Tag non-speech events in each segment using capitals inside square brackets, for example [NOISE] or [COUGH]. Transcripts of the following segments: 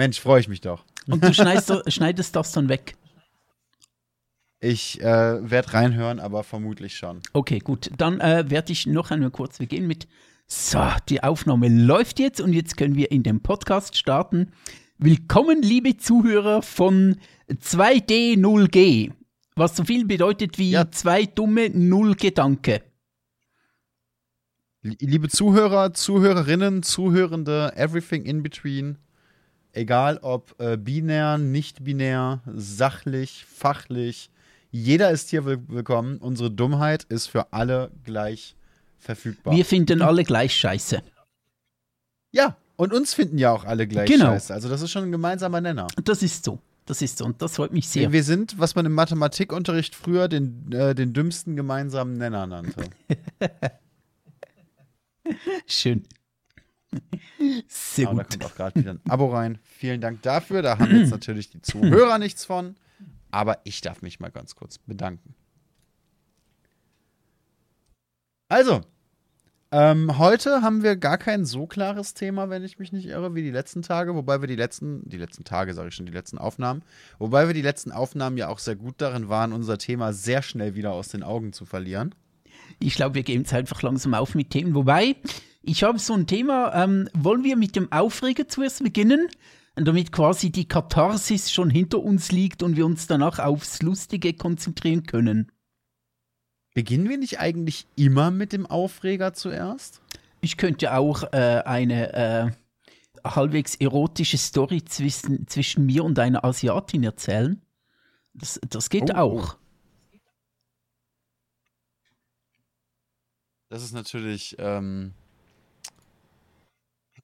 Mensch, freue ich mich doch. Und du schneidest, schneidest das dann weg. Ich äh, werde reinhören, aber vermutlich schon. Okay, gut. Dann äh, werde ich noch einmal kurz, gehen mit. So, die Aufnahme läuft jetzt und jetzt können wir in den Podcast starten. Willkommen, liebe Zuhörer von 2D0G, was so viel bedeutet wie Ja. zwei dumme Null-Gedanke. Liebe Zuhörer, Zuhörerinnen, Zuhörende, everything in between, egal ob äh, binär, nicht binär, sachlich, fachlich, jeder ist hier will willkommen. Unsere Dummheit ist für alle gleich verfügbar. Wir finden alle gleich scheiße. ja, und uns finden ja auch alle gleich Genau. scheiße. Also das ist schon ein gemeinsamer Nenner. Das ist so. Das ist so und das freut mich sehr. Wir sind, was man im Mathematikunterricht früher den, äh, den dümmsten gemeinsamen Nenner nannte. [LAUGHS] Schön. Sehr Aber da gut. kommt auch gerade wieder ein Abo rein. Vielen Dank dafür. Da haben [CLEARS THROAT] jetzt natürlich die Zuhörer nichts von. Aber ich darf mich mal ganz kurz bedanken. Also, ähm, heute haben wir gar kein so klares Thema, wenn ich mich nicht irre, wie die letzten Tage. Wobei wir die letzten, die letzten Tage, sage ich schon, die letzten Aufnahmen. Wobei wir die letzten Aufnahmen ja auch sehr gut darin waren, unser Thema sehr schnell wieder aus den Augen zu verlieren. Ich glaube, wir geben es einfach langsam auf mit Themen. Wobei, ich habe so ein Thema, ähm, wollen wir mit dem Aufreger zuerst beginnen? Und damit quasi die Katharsis schon hinter uns liegt und wir uns danach aufs Lustige konzentrieren können. Beginnen wir nicht eigentlich immer mit dem Aufreger zuerst? Ich könnte auch äh, eine äh, halbwegs erotische Story zwischen, zwischen mir und einer Asiatin erzählen. Das, das geht Oh, auch. Das ist natürlich. Ähm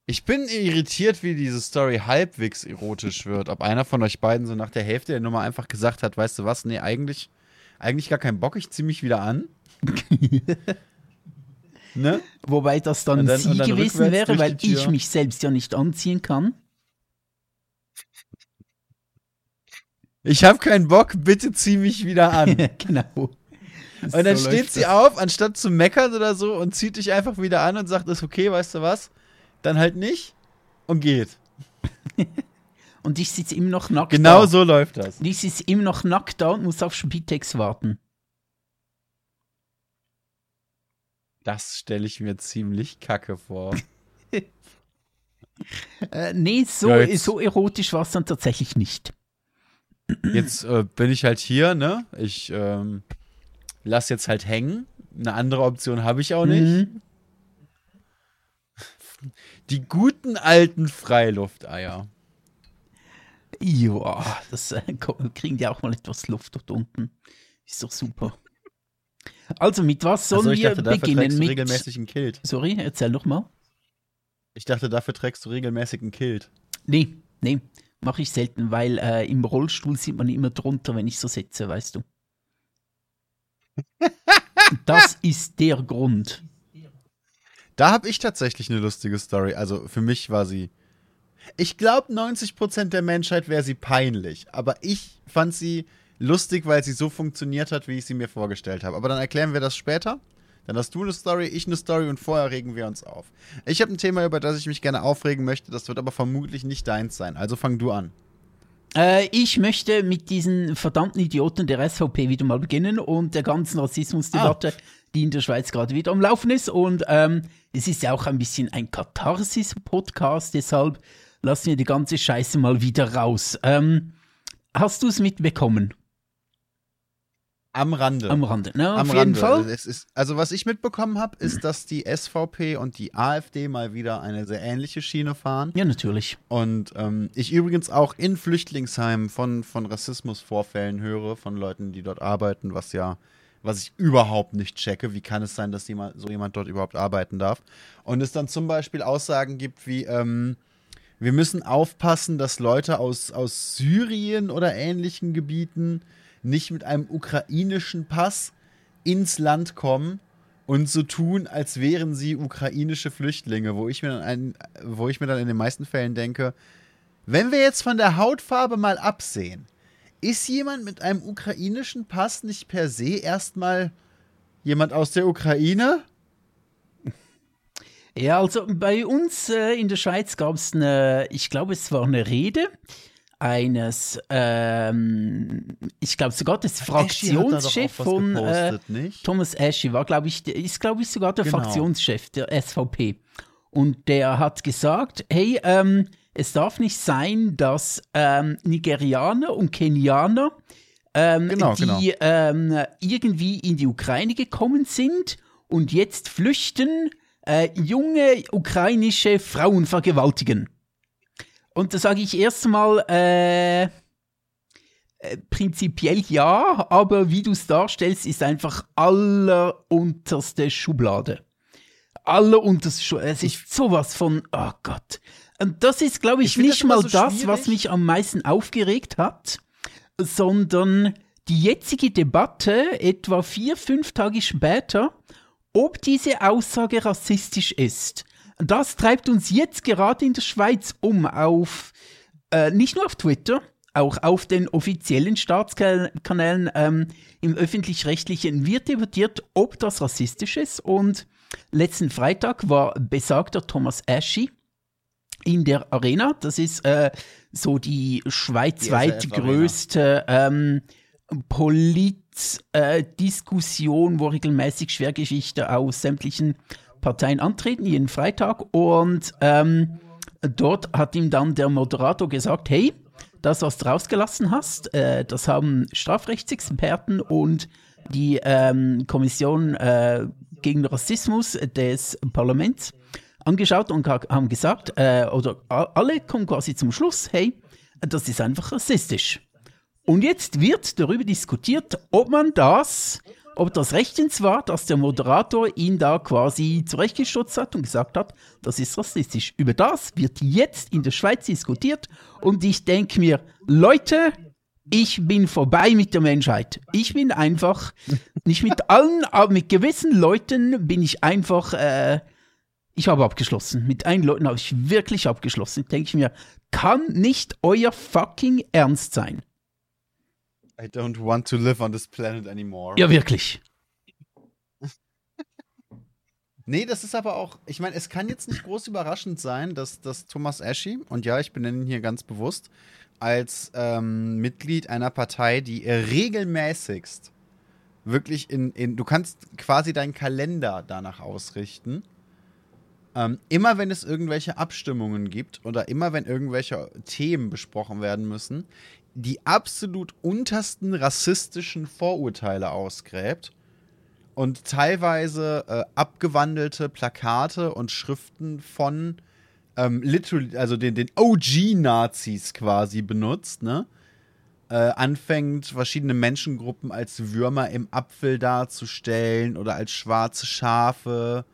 ich bin irritiert, wie diese Story halbwegs erotisch wird. Ob einer von euch beiden so nach der Hälfte der Nummer einfach gesagt hat, weißt du was, nee, eigentlich, eigentlich gar keinen Bock, ich zieh mich wieder an. [LAUGHS] ne? Wobei das dann, Und dann- sie dann gewesen wäre, weil ich mich selbst ja nicht anziehen kann. Ich hab keinen Bock, bitte zieh mich wieder an. [LAUGHS] genau. Und dann So steht sie das. auf, anstatt zu meckern oder so, und zieht dich einfach wieder an und sagt, ist okay, weißt du was? Dann halt nicht und geht. [LAUGHS] Und ich sitze immer noch nackt Genau da. so läuft das. Und ich sitze immer noch nackt da und muss auf Spitex warten. Das stelle ich mir ziemlich kacke vor. [LAUGHS] Äh, nee, so, Ja, so erotisch war es dann tatsächlich nicht. Jetzt äh, bin ich halt hier, ne? Ich ähm, lass jetzt halt hängen. Eine andere Option habe ich auch nicht. Mhm. Die guten alten Freilufteier. Ja, das äh, kriegen die auch mal etwas Luft dort unten. Ist doch super. Also, mit was sollen ich wir dachte, dafür beginnen? trägst du Mit, regelmäßig ein Kilt. sorry, erzähl noch mal. Ich dachte, dafür trägst du regelmäßig ein Kilt. Nee, nee, mache ich selten, weil äh, im Rollstuhl sieht man immer drunter, wenn ich so sitze, weißt du. [LAUGHS] Das ist der Grund. Da habe ich tatsächlich eine lustige Story. Also für mich war sie. Ich glaube, 90% der Menschheit wäre sie peinlich. Aber ich fand sie lustig, weil sie so funktioniert hat, wie ich sie mir vorgestellt habe. Aber dann erklären wir das später. Dann hast du eine Story, ich eine Story und vorher regen wir uns auf. Ich habe ein Thema, über das ich mich gerne aufregen möchte. Das wird aber vermutlich nicht deins sein. Also fang du an. Äh, ich möchte mit diesen verdammten Idioten der SVP wieder mal beginnen und der ganzen Rassismusdebatte, die in der Schweiz gerade wieder am Laufen ist. Und ähm, es ist ja auch ein bisschen ein Katharsis-Podcast, deshalb lassen wir die ganze Scheiße mal wieder raus. Ähm, hast du es mitbekommen? Am Rande. Am Rande, ne? Am Auf jeden Rande. Fall. Es ist, also was ich mitbekommen habe, ist, dass die SVP und die AfD mal wieder eine sehr ähnliche Schiene fahren. Ja, natürlich. Und ähm, ich übrigens auch in Flüchtlingsheimen von, von Rassismusvorfällen höre, von Leuten, die dort arbeiten, was ja, was ich überhaupt nicht checke. Wie kann es sein, dass jemand, so jemand dort überhaupt arbeiten darf? Und es dann zum Beispiel Aussagen gibt wie, ähm, wir müssen aufpassen, dass Leute aus, aus Syrien oder ähnlichen Gebieten nicht mit einem ukrainischen Pass ins Land kommen und so tun, als wären sie ukrainische Flüchtlinge, wo ich mir dann, ein, wo ich mir dann in den meisten Fällen denke, wenn wir jetzt von der Hautfarbe mal absehen, ist jemand mit einem ukrainischen Pass nicht per se erstmal jemand aus der Ukraine? Ja, also bei uns äh, in der Schweiz gab es eine, ich glaube, es war eine Rede eines, ähm, ich glaube sogar des Fraktionschefs von äh, Thomas Aschi war, glaube ich, ist glaube ich sogar der genau. Fraktionschef der SVP. Und der hat gesagt, hey, ähm, es darf nicht sein, dass ähm, Nigerianer und Kenianer, ähm, genau, die genau. Ähm, irgendwie in die Ukraine gekommen sind und jetzt flüchten, äh, junge ukrainische Frauen vergewaltigen. Und da sage ich erstmal, äh, äh, prinzipiell ja, aber wie du es darstellst, ist einfach allerunterste Schublade. Allerunterste Schublade. Es ist sowas von, oh Gott. Und das ist, glaube ich, ich nicht mal so das, was mich am meisten aufgeregt hat, sondern die jetzige Debatte, etwa vier, fünf Tage später, ob diese Aussage rassistisch ist. Das treibt uns jetzt gerade in der Schweiz um auf, äh, nicht nur auf Twitter, auch auf den offiziellen Staatskanälen ähm, im öffentlich-rechtlichen wird debattiert, ob das rassistisch ist. Und letzten Freitag war besagter Thomas Aschi in der Arena. Das ist äh, so die schweizweit größte ähm, Polit-Diskussion, äh, wo regelmäßig Schwergeschichte aus sämtlichen Parteien antreten, jeden Freitag. Und ähm, dort hat ihm dann der Moderator gesagt, hey, das, was du rausgelassen hast, äh, das haben Strafrechtsexperten und die ähm, Kommission äh, gegen Rassismus des Parlaments angeschaut und haben gesagt, äh, oder alle kommen quasi zum Schluss, hey, das ist einfach rassistisch. Und jetzt wird darüber diskutiert, ob man das ob das rechtens war, dass der Moderator ihn da quasi zurechtgestutzt hat und gesagt hat, das ist rassistisch. Über das wird jetzt in der Schweiz diskutiert und ich denke mir, Leute, ich bin vorbei mit der Menschheit. Ich bin einfach, nicht mit allen, aber mit gewissen Leuten bin ich einfach, äh, ich habe abgeschlossen. Mit einigen Leuten habe ich wirklich abgeschlossen. Denke ich mir, kann nicht euer fucking Ernst sein. I don't want to live on this planet anymore. Ja, wirklich. [LAUGHS] nee, das ist aber auch, ich meine, es kann jetzt nicht groß überraschend sein, dass, dass Thomas Aschi, und ja, ich benenne ihn hier ganz bewusst, als ähm, Mitglied einer Partei, die regelmäßigst wirklich in, in, du kannst quasi deinen Kalender danach ausrichten. Ähm, immer wenn es irgendwelche Abstimmungen gibt oder immer wenn irgendwelche Themen besprochen werden müssen, die absolut untersten rassistischen Vorurteile ausgräbt und teilweise äh, abgewandelte Plakate und Schriften von ähm, literally, also den, den OG-Nazis quasi benutzt, ne? Äh, anfängt, verschiedene Menschengruppen als Würmer im Apfel darzustellen oder als schwarze Schafe.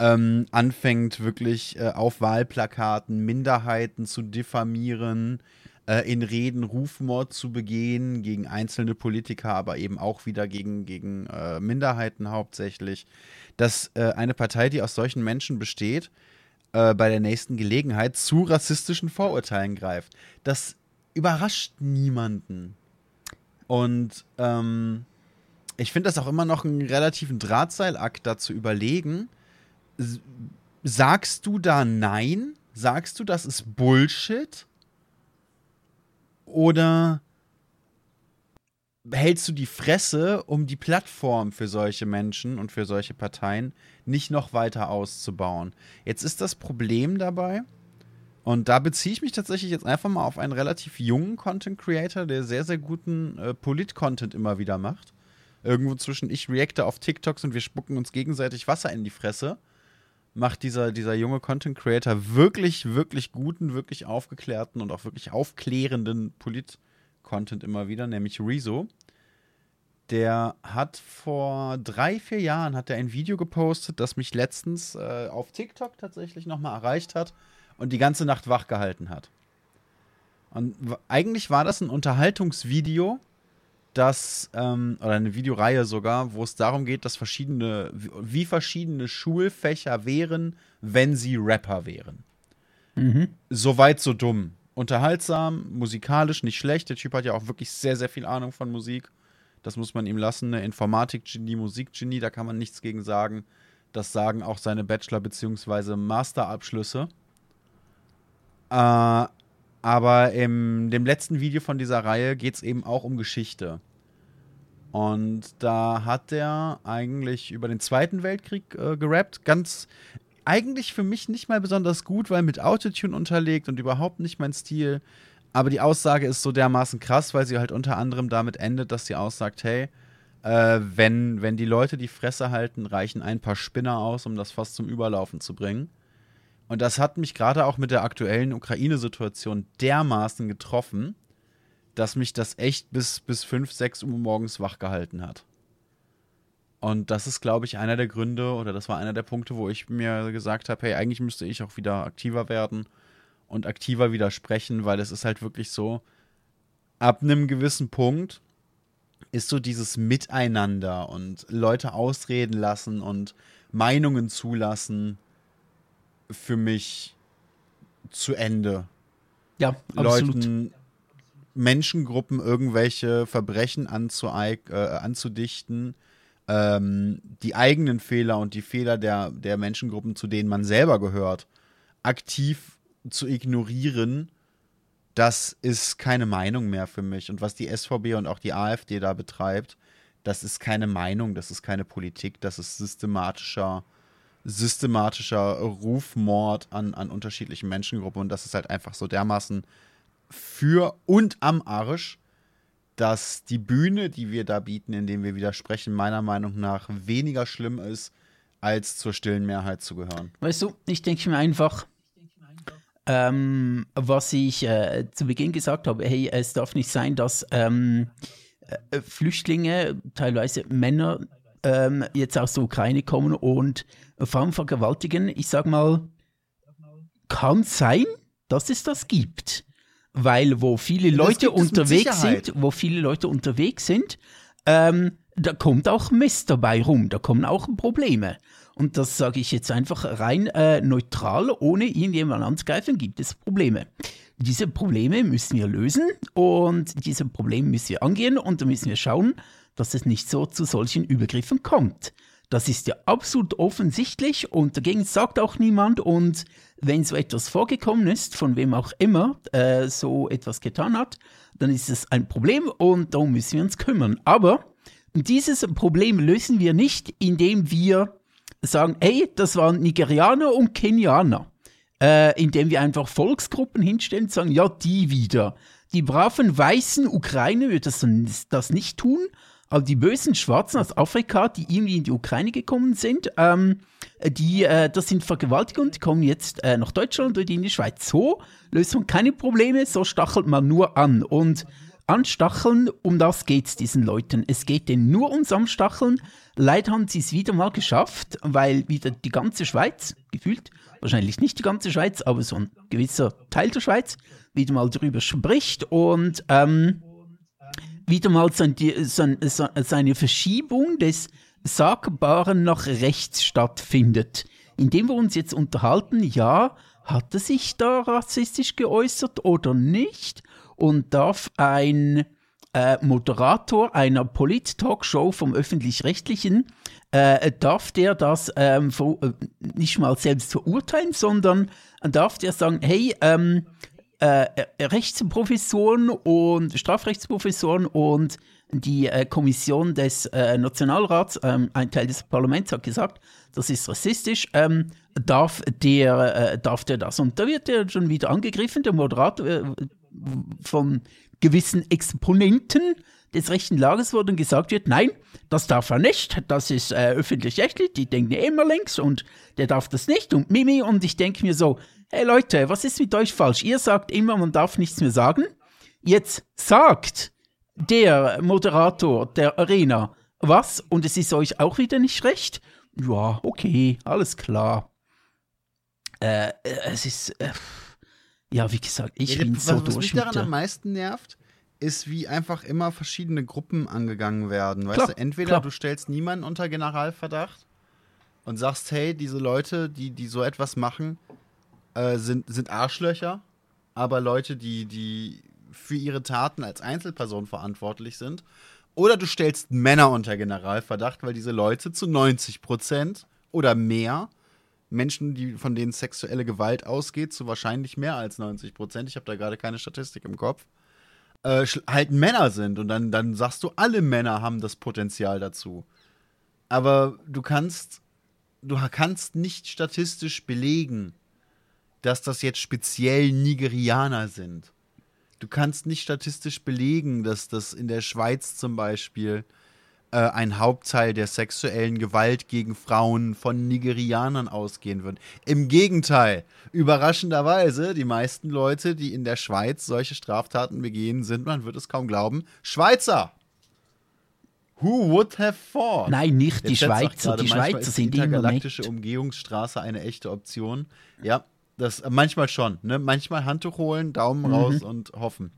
Ähm, anfängt wirklich äh, auf Wahlplakaten Minderheiten zu diffamieren, äh, in Reden Rufmord zu begehen gegen einzelne Politiker, aber eben auch wieder gegen, gegen äh, Minderheiten hauptsächlich, dass äh, eine Partei, die aus solchen Menschen besteht, äh, bei der nächsten Gelegenheit zu rassistischen Vorurteilen greift. Das überrascht niemanden. Und ähm, ich finde das auch immer noch einen relativen Drahtseilakt, da zu überlegen, sagst du da Nein? Sagst du, das ist Bullshit? Oder hältst du die Fresse, um die Plattform für solche Menschen und für solche Parteien nicht noch weiter auszubauen? Jetzt ist das Problem dabei, und da beziehe ich mich tatsächlich jetzt einfach mal auf einen relativ jungen Content Creator, der sehr, sehr guten äh, Polit-Content immer wieder macht. Irgendwo zwischen ich reacte auf TikToks und wir spucken uns gegenseitig Wasser in die Fresse macht dieser, dieser junge Content Creator wirklich, wirklich guten, wirklich aufgeklärten und auch wirklich aufklärenden Polit-Content immer wieder, nämlich Rezo. Der hat vor drei, vier Jahren hat er ein Video gepostet, das mich letztens äh, auf TikTok tatsächlich nochmal erreicht hat und die ganze Nacht wach gehalten hat. Und eigentlich war das ein Unterhaltungsvideo, dass, ähm, oder eine Videoreihe sogar, wo es darum geht, dass verschiedene, wie verschiedene Schulfächer wären, wenn sie Rapper wären. Mhm. Soweit so dumm. Unterhaltsam, musikalisch nicht schlecht. Der Typ hat ja auch wirklich sehr, sehr viel Ahnung von Musik. Das muss man ihm lassen. Eine Informatik-Genie, Musik-Genie, da kann man nichts gegen sagen. Das sagen auch seine Bachelor- bzw. Masterabschlüsse. Äh, aber in dem letzten Video von dieser Reihe geht es eben auch um Geschichte. Und da hat er eigentlich über den Zweiten Weltkrieg äh, gerappt. Ganz, eigentlich für mich nicht mal besonders gut, weil mit Autotune unterlegt und überhaupt nicht mein Stil. Aber die Aussage ist so dermaßen krass, weil sie halt unter anderem damit endet, dass sie aussagt, hey, äh, wenn, wenn die Leute die Fresse halten, reichen ein paar Spinner aus, um das fast zum Überlaufen zu bringen. Und das hat mich gerade auch mit der aktuellen Ukraine-Situation dermaßen getroffen, dass mich das echt bis, bis 5, 6 Uhr morgens wach gehalten hat. Und das ist, glaube ich, einer der Gründe oder das war einer der Punkte, wo ich mir gesagt habe, hey, eigentlich müsste ich auch wieder aktiver werden und aktiver widersprechen, weil es ist halt wirklich so, ab einem gewissen Punkt ist so dieses Miteinander und Leute ausreden lassen und Meinungen zulassen für mich zu Ende. Ja, absolut. Leuten, Menschengruppen irgendwelche Verbrechen äh, anzudichten, ähm, die eigenen Fehler und die Fehler der, der Menschengruppen, zu denen man selber gehört, aktiv zu ignorieren, das ist keine Meinung mehr für mich. Und was die SVB und auch die AfD da betreibt, das ist keine Meinung, das ist keine Politik, das ist systematischer systematischer Rufmord an, an unterschiedlichen Menschengruppen und das ist halt einfach so dermaßen für und am Arsch, dass die Bühne, die wir da bieten, indem wir widersprechen, meiner Meinung nach weniger schlimm ist, als zur stillen Mehrheit zu gehören. Weißt du, ich denke mir einfach, ähm, was ich äh, zu Beginn gesagt habe, hey, es darf nicht sein, dass ähm, äh, Flüchtlinge, teilweise Männer, ähm, jetzt aus der Ukraine kommen und Frauen vergewaltigen, ich sag mal, kann sein, dass es das gibt. Weil wo viele Leute unterwegs sind, wo viele Leute unterwegs sind, ähm, da kommt auch Mist dabei rum, da kommen auch Probleme. Und das sage ich jetzt einfach rein äh, neutral, ohne irgendjemanden anzugreifen, gibt es Probleme. Diese Probleme müssen wir lösen und diese Probleme müssen wir angehen und da müssen wir schauen, dass es nicht so zu solchen Übergriffen kommt. Das ist ja absolut offensichtlich und dagegen sagt auch niemand. Und wenn so etwas vorgekommen ist, von wem auch immer äh, so etwas getan hat, dann ist es ein Problem und darum müssen wir uns kümmern. Aber dieses Problem lösen wir nicht, indem wir sagen, hey, das waren Nigerianer und Kenianer. Äh, indem wir einfach Volksgruppen hinstellen und sagen, ja, die wieder. Die braven weißen Ukrainer würden das, das nicht tun, also die bösen Schwarzen aus Afrika, die irgendwie in die Ukraine gekommen sind, ähm, die, äh, das sind Vergewaltiger die kommen jetzt äh, nach Deutschland oder in die Schweiz. So löst man keine Probleme, so stachelt man nur an. Und anstacheln, um das geht es diesen Leuten. Es geht denen nur ums Anstacheln. Leider haben sie es wieder mal geschafft, weil wieder die ganze Schweiz, gefühlt, wahrscheinlich nicht die ganze Schweiz, aber so ein gewisser Teil der Schweiz, wieder mal darüber spricht und ähm, wieder mal seine Verschiebung des Sagbaren nach rechts stattfindet. Indem wir uns jetzt unterhalten, ja, hat er sich da rassistisch geäußert oder nicht? Und darf ein äh, Moderator einer Polit-Talkshow vom Öffentlich-Rechtlichen, äh, darf der das ähm, äh, nicht mal selbst verurteilen, sondern darf der sagen, hey, ähm, äh, Rechtsprofessoren und Strafrechtsprofessoren und die äh, Kommission des äh, Nationalrats, ähm, ein Teil des Parlaments hat gesagt, das ist rassistisch, ähm, darf, der, äh, darf der das? Und da wird er schon wieder angegriffen, der Moderator äh, von gewissen Exponenten des rechten Lagers, wo dann gesagt wird, nein, das darf er nicht, das ist äh, öffentlich-rechtlich, die denken immer links und der darf das nicht und Mimi und ich denke mir so, hey Leute, was ist mit euch falsch? Ihr sagt immer, man darf nichts mehr sagen. Jetzt sagt der Moderator der Arena was und es ist euch auch wieder nicht recht. Ja, okay, alles klar. Äh, es ist, äh, ja, wie gesagt, ich ja, bin so durch. Was mich daran am meisten nervt, ist, wie einfach immer verschiedene Gruppen angegangen werden. Weißt klar, du, entweder klar. du stellst niemanden unter Generalverdacht und sagst, hey, diese Leute, die, die so etwas machen, äh, sind, sind Arschlöcher, aber Leute, die, die für ihre Taten als Einzelperson verantwortlich sind. Oder du stellst Männer unter Generalverdacht, weil diese Leute zu 90 Prozent oder mehr Menschen, die, von denen sexuelle Gewalt ausgeht, zu wahrscheinlich mehr als 90 Prozent, ich habe da gerade keine Statistik im Kopf, äh, halt Männer sind. Und dann, dann sagst du, alle Männer haben das Potenzial dazu. Aber du kannst, du kannst nicht statistisch belegen, dass das jetzt speziell Nigerianer sind. Du kannst nicht statistisch belegen, dass das in der Schweiz zum Beispiel äh, ein Hauptteil der sexuellen Gewalt gegen Frauen von Nigerianern ausgehen wird. Im Gegenteil, überraschenderweise, die meisten Leute, die in der Schweiz solche Straftaten begehen, sind, man wird es kaum glauben, Schweizer. Who would have thought? Nein, nicht die Schweizer. Die Schweizer sind die intergalaktische Umgehungsstraße eine echte Option. Ja, das manchmal schon. Ne? Manchmal Handtuch holen, Daumen mhm. raus und hoffen.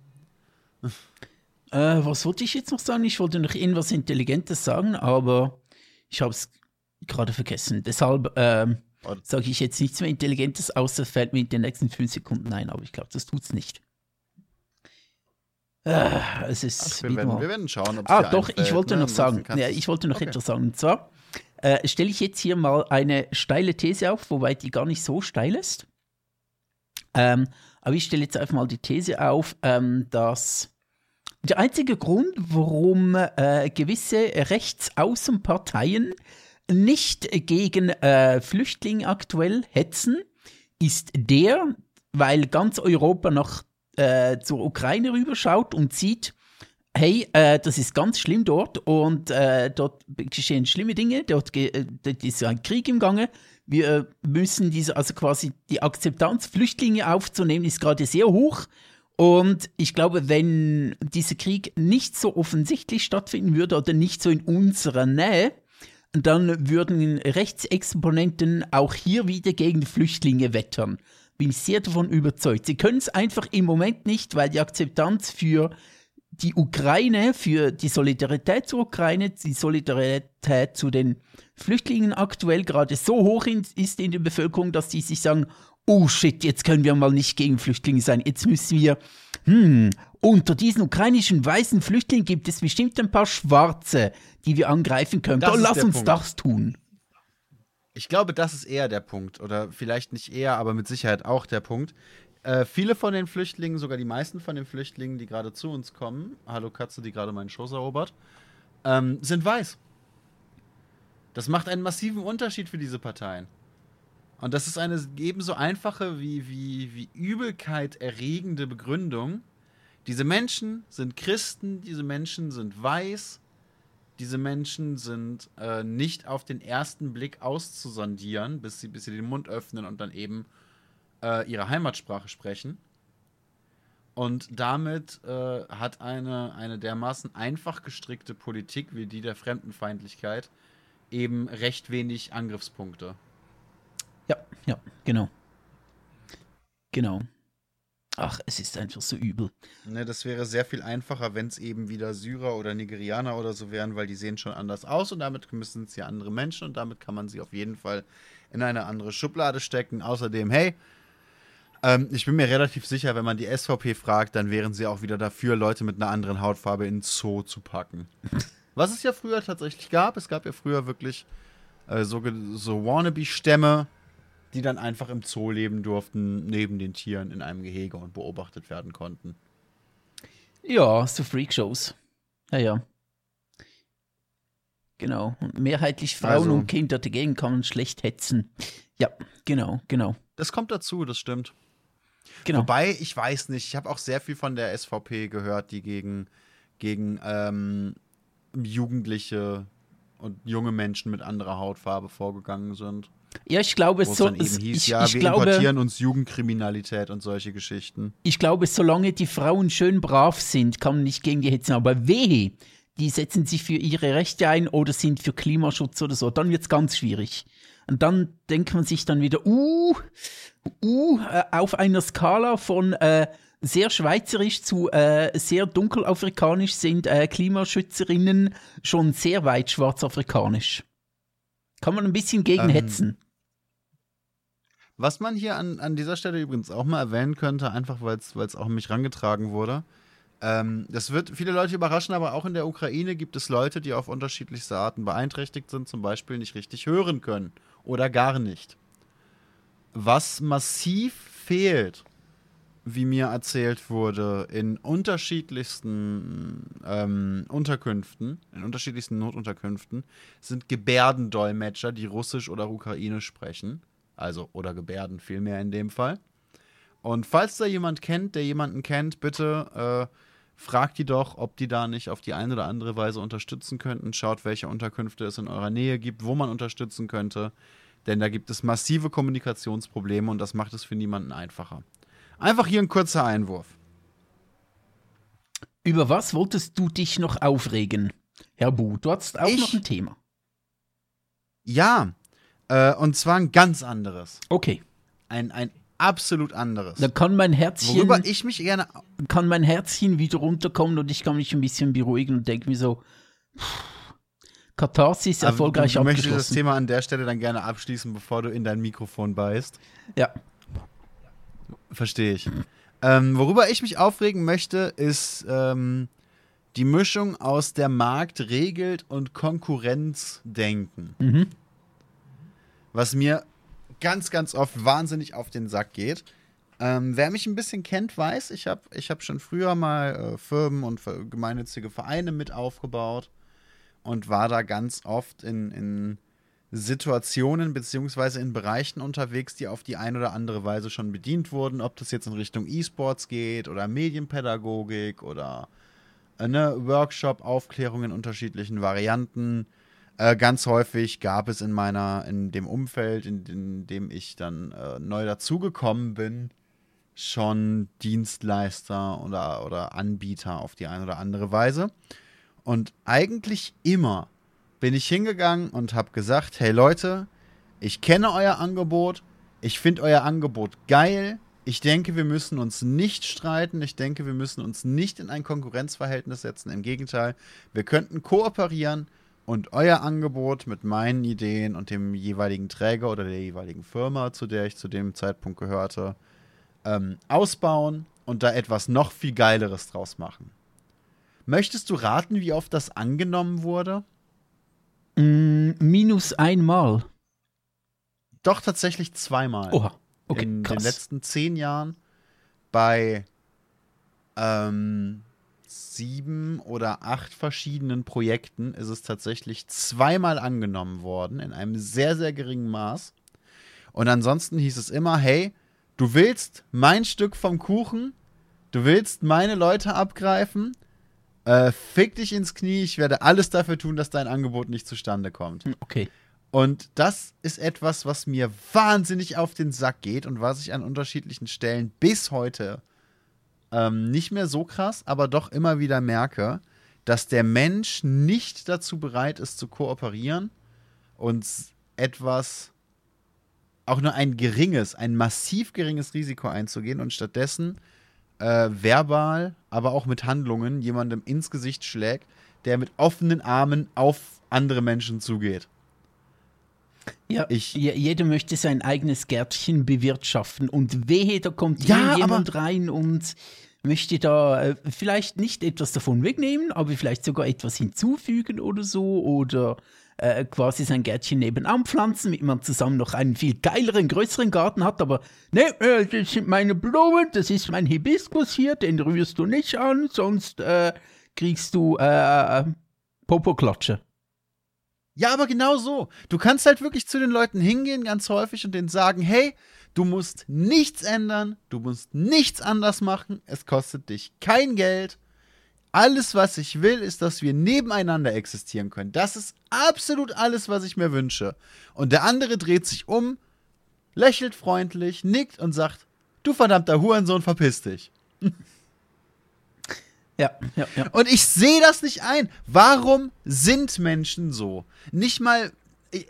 Äh, was wollte ich jetzt noch sagen? Ich wollte noch irgendwas Intelligentes sagen, aber ich habe es gerade vergessen. Deshalb ähm, sage ich jetzt nichts mehr Intelligentes, außer fällt mir in den nächsten fünf Sekunden ein, aber ich glaube, das tut es nicht. Äh, es ist Ach, wir, werden, wir, werden, schauen, ob es Ah, doch, einfällt, ich wollte ne? noch sagen. Ja, ich wollte noch okay. etwas sagen. Und zwar äh, stelle ich jetzt hier mal eine steile These auf, wobei die gar nicht so steil ist. Ähm, aber ich stelle jetzt einfach mal die These auf, ähm, dass der einzige Grund, warum äh, gewisse Rechtsaußenparteien nicht gegen äh, Flüchtlinge aktuell hetzen, ist der, weil ganz Europa nach äh, zur Ukraine rüberschaut und sieht, hey, äh, das ist ganz schlimm dort und äh, dort geschehen schlimme Dinge, dort, äh, dort ist ein Krieg im Gange. Wir müssen diese, also quasi die Akzeptanz, Flüchtlinge aufzunehmen, ist gerade sehr hoch. Und ich glaube, wenn dieser Krieg nicht so offensichtlich stattfinden würde oder nicht so in unserer Nähe, dann würden Rechtsexponenten auch hier wieder gegen Flüchtlinge wettern. Bin ich sehr davon überzeugt. Sie können es einfach im Moment nicht, weil die Akzeptanz für die Ukraine, für die Solidarität zur Ukraine, die Solidarität zu den Flüchtlingen aktuell gerade so hoch ist in der Bevölkerung, dass die sich sagen, oh shit, jetzt können wir mal nicht gegen Flüchtlinge sein, jetzt müssen wir, hm, unter diesen ukrainischen weißen Flüchtlingen gibt es bestimmt ein paar Schwarze, die wir angreifen können. Doch, lass uns Punkt. das tun. Ich glaube, das ist eher der Punkt. Oder vielleicht nicht eher, aber mit Sicherheit auch der Punkt. Äh, viele von den Flüchtlingen, sogar die meisten von den Flüchtlingen, die gerade zu uns kommen, hallo Katze, die gerade meinen Schoß erobert, ähm, sind weiß. Das macht einen massiven Unterschied für diese Parteien. Und das ist eine ebenso einfache wie, wie, wie Übelkeit erregende Begründung. Diese Menschen sind Christen, diese Menschen sind weiß, diese Menschen sind äh, nicht auf den ersten Blick auszusondieren, bis sie, bis sie den Mund öffnen und dann eben äh, ihre Heimatsprache sprechen. Und damit äh, hat eine, eine dermaßen einfach gestrickte Politik wie die der Fremdenfeindlichkeit eben recht wenig Angriffspunkte. Ja, ja, genau. Genau. Ach, es ist einfach so übel. Ne, das wäre sehr viel einfacher, wenn es eben wieder Syrer oder Nigerianer oder so wären, weil die sehen schon anders aus und damit müssen es ja andere Menschen und damit kann man sie auf jeden Fall in eine andere Schublade stecken. Außerdem, hey, ähm, ich bin mir relativ sicher, wenn man die SVP fragt, dann wären sie auch wieder dafür, Leute mit einer anderen Hautfarbe in Zoo zu packen. [LAUGHS] Was es ja früher tatsächlich gab. Es gab ja früher wirklich äh, so, so Wannabe-Stämme, die dann einfach im Zoo leben durften, neben den Tieren in einem Gehege und beobachtet werden konnten. Ja, so Freakshows. Ja, ja. Genau. Und mehrheitlich Frauen also, und Kinder dagegen kann man schlecht hetzen. Ja, genau, genau. Das kommt dazu, das stimmt. Genau. Wobei, ich weiß nicht, ich habe auch sehr viel von der SVP gehört, die gegen, gegen ähm, Jugendliche und junge Menschen mit anderer Hautfarbe vorgegangen sind. Ja, ich glaube, es so, hieß, ich, ja, ich wir glaube, importieren uns Jugendkriminalität und solche Geschichten. Ich glaube, solange die Frauen schön brav sind, kann man nicht gegen die hetzen. Aber wehe, die setzen sich für ihre Rechte ein oder sind für Klimaschutz oder so, dann wird es ganz schwierig. Und dann denkt man sich dann wieder, uh, uh, äh, auf einer Skala von äh, sehr schweizerisch zu äh, sehr dunkelafrikanisch sind äh, Klimaschützerinnen schon sehr weit schwarzafrikanisch. Kann man ein bisschen gegen ähm. Was man hier an, an dieser Stelle übrigens auch mal erwähnen könnte, einfach weil es auch mich rangetragen wurde. Ähm, das wird viele Leute überraschen, aber auch in der Ukraine gibt es Leute, die auf unterschiedlichste Arten beeinträchtigt sind, zum Beispiel nicht richtig hören können oder gar nicht. Was massiv fehlt, wie mir erzählt wurde, in unterschiedlichsten ähm, Unterkünften, in unterschiedlichsten Notunterkünften, sind Gebärdendolmetscher, die Russisch oder Ukrainisch sprechen. Also, oder Gebärden vielmehr in dem Fall. Und falls da jemand kennt, der jemanden kennt, bitte äh, fragt die doch, ob die da nicht auf die eine oder andere Weise unterstützen könnten. Schaut, welche Unterkünfte es in eurer Nähe gibt, wo man unterstützen könnte. Denn da gibt es massive Kommunikationsprobleme und das macht es für niemanden einfacher. Einfach hier ein kurzer Einwurf. Über was wolltest du dich noch aufregen, Herr Bu? Du hast auch ich? noch ein Thema. Ja, äh, und zwar ein ganz anderes. Okay. Ein, ein absolut anderes. Da kann mein Herzchen. Worüber ich mich gerne. Kann mein Herzchen wieder runterkommen und ich kann mich ein bisschen beruhigen und denke mir so. Katharsis erfolgreich Aber du abgeschlossen. möchtest das Thema an der Stelle dann gerne abschließen, bevor du in dein Mikrofon beißt. Ja. Verstehe ich. Ähm, worüber ich mich aufregen möchte, ist ähm, die Mischung aus der Markt regelt und Konkurrenzdenken. Mhm. Was mir ganz, ganz oft wahnsinnig auf den Sack geht. Ähm, wer mich ein bisschen kennt, weiß, ich habe ich hab schon früher mal äh, Firmen und gemeinnützige Vereine mit aufgebaut und war da ganz oft in, in Situationen beziehungsweise in Bereichen unterwegs, die auf die eine oder andere Weise schon bedient wurden, ob das jetzt in Richtung E-Sports geht oder Medienpädagogik oder eine Workshop, Aufklärung in unterschiedlichen Varianten. Äh, ganz häufig gab es in meiner, in dem Umfeld, in, in dem ich dann äh, neu dazugekommen bin, schon Dienstleister oder, oder Anbieter auf die eine oder andere Weise. Und eigentlich immer bin ich hingegangen und habe gesagt, hey Leute, ich kenne euer Angebot, ich finde euer Angebot geil, ich denke, wir müssen uns nicht streiten, ich denke, wir müssen uns nicht in ein Konkurrenzverhältnis setzen, im Gegenteil, wir könnten kooperieren und euer Angebot mit meinen Ideen und dem jeweiligen Träger oder der jeweiligen Firma, zu der ich zu dem Zeitpunkt gehörte, ähm, ausbauen und da etwas noch viel Geileres draus machen. Möchtest du raten, wie oft das angenommen wurde? Mm, minus einmal. Doch tatsächlich zweimal. Oha. Okay, In krass. den letzten zehn Jahren bei ähm, sieben oder acht verschiedenen Projekten ist es tatsächlich zweimal angenommen worden, in einem sehr, sehr geringen Maß. Und ansonsten hieß es immer, hey, du willst mein Stück vom Kuchen, du willst meine Leute abgreifen, äh, fick dich ins Knie, ich werde alles dafür tun, dass dein Angebot nicht zustande kommt. Hm, okay. Und das ist etwas, was mir wahnsinnig auf den Sack geht und was ich an unterschiedlichen Stellen bis heute ähm, nicht mehr so krass, aber doch immer wieder merke, dass der Mensch nicht dazu bereit ist zu kooperieren und etwas, auch nur ein geringes, ein massiv geringes Risiko einzugehen und stattdessen äh, verbal, aber auch mit Handlungen jemandem ins Gesicht schlägt, der mit offenen Armen auf andere Menschen zugeht. Ja, ich, jeder möchte sein eigenes Gärtchen bewirtschaften und wehe, da kommt ja, jemand rein und möchte da äh, vielleicht nicht etwas davon wegnehmen, aber vielleicht sogar etwas hinzufügen oder so oder äh, quasi sein Gärtchen nebenan pflanzen, damit man zusammen noch einen viel geileren, größeren Garten hat. Aber ne, äh, das sind meine Blumen, das ist mein Hibiskus hier, den rührst du nicht an, sonst äh, kriegst du äh, Popo-Klatsche. Ja, aber genau so. Du kannst halt wirklich zu den Leuten hingehen, ganz häufig, und denen sagen, hey, du musst nichts ändern, du musst nichts anders machen, es kostet dich kein Geld, alles, was ich will, ist, dass wir nebeneinander existieren können. Das ist absolut alles, was ich mir wünsche. Und der andere dreht sich um, lächelt freundlich, nickt und sagt: Du verdammter Hurensohn, verpiss dich. [LAUGHS] Ja, ja, ja. Und ich sehe das nicht ein. Warum sind Menschen so? Nicht mal,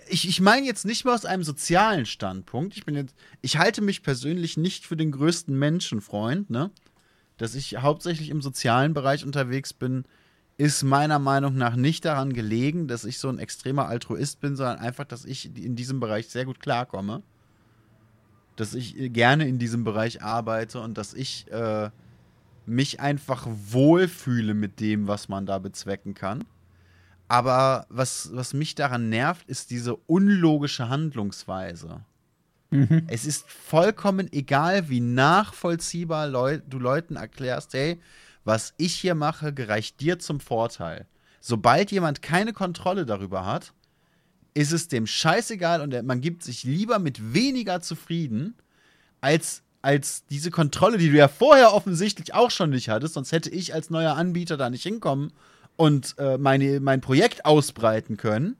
ich, ich meine jetzt nicht mal aus einem sozialen Standpunkt. Ich bin jetzt, ich halte mich persönlich nicht für den größten Menschenfreund, ne? dass ich hauptsächlich im sozialen Bereich unterwegs bin, ist meiner Meinung nach nicht daran gelegen, dass ich so ein extremer Altruist bin, sondern einfach, dass ich in diesem Bereich sehr gut klarkomme. Dass ich gerne in diesem Bereich arbeite und dass ich äh, mich einfach wohlfühle mit dem, was man da bezwecken kann. Aber was, was mich daran nervt, ist diese unlogische Handlungsweise. Mhm. Es ist vollkommen egal, wie nachvollziehbar Leu du Leuten erklärst, hey, was ich hier mache, gereicht dir zum Vorteil. Sobald jemand keine Kontrolle darüber hat, ist es dem scheißegal und man gibt sich lieber mit weniger zufrieden, als, als diese Kontrolle, die du ja vorher offensichtlich auch schon nicht hattest, sonst hätte ich als neuer Anbieter da nicht hinkommen und äh, meine, mein Projekt ausbreiten können.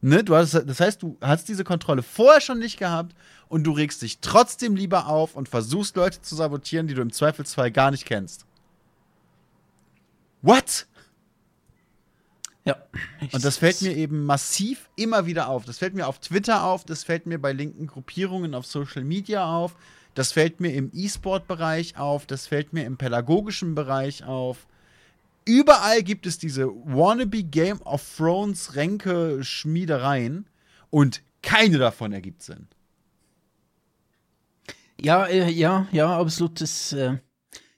Ne? Du hast, das heißt, du hast diese Kontrolle vorher schon nicht gehabt und du regst dich trotzdem lieber auf und versuchst Leute zu sabotieren, die du im Zweifelsfall gar nicht kennst. What? Ja. Und das fällt mir eben massiv immer wieder auf. Das fällt mir auf Twitter auf, das fällt mir bei linken Gruppierungen auf Social Media auf, das fällt mir im E-Sport-Bereich auf, das fällt mir im pädagogischen Bereich auf. Überall gibt es diese wannabe Game of Thrones Ränke Schmiedereien und keine davon ergibt Sinn. Ja, äh, ja, ja, absolut. Das, äh,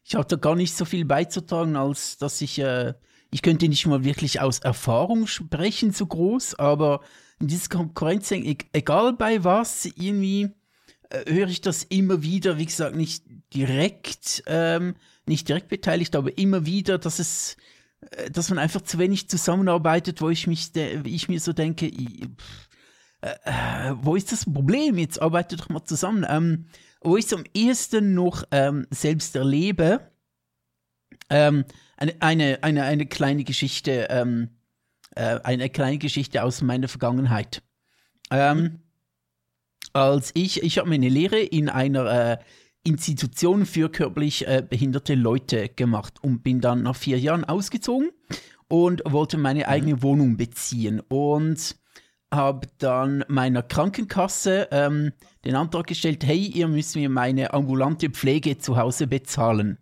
ich habe da gar nicht so viel beizutragen, als dass ich, äh, ich könnte nicht mal wirklich aus Erfahrung sprechen, so groß, aber in dieser Konkurrenz, e-, egal bei was, irgendwie äh, höre ich das immer wieder, wie gesagt, nicht direkt, ähm, nicht direkt beteiligt, aber immer wieder, dass es, äh, dass man einfach zu wenig zusammenarbeitet, wo ich mich, ich mir so denke, ich, äh, äh, wo ist das Problem? Jetzt arbeitet doch mal zusammen. Ähm, wo ich es am ehesten noch ähm, selbst erlebe, ähm, eine, eine, eine, eine kleine Geschichte, ähm, äh, eine kleine Geschichte aus meiner Vergangenheit. Ähm, als ich, ich habe meine Lehre in einer äh, Institution für körperlich äh, behinderte Leute gemacht und bin dann nach vier Jahren ausgezogen und wollte meine mhm. eigene Wohnung beziehen und habe dann meiner Krankenkasse ähm, den Antrag gestellt, hey, ihr müsst mir meine ambulante Pflege zu Hause bezahlen.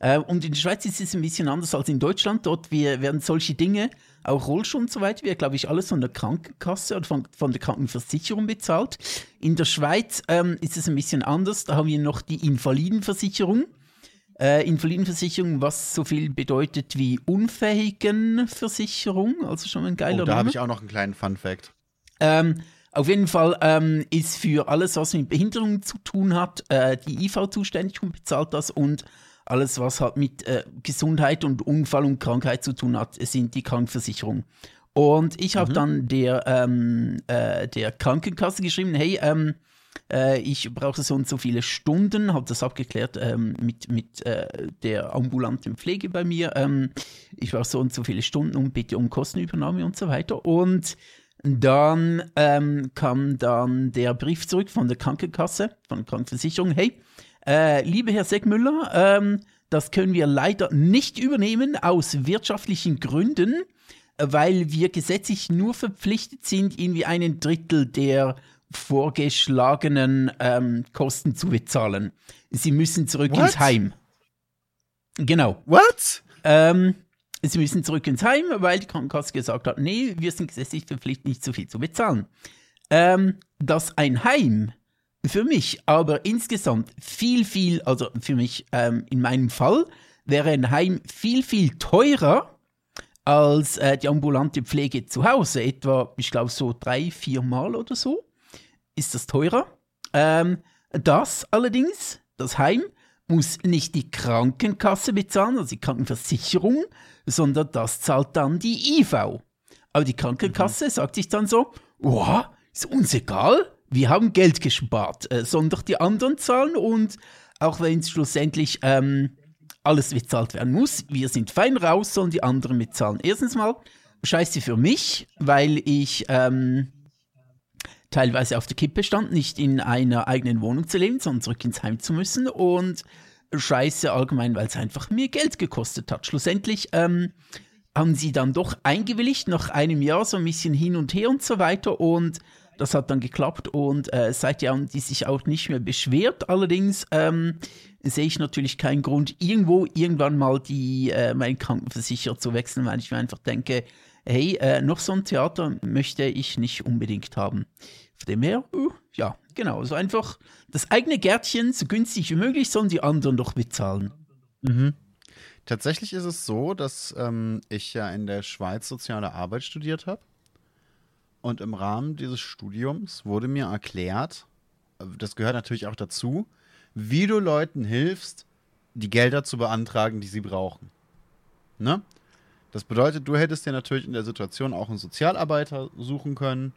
Äh, und in der Schweiz ist es ein bisschen anders als in Deutschland. Dort wir, werden solche Dinge, auch Rollstuhl und so weiter, wird, glaube ich, alles von der Krankenkasse oder von, von der Krankenversicherung bezahlt. In der Schweiz ähm, ist es ein bisschen anders. Da haben wir noch die Invalidenversicherung. Äh, Invalidenversicherung, was so viel bedeutet wie Unfähigenversicherung, also schon ein geiler oh, Da habe ich auch noch einen kleinen Fun-Fact. Ähm, auf jeden Fall ähm, ist für alles, was mit Behinderung zu tun hat, äh, die IV zuständig und bezahlt das und alles, was halt mit äh, Gesundheit und Unfall und Krankheit zu tun hat, sind die Krankenversicherungen. Und ich habe mhm. dann der, ähm, äh, der Krankenkasse geschrieben, hey, ähm, äh, ich brauche so und so viele Stunden, habe das abgeklärt ähm, mit, mit äh, der ambulanten Pflege bei mir. Ähm, ich brauche so und so viele Stunden und bitte um Kostenübernahme und so weiter. Und dann ähm, kam dann der Brief zurück von der Krankenkasse, von der Krankenversicherung. Hey, äh, lieber Herr Segmüller, ähm, das können wir leider nicht übernehmen aus wirtschaftlichen Gründen, weil wir gesetzlich nur verpflichtet sind, irgendwie einen Drittel der vorgeschlagenen ähm, Kosten zu bezahlen. Sie müssen zurück What? ins Heim. Genau. What? Ähm, Sie müssen zurück ins Heim, weil die Krankenkasse gesagt hat, nee, wir sind gesetzlich verpflichtet, nicht so viel zu bezahlen. Ähm, dass ein Heim für mich aber insgesamt viel, viel, also für mich ähm, in meinem Fall, wäre ein Heim viel, viel teurer als äh, die ambulante Pflege zu Hause. Etwa, ich glaube, so drei, vier Mal oder so ist das teurer. Ähm, das allerdings, das Heim, muss nicht die Krankenkasse bezahlen, also die Krankenversicherung, sondern das zahlt dann die IV. Aber die Krankenkasse mhm. sagt sich dann so, wow, ist uns egal, wir haben Geld gespart, äh, sollen doch die anderen zahlen und auch wenn es schlussendlich ähm, alles bezahlt werden muss, wir sind fein raus, sollen die anderen mitzahlen. Erstens mal, scheiße für mich, weil ich ähm, teilweise auf der Kippe stand, nicht in einer eigenen Wohnung zu leben, sondern zurück ins Heim zu müssen und scheiße allgemein, weil es einfach mir Geld gekostet hat. Schlussendlich ähm, haben sie dann doch eingewilligt, nach einem Jahr so ein bisschen hin und her und so weiter und das hat dann geklappt und äh, seitdem haben die sich auch nicht mehr beschwert. Allerdings ähm, sehe ich natürlich keinen Grund, irgendwo irgendwann mal die, äh, meinen Krankenversicherer zu wechseln, weil ich mir einfach denke, hey, äh, noch so ein Theater möchte ich nicht unbedingt haben. Von dem her, uh, ja, genau, so einfach das eigene Gärtchen so günstig wie möglich, sollen die anderen doch bezahlen. Mhm. Tatsächlich ist es so, dass ähm, ich ja in der Schweiz soziale Arbeit studiert habe. Und im Rahmen dieses Studiums wurde mir erklärt, das gehört natürlich auch dazu, wie du Leuten hilfst, die Gelder zu beantragen, die sie brauchen. Ne? Das bedeutet, du hättest dir natürlich in der Situation auch einen Sozialarbeiter suchen können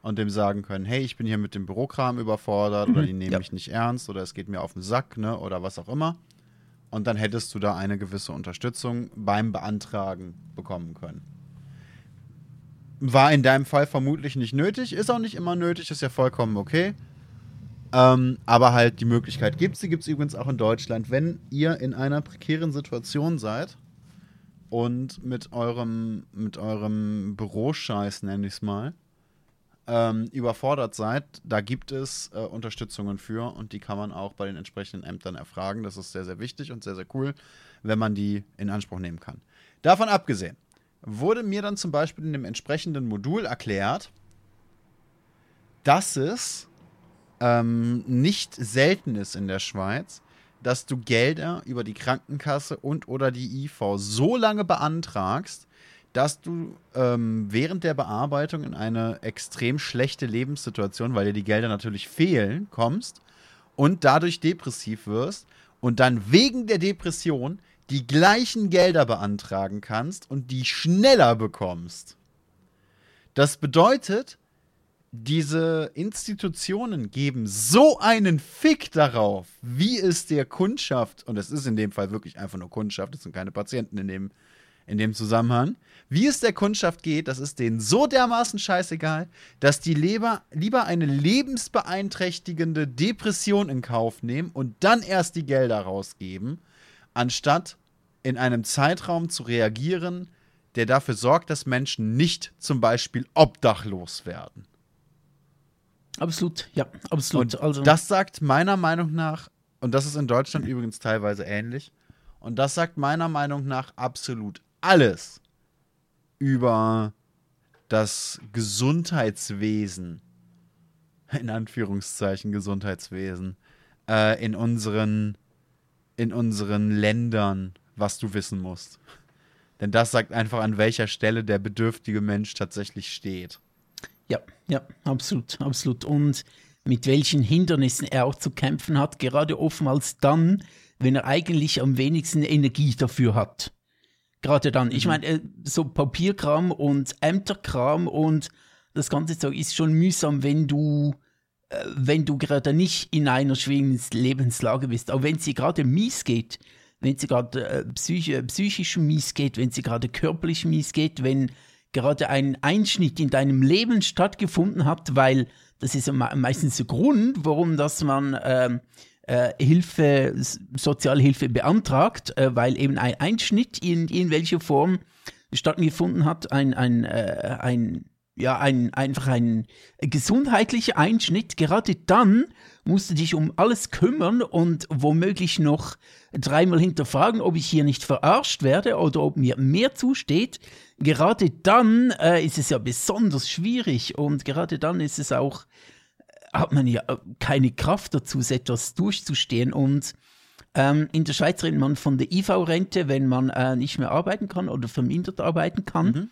und dem sagen können, hey, ich bin hier mit dem Bürokram überfordert mhm, oder die nehmen ja. mich nicht ernst oder es geht mir auf den Sack, ne, oder was auch immer. Und dann hättest du da eine gewisse Unterstützung beim Beantragen bekommen können. War in deinem Fall vermutlich nicht nötig, ist auch nicht immer nötig, ist ja vollkommen okay. Ähm, aber halt die Möglichkeit gibt es. Die gibt es übrigens auch in Deutschland. Wenn ihr in einer prekären Situation seid und mit eurem, mit eurem Büroscheiß, nenne ich es mal, ähm, überfordert seid, da gibt es äh, Unterstützungen für und die kann man auch bei den entsprechenden Ämtern erfragen. Das ist sehr, sehr wichtig und sehr, sehr cool, wenn man die in Anspruch nehmen kann. Davon abgesehen, wurde mir dann zum Beispiel in dem entsprechenden Modul erklärt, dass es ähm, nicht selten ist in der Schweiz, dass du Gelder über die Krankenkasse und oder die IV so lange beantragst, dass du ähm, während der Bearbeitung in eine extrem schlechte Lebenssituation, weil dir die Gelder natürlich fehlen, kommst und dadurch depressiv wirst und dann wegen der Depression die gleichen Gelder beantragen kannst und die schneller bekommst. Das bedeutet, diese Institutionen geben so einen Fick darauf, wie es der Kundschaft, und es ist in dem Fall wirklich einfach nur Kundschaft, es sind keine Patienten in dem, in dem Zusammenhang, wie es der Kundschaft geht, das ist denen so dermaßen scheißegal, dass die Leber lieber eine lebensbeeinträchtigende Depression in Kauf nehmen und dann erst die Gelder rausgeben, anstatt in einem Zeitraum zu reagieren, der dafür sorgt, dass Menschen nicht zum Beispiel obdachlos werden. Absolut, ja, absolut. Und also. Das sagt meiner Meinung nach, und das ist in Deutschland übrigens teilweise ähnlich, und das sagt meiner Meinung nach absolut alles über das Gesundheitswesen, in Anführungszeichen Gesundheitswesen, äh, in, unseren, in unseren Ländern, was du wissen musst. Denn das sagt einfach, an welcher Stelle der bedürftige Mensch tatsächlich steht. Ja, ja, absolut, absolut. Und mit welchen Hindernissen er auch zu kämpfen hat, gerade oftmals dann, wenn er eigentlich am wenigsten Energie dafür hat. Gerade dann. Ich mhm. meine, äh, so Papierkram und Ämterkram und das ganze Zeug ist schon mühsam, wenn du, äh, wenn du gerade nicht in einer schwierigen Lebenslage bist. Aber wenn es dir gerade mies geht, wenn dir gerade äh, psych psychisch mies geht, wenn dir gerade körperlich mies geht, wenn gerade ein Einschnitt in deinem Leben stattgefunden hat, weil das ist meistens der Grund, warum dass man ähm, äh, Hilfe, Sozialhilfe beantragt, äh, weil eben ein Einschnitt in, in welcher Form stattgefunden hat, ein, ein, äh, ein ja, ein, einfach ein gesundheitlicher Einschnitt. Gerade dann musst du dich um alles kümmern und womöglich noch dreimal hinterfragen, ob ich hier nicht verarscht werde oder ob mir mehr zusteht. Gerade dann äh, ist es ja besonders schwierig und gerade dann ist es auch, hat man ja keine Kraft dazu, etwas durchzustehen und ähm, in der Schweiz redet man von der IV-Rente, wenn man äh, nicht mehr arbeiten kann oder vermindert arbeiten kann. Mhm.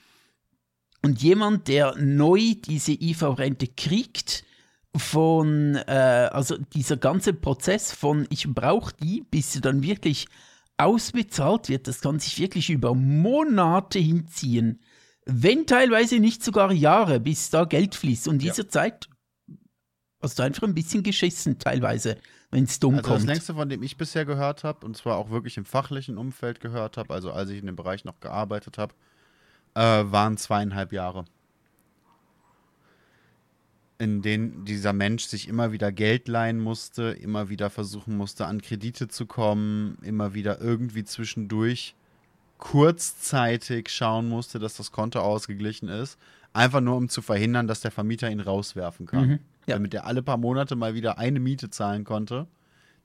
Und jemand, der neu diese IV-Rente kriegt, von, äh, also dieser ganze Prozess von ich brauche die, bis sie dann wirklich ausbezahlt wird, das kann sich wirklich über Monate hinziehen. Wenn teilweise nicht sogar Jahre, bis da Geld fließt. Und diese ja. Zeit hast du einfach ein bisschen geschissen, teilweise, wenn es dumm also kommt. Das längste, von dem ich bisher gehört habe, und zwar auch wirklich im fachlichen Umfeld gehört habe, also als ich in dem Bereich noch gearbeitet habe, äh, waren zweieinhalb Jahre. In denen dieser Mensch sich immer wieder Geld leihen musste, immer wieder versuchen musste, an Kredite zu kommen, immer wieder irgendwie zwischendurch kurzzeitig schauen musste, dass das Konto ausgeglichen ist. Einfach nur, um zu verhindern, dass der Vermieter ihn rauswerfen kann. Mhm, ja. Damit er alle paar Monate mal wieder eine Miete zahlen konnte,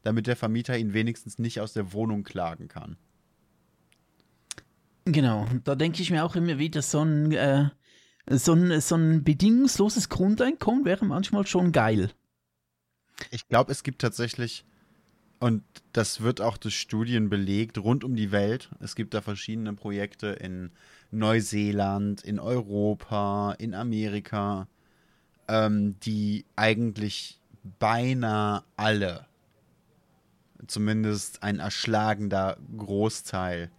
damit der Vermieter ihn wenigstens nicht aus der Wohnung klagen kann. Genau, da denke ich mir auch immer wieder, so ein, äh, so ein, so ein bedingungsloses Grundeinkommen wäre manchmal schon geil. Ich glaube, es gibt tatsächlich, Und das wird auch durch Studien belegt rund um die Welt. Es gibt da verschiedene Projekte in Neuseeland, in Europa, in Amerika, ähm, die eigentlich beinahe alle, zumindest ein erschlagender Großteil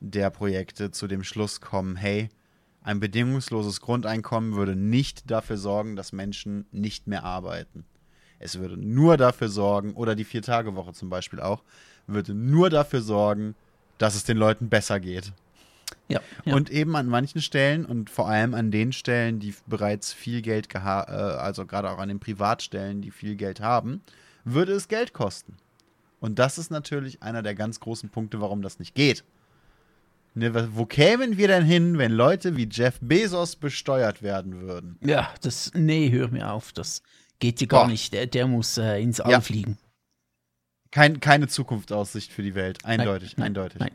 der Projekte zu dem Schluss kommen, hey, ein bedingungsloses Grundeinkommen würde nicht dafür sorgen, dass Menschen nicht mehr arbeiten. Es würde nur dafür sorgen, oder die Vier-Tage-Woche zum Beispiel auch, würde nur dafür sorgen, dass es den Leuten besser geht. Ja, ja. Und eben an manchen Stellen und vor allem an den Stellen, die bereits viel Geld geha äh, also gerade auch an den Privatstellen, die viel Geld haben, würde es Geld kosten. Und das ist natürlich einer der ganz großen Punkte, warum das nicht geht. Ne, wo kämen wir denn hin, wenn Leute wie Jeff Bezos besteuert werden würden? Ja, das, nee, hör mir auf, das geht dir gar Boah. nicht. Der, der muss äh, ins All ja. fliegen. Kein, keine Zukunftsaussicht für die Welt, eindeutig, nein, eindeutig. Nein.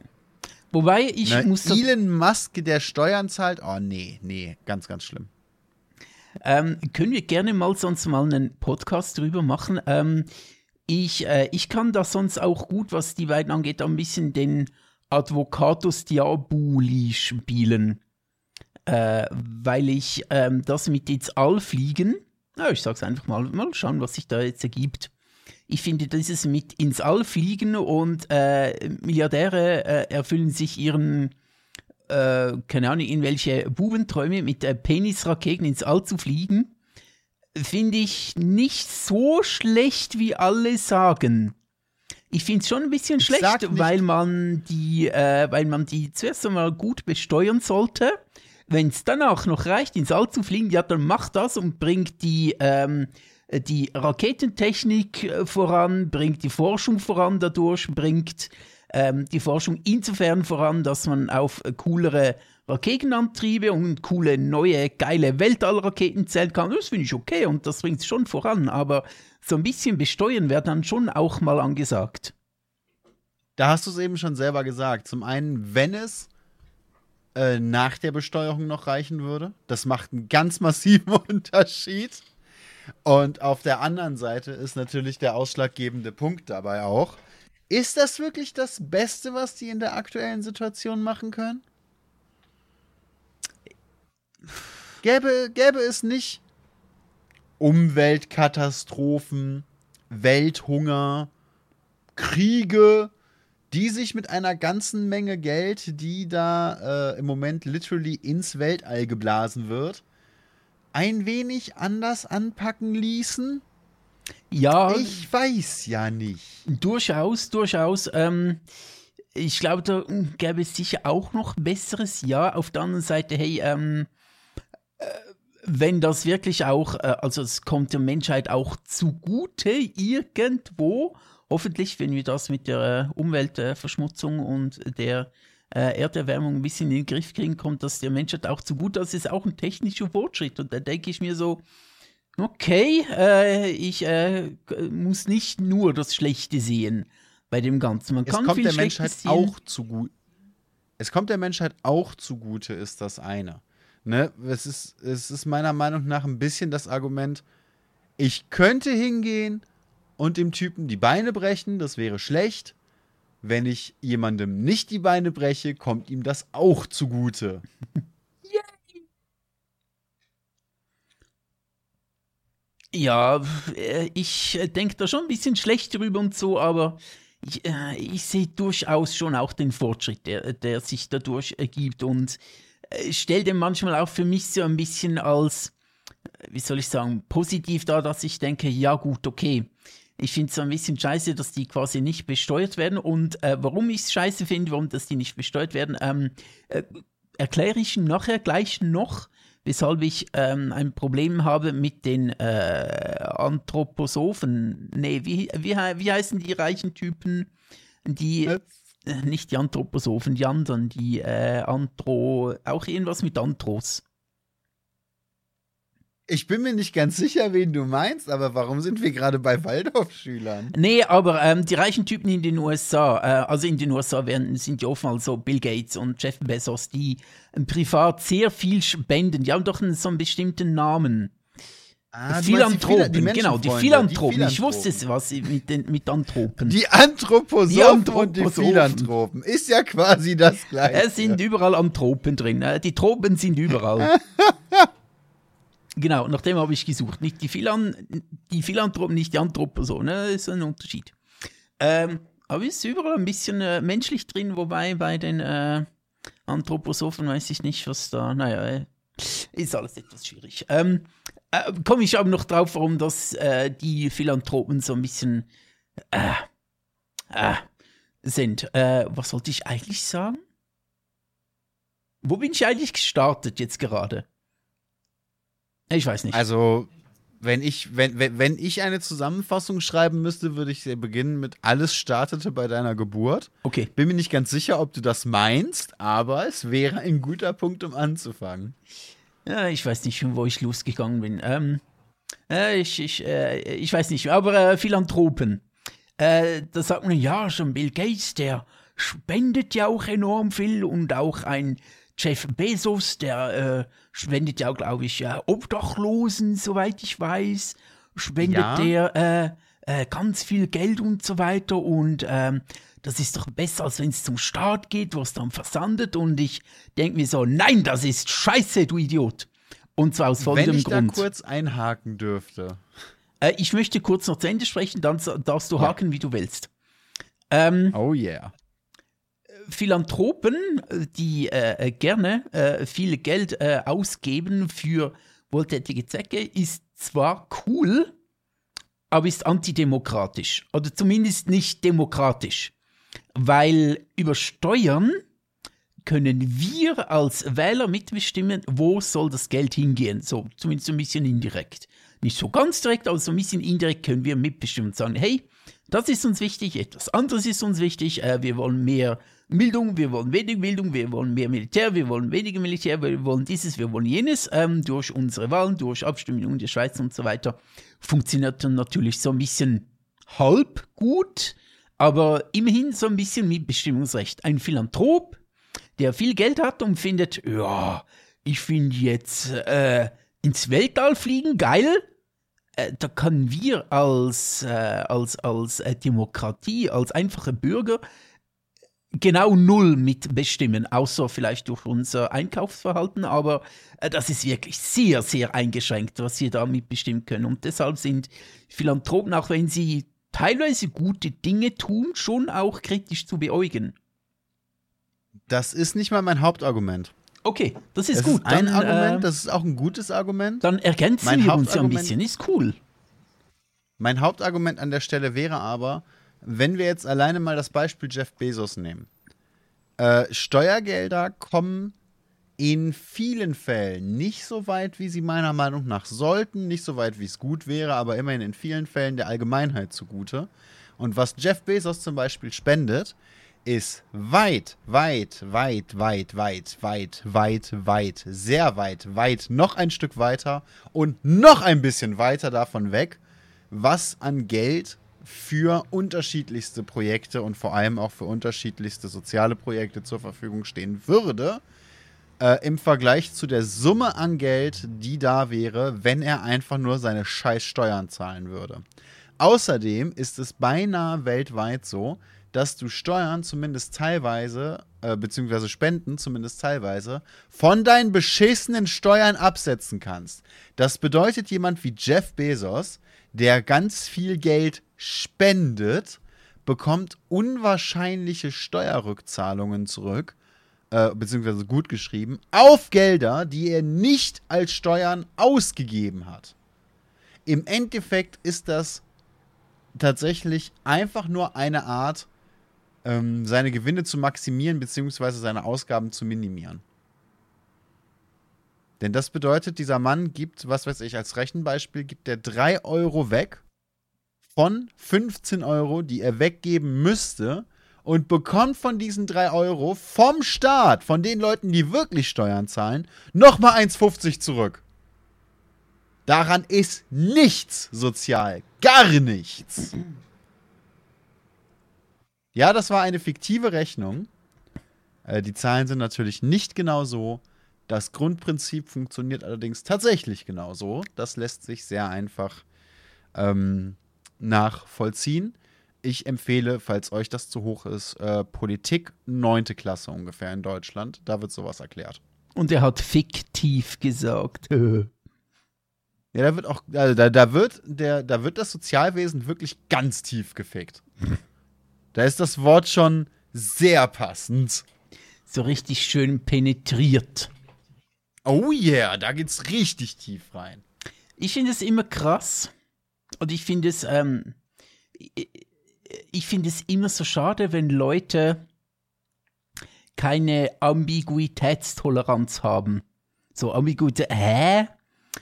Wobei ich ne, muss. Elon Musk, der Steuern zahlt, oh nee, nee, ganz, ganz schlimm. Ähm, können wir gerne mal sonst mal einen Podcast drüber machen. Ähm, ich, äh, ich kann da sonst auch gut, was die beiden angeht, ein bisschen den Advocatus Diaboli spielen. Äh, weil ich ähm, das mit ins All fliegen, ja, ich sag's einfach mal, mal schauen, was sich da jetzt ergibt. Ich finde, dieses mit ins All fliegen und äh, Milliardäre äh, erfüllen sich ihren, äh, keine Ahnung, in welche Bubenträume mit Penisraketen ins All zu fliegen, finde ich nicht so schlecht, wie alle sagen. Ich finde es schon ein bisschen ich schlecht, weil man die, äh, weil man die zuerst einmal gut besteuern sollte. Wenn es dann auch noch reicht, ins All zu fliegen, ja, dann macht das und bringt die, ähm, die Raketentechnik äh, voran, bringt die Forschung voran dadurch, bringt ähm, die Forschung insofern voran, dass man auf coolere Raketenantriebe und coole neue geile Weltallraketen zählen kann. Das finde ich okay und das bringt es schon voran, aber so ein bisschen besteuern wäre dann schon auch mal angesagt. Da hast du es eben schon selber gesagt. Zum einen, wenn es äh, nach der Besteuerung noch reichen würde, das macht einen ganz massiven [LAUGHS] Unterschied. Und auf der anderen Seite ist natürlich der ausschlaggebende Punkt dabei auch. Ist das wirklich das Beste, was die in der aktuellen Situation machen können? Gäbe, gäbe es nicht Umweltkatastrophen, Welthunger, Kriege, die sich mit einer ganzen Menge Geld, die da äh, im Moment literally ins Weltall geblasen wird, ein wenig anders anpacken ließen? Ja. Ich weiß ja nicht. Durchaus, durchaus. Ähm, ich glaube, da gäbe es sicher auch noch besseres. Ja, auf der anderen Seite, hey, ähm, äh, wenn das wirklich auch, äh, also es kommt der Menschheit auch zugute irgendwo, hoffentlich, wenn wir das mit der äh, Umweltverschmutzung und der äh, Erderwärmung ein bisschen in den Griff kriegen, kommt das der Menschheit auch zugute. Das ist auch ein technischer Fortschritt. Und da denke ich mir so, okay, äh, ich äh, muss nicht nur das Schlechte sehen bei dem Ganzen. Man es kann kommt viel der Menschheit auch zugute. Es kommt der Menschheit auch zugute, ist das eine. Ne? Es, ist, es ist meiner Meinung nach ein bisschen das Argument, ich könnte hingehen und dem Typen die Beine brechen, das wäre schlecht. Wenn ich jemandem nicht die Beine breche, kommt ihm das auch zugute. [LAUGHS] Ja, äh, ich denke da schon ein bisschen schlecht drüber und so, aber ich, äh, ich sehe durchaus schon auch den Fortschritt, der, der sich dadurch ergibt und äh, stelle den manchmal auch für mich so ein bisschen als, wie soll ich sagen, positiv da, dass ich denke, ja gut, okay. Ich finde es so ein bisschen scheiße, dass die quasi nicht besteuert werden. Und äh, warum ich es scheiße finde, warum dass die nicht besteuert werden, ähm, äh, erkläre ich nachher gleich noch, weshalb ich ähm, ein Problem habe mit den äh, Anthroposophen. Nee, wie, wie, wie heißen die reichen Typen, die. Äh, nicht die Anthroposophen, die anderen, die äh, Anthro, auch irgendwas mit Anthros. Ich bin mir nicht ganz sicher, wen du meinst, aber warum sind wir gerade bei Waldorfschülern? Nee, aber ähm, die reichen Typen in den USA, äh, also in den USA werden, sind die oftmals so Bill Gates und Jeff Bezos, die privat sehr viel spenden. Die haben doch einen, so einen bestimmten Namen. Ah, Philanthropen, die genau, die Philanthropen. Ich wusste es, was mit den mit Anthropen. Die Anthroposophen, die Anthroposophen und die Philanthropen. Ist ja quasi das [LAUGHS] gleiche. Es sind überall Anthropen drin. Ne? Die Tropen sind überall. [LAUGHS] genau, nach dem habe ich gesucht. Nicht die, Philan die Philanthropen, nicht die Anthroposophen. Ne? Das ist ein Unterschied. Ähm, aber es ist überall ein bisschen äh, menschlich drin, wobei bei den äh, Anthroposophen weiß ich nicht, was da. Naja, äh, ist alles etwas schwierig. Ähm, äh, komme ich aber noch drauf, warum das äh, die Philanthropen so ein bisschen äh, äh, sind. Äh, was sollte ich eigentlich sagen? Wo bin ich eigentlich gestartet jetzt gerade? Ich weiß nicht. Also, wenn ich, wenn, wenn, wenn ich eine Zusammenfassung schreiben müsste, würde ich beginnen mit Alles startete bei deiner Geburt. Okay. Bin mir nicht ganz sicher, ob du das meinst, aber es wäre ein guter Punkt, um anzufangen. Ja, ich weiß nicht, wo ich losgegangen bin. Ähm, äh, ich, ich, äh, ich weiß nicht, aber äh, Philanthropen. Äh, da sagt man, ja, schon Bill Gates, der spendet ja auch enorm viel und auch ein Jeff Bezos, der äh, spendet ja, glaube ich, Obdachlosen, soweit ich weiß, spendet ja. der äh, äh, ganz viel Geld und so weiter und ähm, das ist doch besser, als wenn es zum Staat geht, wo es dann versandet. Und ich denke mir so, nein, das ist scheiße, du Idiot. Und zwar aus folgendem Grund. Wenn ich Grund. da kurz einhaken dürfte. Äh, ich möchte kurz noch zu Ende sprechen, dann darfst du ja. haken, wie du willst. Ähm, oh yeah. Philanthropen, die äh, äh, gerne äh, viel Geld äh, ausgeben für wohltätige Zwecke, ist zwar cool, aber ist antidemokratisch. Oder zumindest nicht demokratisch weil über Steuern können wir als Wähler mitbestimmen, wo soll das Geld hingehen. So, zumindest ein bisschen indirekt. Nicht so ganz direkt, aber so ein bisschen indirekt können wir mitbestimmen und sagen, hey, das ist uns wichtig, etwas anderes ist uns wichtig, äh, wir wollen mehr Bildung, wir wollen weniger Bildung, wir wollen mehr Militär, wir wollen weniger Militär, wir wollen dieses, wir wollen jenes. Ähm, durch unsere Wahlen, durch Abstimmungen in der Schweiz und so weiter funktioniert dann natürlich so ein bisschen halb gut aber immerhin so ein bisschen Mitbestimmungsrecht. Ein Philanthrop, der viel Geld hat und findet, ja, ich finde jetzt äh, ins Weltall fliegen geil. Äh, da können wir als, äh, als, als äh, Demokratie, als einfache Bürger genau null mitbestimmen, außer vielleicht durch unser Einkaufsverhalten, aber äh, das ist wirklich sehr, sehr eingeschränkt, was wir da mitbestimmen können. Und deshalb sind Philanthropen, auch wenn sie teilweise gute Dinge tun, schon auch kritisch zu beäugen. Das ist nicht mal mein Hauptargument. Okay, das ist das gut. Ist ein dann, Argument, äh, das ist auch ein gutes Argument. Dann ergänzen mein wir uns ja ein bisschen, ist cool. Mein Hauptargument an der Stelle wäre aber, wenn wir jetzt alleine mal das Beispiel Jeff Bezos nehmen. Äh, Steuergelder kommen in vielen Fällen nicht so weit, wie sie meiner Meinung nach sollten, nicht so weit, wie es gut wäre, aber immerhin in vielen Fällen der Allgemeinheit zugute. Und was Jeff Bezos zum Beispiel spendet, ist weit, weit, weit, weit, weit, weit, weit, weit, sehr weit, weit, noch ein Stück weiter und noch ein bisschen weiter davon weg, was an Geld für unterschiedlichste Projekte und vor allem auch für unterschiedlichste soziale Projekte zur Verfügung stehen würde äh, im Vergleich zu der Summe an Geld, die da wäre, wenn er einfach nur seine scheiß Steuern zahlen würde. Außerdem ist es beinahe weltweit so, dass du Steuern zumindest teilweise, äh, beziehungsweise Spenden zumindest teilweise, von deinen beschissenen Steuern absetzen kannst. Das bedeutet, jemand wie Jeff Bezos, der ganz viel Geld spendet, bekommt unwahrscheinliche Steuerrückzahlungen zurück äh, beziehungsweise gut geschrieben, auf Gelder, die er nicht als Steuern ausgegeben hat. Im Endeffekt ist das tatsächlich einfach nur eine Art, ähm, seine Gewinne zu maximieren, beziehungsweise seine Ausgaben zu minimieren. Denn das bedeutet, dieser Mann gibt, was weiß ich, als Rechenbeispiel, gibt er 3 Euro weg von 15 Euro, die er weggeben müsste, und bekommt von diesen 3 Euro vom Staat, von den Leuten, die wirklich Steuern zahlen, nochmal 1,50 zurück. Daran ist nichts sozial. Gar nichts. Ja, das war eine fiktive Rechnung. Äh, die Zahlen sind natürlich nicht genau so. Das Grundprinzip funktioniert allerdings tatsächlich genauso. Das lässt sich sehr einfach ähm, nachvollziehen. Ich empfehle, falls euch das zu hoch ist, äh, Politik 9. Klasse ungefähr in Deutschland. Da wird sowas erklärt. Und er hat fiktiv gesagt. [LAUGHS] Ja, da wird auch, also da, da, wird der, da wird das Sozialwesen wirklich ganz tief gefickt. [LAUGHS] da ist das Wort schon sehr passend. So richtig schön penetriert. Oh yeah, da geht's richtig tief rein. Ich finde es immer krass. Und ich finde es, ähm, ich finde es immer so schade, wenn Leute keine Ambiguitätstoleranz haben. So Ambiguität, hä?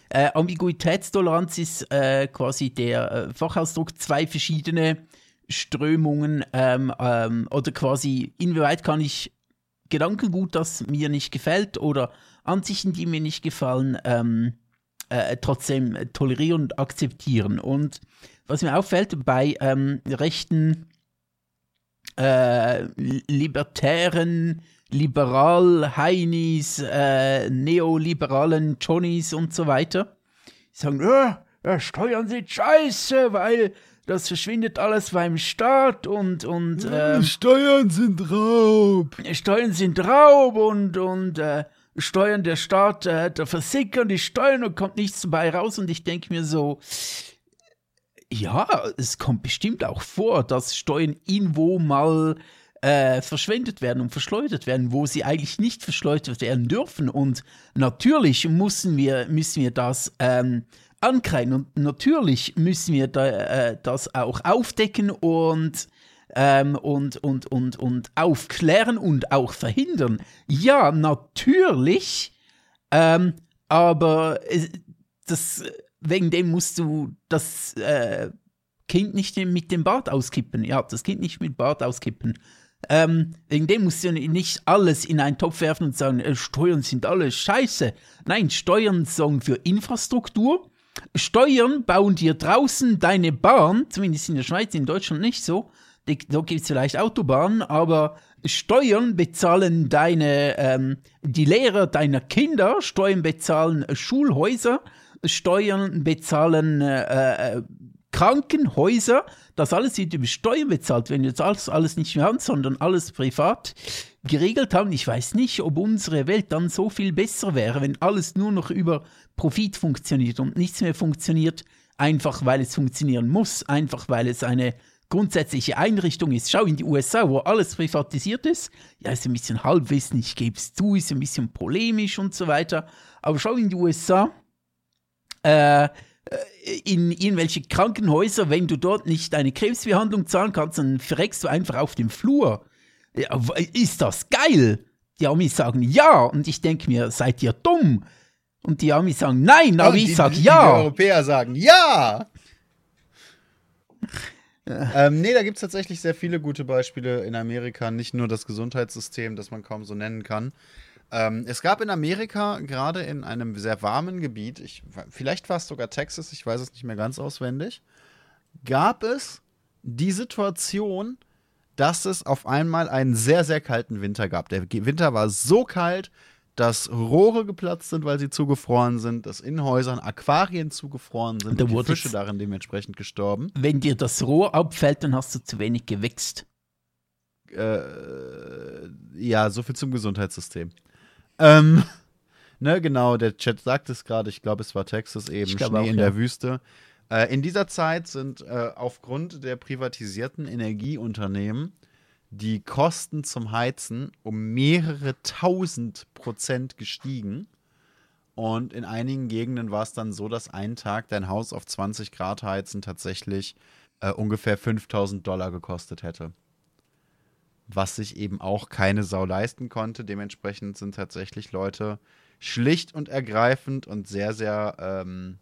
Äh, Ambiguitätstoleranz ist äh, quasi der äh, Fachausdruck, zwei verschiedene Strömungen ähm, ähm, oder quasi inwieweit kann ich Gedankengut, das mir nicht gefällt oder Ansichten, die mir nicht gefallen, ähm, äh, trotzdem tolerieren und akzeptieren. Und was mir auffällt bei ähm, rechten äh, libertären liberal Heinis, äh, neoliberalen Johnnies und so weiter. Die sagen, ja, ja, Steuern sind scheiße, weil das verschwindet alles beim Staat und und äh, Steuern sind Raub. Steuern sind Raub und und äh, Steuern der Staat, äh, da versickern die Steuern und kommt nichts dabei raus und ich denke mir so, ja, es kommt bestimmt auch vor, dass Steuern irgendwo mal äh, verschwendet werden und verschleudert werden, wo sie eigentlich nicht verschleudert werden dürfen. Und natürlich müssen wir, müssen wir das ähm, ankreiden und natürlich müssen wir da, äh, das auch aufdecken und, ähm, und, und, und, und aufklären und auch verhindern. Ja, natürlich, ähm, aber das, wegen dem musst du das äh, Kind nicht mit dem Bart auskippen. Ja, das Kind nicht mit Bart auskippen. Ähm, wegen dem musst du nicht alles in einen Topf werfen und sagen, äh, Steuern sind alles scheiße. Nein, Steuern sorgen für Infrastruktur. Steuern bauen dir draußen deine Bahn, zumindest in der Schweiz, in Deutschland nicht so. Da gibt es vielleicht Autobahnen, aber Steuern bezahlen deine, ähm, die Lehrer deiner Kinder, Steuern bezahlen Schulhäuser, Steuern bezahlen äh, äh Krankenhäuser, das alles wird über Steuern bezahlt. Wenn wir das alles, alles nicht mehr haben, sondern alles privat geregelt haben, ich weiß nicht, ob unsere Welt dann so viel besser wäre, wenn alles nur noch über Profit funktioniert und nichts mehr funktioniert, einfach weil es funktionieren muss, einfach weil es eine grundsätzliche Einrichtung ist. Schau in die USA, wo alles privatisiert ist. Ja, ist ein bisschen Halbwissen, ich gebe es zu, ist ein bisschen polemisch und so weiter. Aber schau in die USA, äh, äh, in irgendwelche Krankenhäuser, wenn du dort nicht deine Krebsbehandlung zahlen kannst, dann verreckst du einfach auf dem Flur. Ist das geil? Die Amis sagen ja und ich denke mir, seid ihr dumm? Und die Amis sagen nein, aber ich sage ja. Die Europäer sagen ja. [LAUGHS] ähm, nee, da gibt es tatsächlich sehr viele gute Beispiele in Amerika. Nicht nur das Gesundheitssystem, das man kaum so nennen kann. Ähm, es gab in Amerika, gerade in einem sehr warmen Gebiet, ich, vielleicht war es sogar Texas, ich weiß es nicht mehr ganz auswendig, gab es die Situation, dass es auf einmal einen sehr, sehr kalten Winter gab. Der Winter war so kalt, dass Rohre geplatzt sind, weil sie zugefroren sind, dass in Häusern Aquarien zugefroren sind da und die Fische darin dementsprechend gestorben. Wenn dir das Rohr abfällt, dann hast du zu wenig gewächst. Äh, ja, so viel zum Gesundheitssystem. Ähm, [LAUGHS] ne, genau, der Chat sagt es gerade, ich glaube, es war Texas eben, Schnee auch, in ja. der Wüste. Äh, in dieser Zeit sind äh, aufgrund der privatisierten Energieunternehmen die Kosten zum Heizen um mehrere tausend Prozent gestiegen. Und in einigen Gegenden war es dann so, dass ein Tag dein Haus auf 20 Grad heizen tatsächlich äh, ungefähr 5000 Dollar gekostet hätte was sich eben auch keine Sau leisten konnte. Dementsprechend sind tatsächlich Leute schlicht und ergreifend und sehr, sehr, ähm,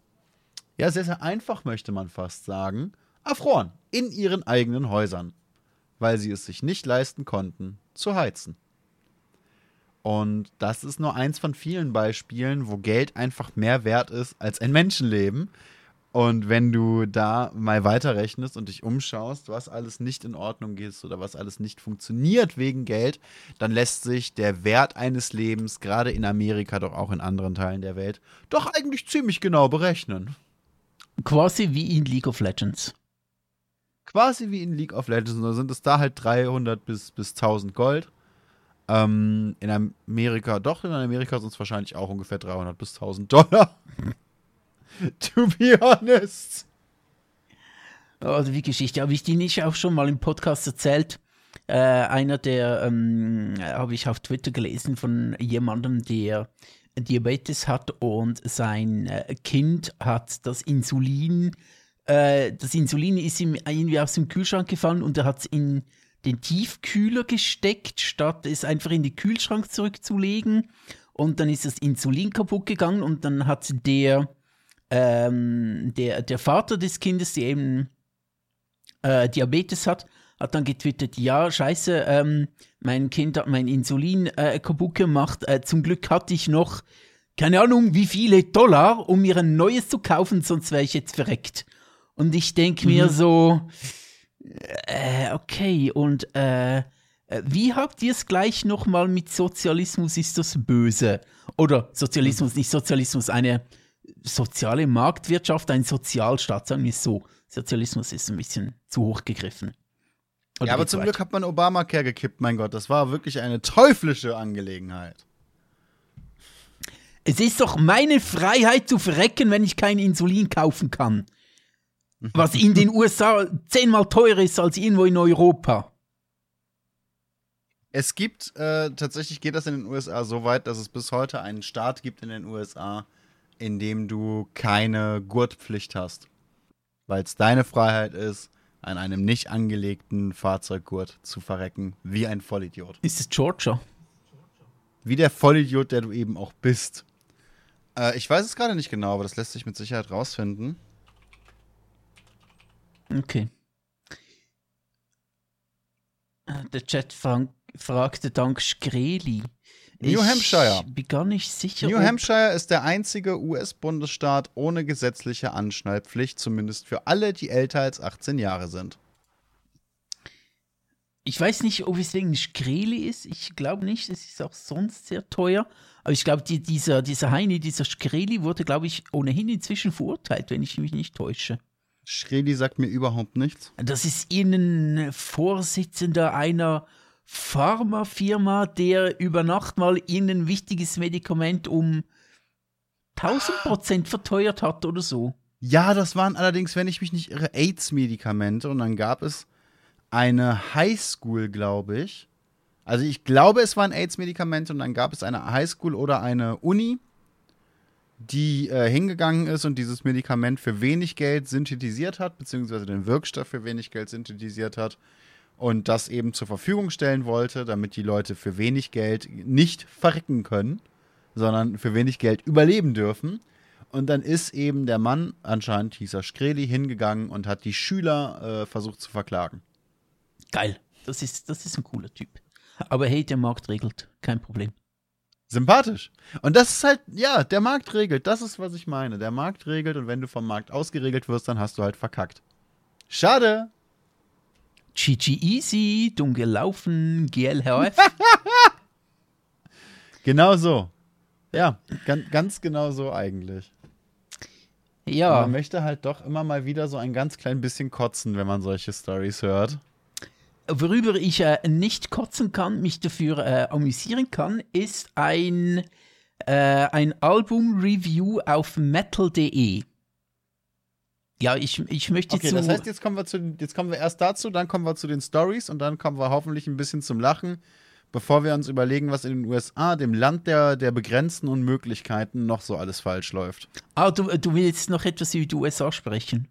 ja, sehr, sehr einfach, möchte man fast sagen, erfroren in ihren eigenen Häusern, weil sie es sich nicht leisten konnten, zu heizen. Und das ist nur eins von vielen Beispielen, wo Geld einfach mehr wert ist als ein Menschenleben. Und wenn du da mal weiterrechnest und dich umschaust, was alles nicht in Ordnung ist oder was alles nicht funktioniert wegen Geld, dann lässt sich der Wert eines Lebens, gerade in Amerika, doch auch in anderen Teilen der Welt, doch eigentlich ziemlich genau berechnen. Quasi wie in League of Legends. Quasi wie in League of Legends. Da sind es da halt 300 bis, bis 1000 Gold. Ähm, in Amerika, doch, in Amerika sind es wahrscheinlich auch ungefähr 300 bis 1000 Dollar. [LAUGHS] to be honest. Also wie Geschichte, habe ich die nicht auch schon mal im Podcast erzählt? Äh, einer der, ähm, habe ich auf Twitter gelesen von jemandem, der Diabetes hat und sein äh, Kind hat das Insulin, äh, das Insulin ist ihm irgendwie aus dem Kühlschrank gefallen und er hat es in den Tiefkühler gesteckt, statt es einfach in den Kühlschrank zurückzulegen. Und dann ist das Insulin kaputt gegangen und dann hat der ähm, der, der Vater des Kindes, der eben äh, Diabetes hat, hat dann getwittert, ja, scheiße, ähm, mein Kind hat mein Insulin äh, kaputt gemacht. Äh, zum Glück hatte ich noch, keine Ahnung, wie viele Dollar, um mir ein neues zu kaufen, sonst wäre ich jetzt verreckt. Und ich denke mhm. mir so, äh, okay, und äh, äh, wie habt ihr es gleich nochmal mit Sozialismus ist das böse? Oder Sozialismus, mhm. nicht Sozialismus, eine soziale Marktwirtschaft, ein Sozialstaat, sagen wir es so. Sozialismus ist ein bisschen zu hoch gegriffen. Oder ja, aber zum weit. Glück hat man Obamacare gekippt, mein Gott. Das war wirklich eine teuflische Angelegenheit. Es ist doch meine Freiheit zu verrecken, wenn ich kein Insulin kaufen kann. Was in den USA zehnmal teurer ist als irgendwo in Europa. Es gibt, äh, tatsächlich geht das in den USA so weit, dass es bis heute einen Staat gibt in den USA, in dem du keine Gurtpflicht hast. Weil es deine Freiheit ist, an einem nicht angelegten Fahrzeuggurt zu verrecken, wie ein Vollidiot. Ist es Georgia? Wie der Vollidiot, der du eben auch bist. Äh, ich weiß es gerade nicht genau, aber das lässt sich mit Sicherheit rausfinden. Okay. Äh, der Chat fragte dank Skreli. New Hampshire. Ich bin gar nicht sicher. New Hampshire ist der einzige US-Bundesstaat ohne gesetzliche Anschnallpflicht, zumindest für alle, die älter als 18 Jahre sind. Ich weiß nicht, ob es wegen Skreli ist. Ich glaube nicht. Es ist auch sonst sehr teuer. Aber ich glaube, die, dieser, dieser Heini, dieser Skreli wurde, glaube ich, ohnehin inzwischen verurteilt, wenn ich mich nicht täusche. Skreli sagt mir überhaupt nichts. Das ist ihnen Vorsitzender einer Pharmafirma, der über Nacht mal irgendein wichtiges Medikament um 1000 Prozent verteuert hat oder so. Ja, das waren allerdings, wenn ich mich nicht irre, AIDS-Medikamente und dann gab es eine Highschool, glaube ich. Also ich glaube, es waren AIDS-Medikamente und dann gab es eine Highschool oder eine Uni, die äh, hingegangen ist und dieses Medikament für wenig Geld synthetisiert hat, beziehungsweise den Wirkstoff für wenig Geld synthetisiert hat und das eben zur Verfügung stellen wollte, damit die Leute für wenig Geld nicht verrecken können, sondern für wenig Geld überleben dürfen. Und dann ist eben der Mann, anscheinend hieß er Skreli, hingegangen und hat die Schüler äh, versucht zu verklagen. Geil. Das ist, das ist ein cooler Typ. Aber hey, der Markt regelt. Kein Problem. Sympathisch. Und das ist halt, ja, der Markt regelt. Das ist, was ich meine. Der Markt regelt und wenn du vom Markt ausgeregelt wirst, dann hast du halt verkackt. Schade. GG Easy, dumm gelaufen, GLHF. [LAUGHS] genau so. Ja, ganz, ganz genau so eigentlich. Ja. man möchte halt doch immer mal wieder so ein ganz klein bisschen kotzen, wenn man solche Stories hört. Worüber ich äh, nicht kotzen kann, mich dafür äh, amüsieren kann, ist ein, äh, ein Album-Review auf metal.de. Ja, ich, ich möchte okay, zu. Das heißt, jetzt kommen, wir zu, jetzt kommen wir erst dazu, dann kommen wir zu den Stories und dann kommen wir hoffentlich ein bisschen zum Lachen, bevor wir uns überlegen, was in den USA, dem Land der, der begrenzten Unmöglichkeiten, noch so alles falsch läuft. Ah, du, du willst noch etwas über die USA sprechen?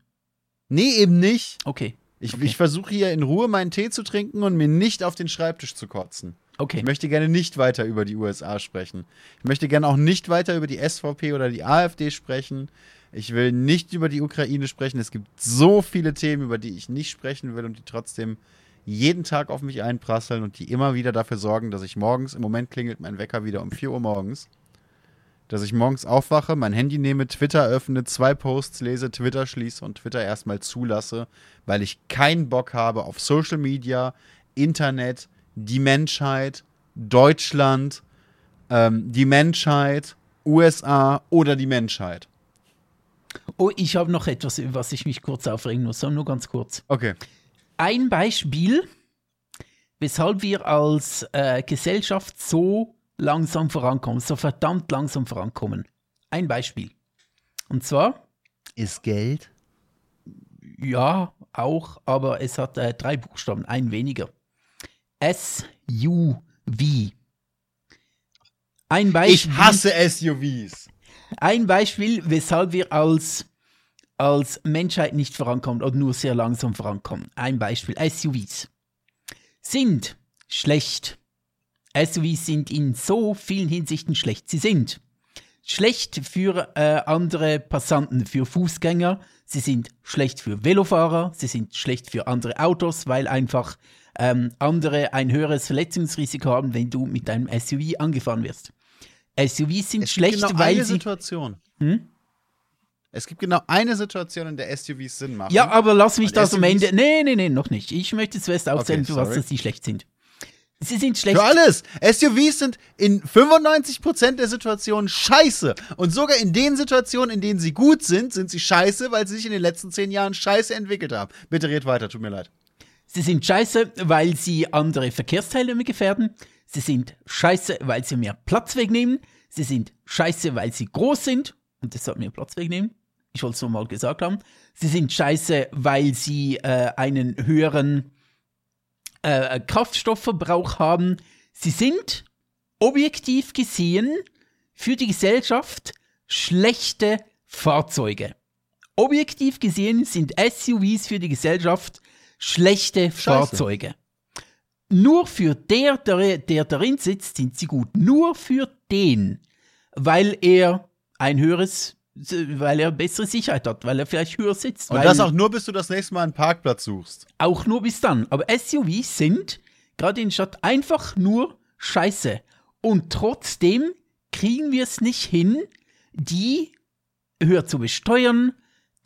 Nee, eben nicht. Okay. Ich, okay. ich versuche hier in Ruhe meinen Tee zu trinken und mir nicht auf den Schreibtisch zu kotzen. Okay. Ich möchte gerne nicht weiter über die USA sprechen. Ich möchte gerne auch nicht weiter über die SVP oder die AfD sprechen. Ich will nicht über die Ukraine sprechen. Es gibt so viele Themen, über die ich nicht sprechen will und die trotzdem jeden Tag auf mich einprasseln und die immer wieder dafür sorgen, dass ich morgens, im Moment klingelt mein Wecker wieder um 4 Uhr morgens, dass ich morgens aufwache, mein Handy nehme, Twitter öffne, zwei Posts lese, Twitter schließe und Twitter erstmal zulasse, weil ich keinen Bock habe auf Social Media, Internet, die Menschheit, Deutschland, ähm, die Menschheit, USA oder die Menschheit. Oh, ich habe noch etwas, über was ich mich kurz aufregen muss, nur ganz kurz. Okay. Ein Beispiel, weshalb wir als äh, Gesellschaft so langsam vorankommen, so verdammt langsam vorankommen. Ein Beispiel. Und zwar, Ist Geld? ja, auch, aber es hat äh, drei Buchstaben, ein weniger. S-U-V. Ein Beispiel. Ich hasse SUVs. Ein Beispiel, weshalb wir als, als Menschheit nicht vorankommen oder nur sehr langsam vorankommen. Ein Beispiel, SUVs sind schlecht. SUVs sind in so vielen Hinsichten schlecht. Sie sind schlecht für äh, andere Passanten, für Fußgänger. Sie sind schlecht für Velofahrer. Sie sind schlecht für andere Autos, weil einfach ähm, andere ein höheres Verletzungsrisiko haben, wenn du mit einem SUV angefahren wirst. SUVs sind Es schlecht, gibt genau weil eine sie Situation. Hm? Es gibt genau eine Situation, in der SUVs Sinn machen. Ja, aber lass mich das am SUVs Ende. Nee, nee, nee, noch nicht. Ich möchte zuerst aufzählen, Okay, für was dass sie schlecht sind. Sie sind schlecht. Für alles. SUVs sind in 95% der Situationen scheiße. Und sogar in den Situationen, in denen sie gut sind, sind sie scheiße, weil sie sich in den letzten zehn Jahren scheiße entwickelt haben. Bitte red weiter, tut mir leid. Sie sind scheiße, weil sie andere Verkehrsteilnehmer gefährden. Sie sind scheiße, weil sie mehr Platz wegnehmen. Sie sind scheiße, weil sie groß sind und deshalb mehr Platz wegnehmen. Ich wollte es nur mal gesagt haben. Sie sind scheiße, weil sie äh, einen höheren äh, Kraftstoffverbrauch haben. Sie sind objektiv gesehen für die Gesellschaft schlechte Fahrzeuge. Objektiv gesehen sind SUVs für die Gesellschaft schlechte Fahrzeuge. Nur für der, der, der darin sitzt, sind sie gut. Nur für den, weil er ein höheres, weil er bessere Sicherheit hat, weil er vielleicht höher sitzt. Und das auch nur, bis du das nächste Mal einen Parkplatz suchst. auch nur bis dann. Aber SUVs sind gerade in der Stadt einfach nur scheiße. Und trotzdem kriegen wir es nicht hin, die höher zu besteuern,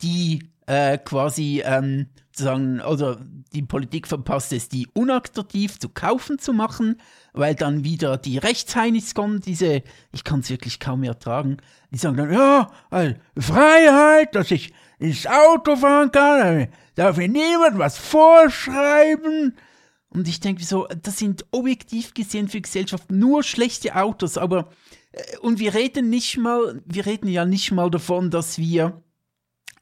die äh, quasi ähm, sagen, oder die Politik verpasst es, die unattraktiv zu kaufen zu machen, weil dann wieder die Rechtsheinis kommen, diese, ich kann es wirklich kaum mehr ertragen, die sagen dann, ja, also Freiheit, dass ich ins Auto fahren kann, darf mir niemand was vorschreiben. Und ich denke so, das sind objektiv gesehen für Gesellschaft nur schlechte Autos, aber äh, und wir reden nicht mal, wir reden ja nicht mal davon, dass wir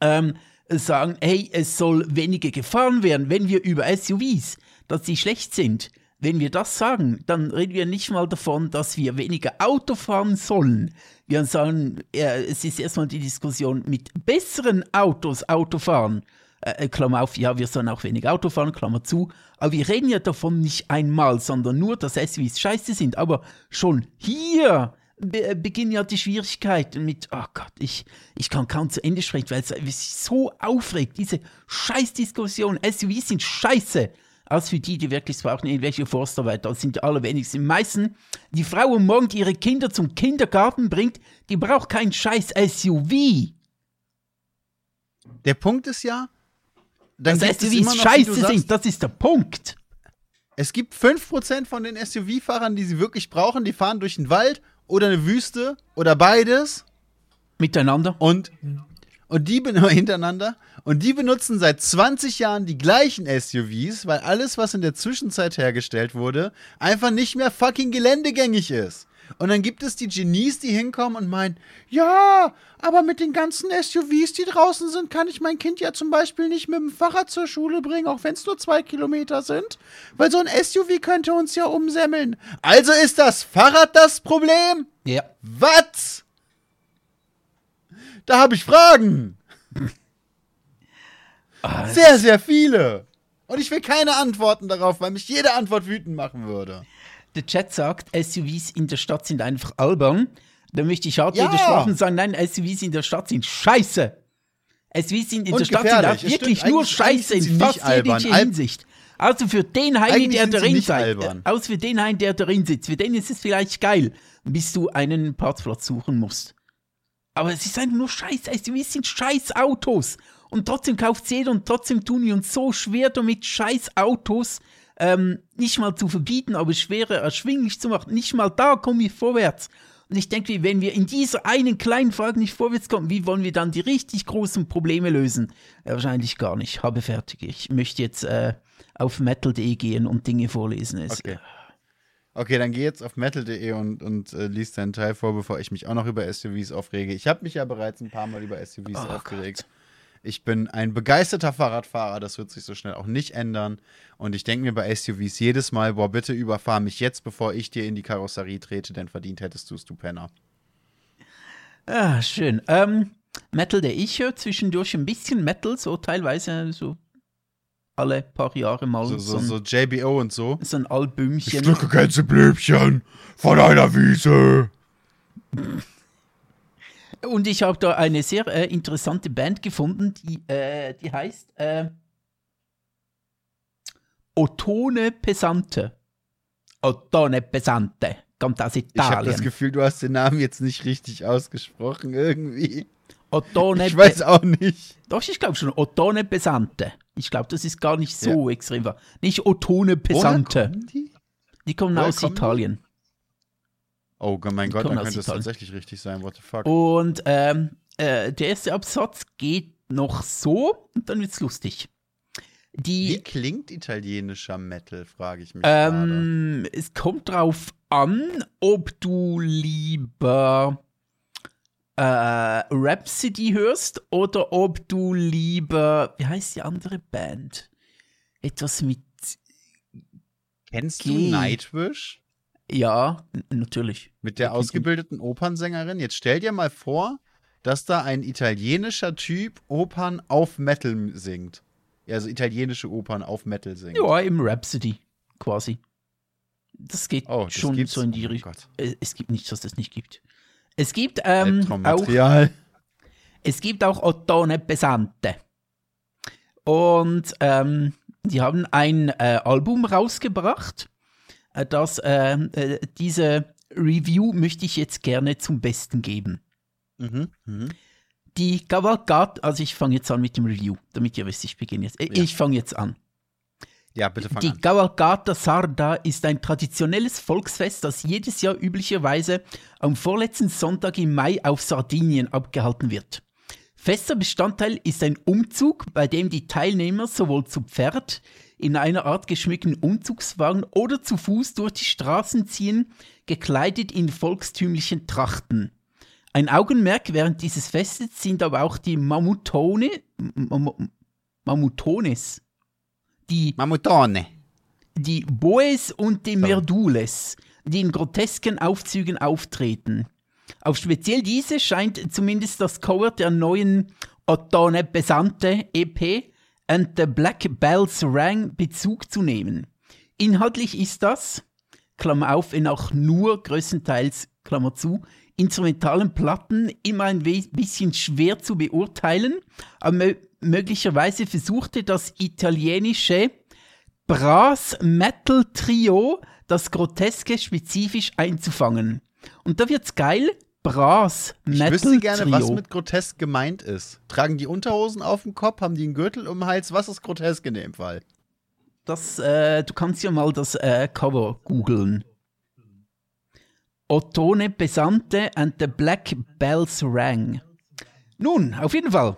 ähm, sagen, hey, es soll weniger gefahren werden, wenn wir über SUVs, dass sie schlecht sind. Wenn wir das sagen, dann reden wir nicht mal davon, dass wir weniger Auto fahren sollen. Wir sagen, äh, es ist erstmal die Diskussion mit besseren Autos Auto fahren. Äh, Klammer auf, ja, wir sollen auch weniger Auto fahren, Klammer zu. Aber wir reden ja davon nicht einmal, sondern nur, dass SUVs scheiße sind. Aber schon hier be beginnen ja die Schwierigkeiten mit, oh Gott, ich, ich kann kaum zu Ende sprechen, weil es mich so aufregt, diese Scheißdiskussion. SUVs sind scheiße. Als für die, die wirklich brauchen, irgendwelche Forstarbeit, das sind die allerwenigsten. Die meisten, die Frau am Morgen, die ihre Kinder zum Kindergarten bringt, die braucht kein scheiß SUV. Der Punkt ist ja, dann wie du scheiße sagst, sind, das ist der Punkt. Es gibt 5% von den SUV-Fahrern, die sie wirklich brauchen, die fahren durch den Wald oder eine Wüste oder beides Miteinander. und, und die [LAUGHS] hintereinander und die benutzen seit 20 Jahren die gleichen SUVs, weil alles, was in der Zwischenzeit hergestellt wurde, einfach nicht mehr fucking geländegängig ist. Und dann gibt es die Genies, die hinkommen und meinen, ja, aber mit den ganzen SUVs, die draußen sind, kann ich mein Kind ja zum Beispiel nicht mit dem Fahrrad zur Schule bringen, auch wenn es nur zwei Kilometer sind. Weil so ein SUV könnte uns ja umsemmeln. Also ist das Fahrrad das Problem? Ja. Was? Da habe ich Fragen. Sehr, sehr viele. Und ich will keine Antworten darauf, weil mich jede Antwort wütend machen würde. Der Chat sagt, SUVs in der Stadt sind einfach albern. Da möchte ich hart Ja. widersprechen und sagen, nein, SUVs in der Stadt sind scheiße. SUVs sind in Und der Stadt sind auch wirklich nur scheiße in fast jeglicher Hinsicht. Also für den Heini, der darin nicht sitzt. albern. Also für den Heini, der darin sitzt. Für den ist es vielleicht geil, bis du einen Parkplatz suchen musst. Aber es ist einfach nur scheiß SUVs sind scheiß Autos. Und trotzdem kauft jeder und trotzdem tun wir uns so schwer damit, scheiß Autos ähm, nicht mal zu verbieten, aber schwerer erschwinglich zu machen. Nicht mal da kommen wir vorwärts. Und ich denke, wenn wir in dieser einen kleinen Frage nicht vorwärts kommen, wie wollen wir dann die richtig großen Probleme lösen? Ja, wahrscheinlich gar nicht. Habe fertig. Ich möchte jetzt äh, auf metal.de gehen und Dinge vorlesen. Es, Okay. Okay, dann geh jetzt auf metal.de und, und äh, lies deinen Teil vor, bevor ich mich auch noch über SUVs aufrege. Ich habe mich ja bereits ein paar Mal über SUVs Oh aufgeregt. Ich bin ein begeisterter Fahrradfahrer, das wird sich so schnell auch nicht ändern. Und ich denke mir bei SUVs jedes Mal, boah, bitte überfahr mich jetzt, bevor ich dir in die Karosserie trete, denn verdient hättest du es, du Penner. Ah, schön. Ähm, Metal, der ich höre zwischendurch ein bisschen Metal, so teilweise so alle paar Jahre mal So, so, so, ein, so JBO und so. so ein Albümchen. ganze Blümchen von einer Wiese. Und ich habe da eine sehr äh, interessante Band gefunden, die, äh, die heißt äh, Ottone Pesante. Ottone Pesante. Kommt aus Ich habe Italien. das Gefühl, du hast den Namen jetzt nicht richtig ausgesprochen irgendwie. Ottone Ich weiß auch nicht. Doch, ich glaube schon. Ottone Pesante. Ich glaube, das ist gar nicht so extrem. wahr. Nicht Ottone Pesante. die? Die kommen Woher aus kommen die? Italien. Oh Gott, mein Gott, dann könnte es Italien. tatsächlich richtig sein. What the fuck? Und ähm, äh, der erste Absatz geht noch so und dann wird's lustig. Wie Die, klingt italienischer Metal, frage ich mich gerade. ähm, es kommt drauf an, ob du lieber äh, Rhapsody hörst oder ob du lieber, wie heißt die andere Band? Etwas mit, Kennst G. du Nightwish? ja, natürlich. Mit der ausgebildeten Opernsängerin? Jetzt stell dir mal vor, dass da ein italienischer Typ Opern auf Metal singt. Also italienische Opern auf Metal singt. Ja, im Rhapsody quasi. Das geht Oh, das schon gibt's? so in die Oh Richtung. Gott. Es es gibt nichts, was das nicht gibt. Es gibt ähm, auch. Es gibt auch Ottone Pesante. Und ähm, die haben ein äh, Album rausgebracht. Äh, das, ähm, äh, diese Review möchte ich jetzt gerne zum Besten geben. Mhm. Mhm. Die Cavalcade, also ich fange jetzt an mit dem Review, damit ihr wisst, ich beginne jetzt. Äh, Ja. Ich fange jetzt an. Ja, bitte fang Die an. Cavalcata Sarda ist ein traditionelles Volksfest, das jedes Jahr üblicherweise am vorletzten Sonntag im Mai auf Sardinien abgehalten wird. Fester Bestandteil ist ein Umzug, bei dem die Teilnehmer sowohl zu Pferd, in einer Art geschmückten Umzugswagen oder zu Fuß durch die Straßen ziehen, gekleidet in volkstümlichen Trachten. Ein Augenmerk während dieses Festes sind aber auch die Mammutone, M- M- Mammutones, die Mammutone. die Boes und die Merdules, die in grotesken Aufzügen auftreten. Auf speziell diese scheint zumindest das Cover der neuen Ottone Pesante EP and the Black Bells Rang Bezug zu nehmen. Inhaltlich ist das, Klammer auf, wenn auch nur größtenteils, Klammer zu, instrumentalen Platten immer ein bisschen schwer zu beurteilen, aber möglicherweise versuchte das italienische Brass Metal Trio das Groteske spezifisch einzufangen. Und da wird's geil. Brass Ich Metal wüsste gerne, Trio. was mit grotesk gemeint ist. Tragen die Unterhosen auf dem Kopf? Haben die einen Gürtel um den Hals? Was ist grotesk in dem Fall? Das, äh, du kannst ja mal das äh, Cover googeln. Ottone Pesante and the Black Bells Rang. Nun, auf jeden Fall.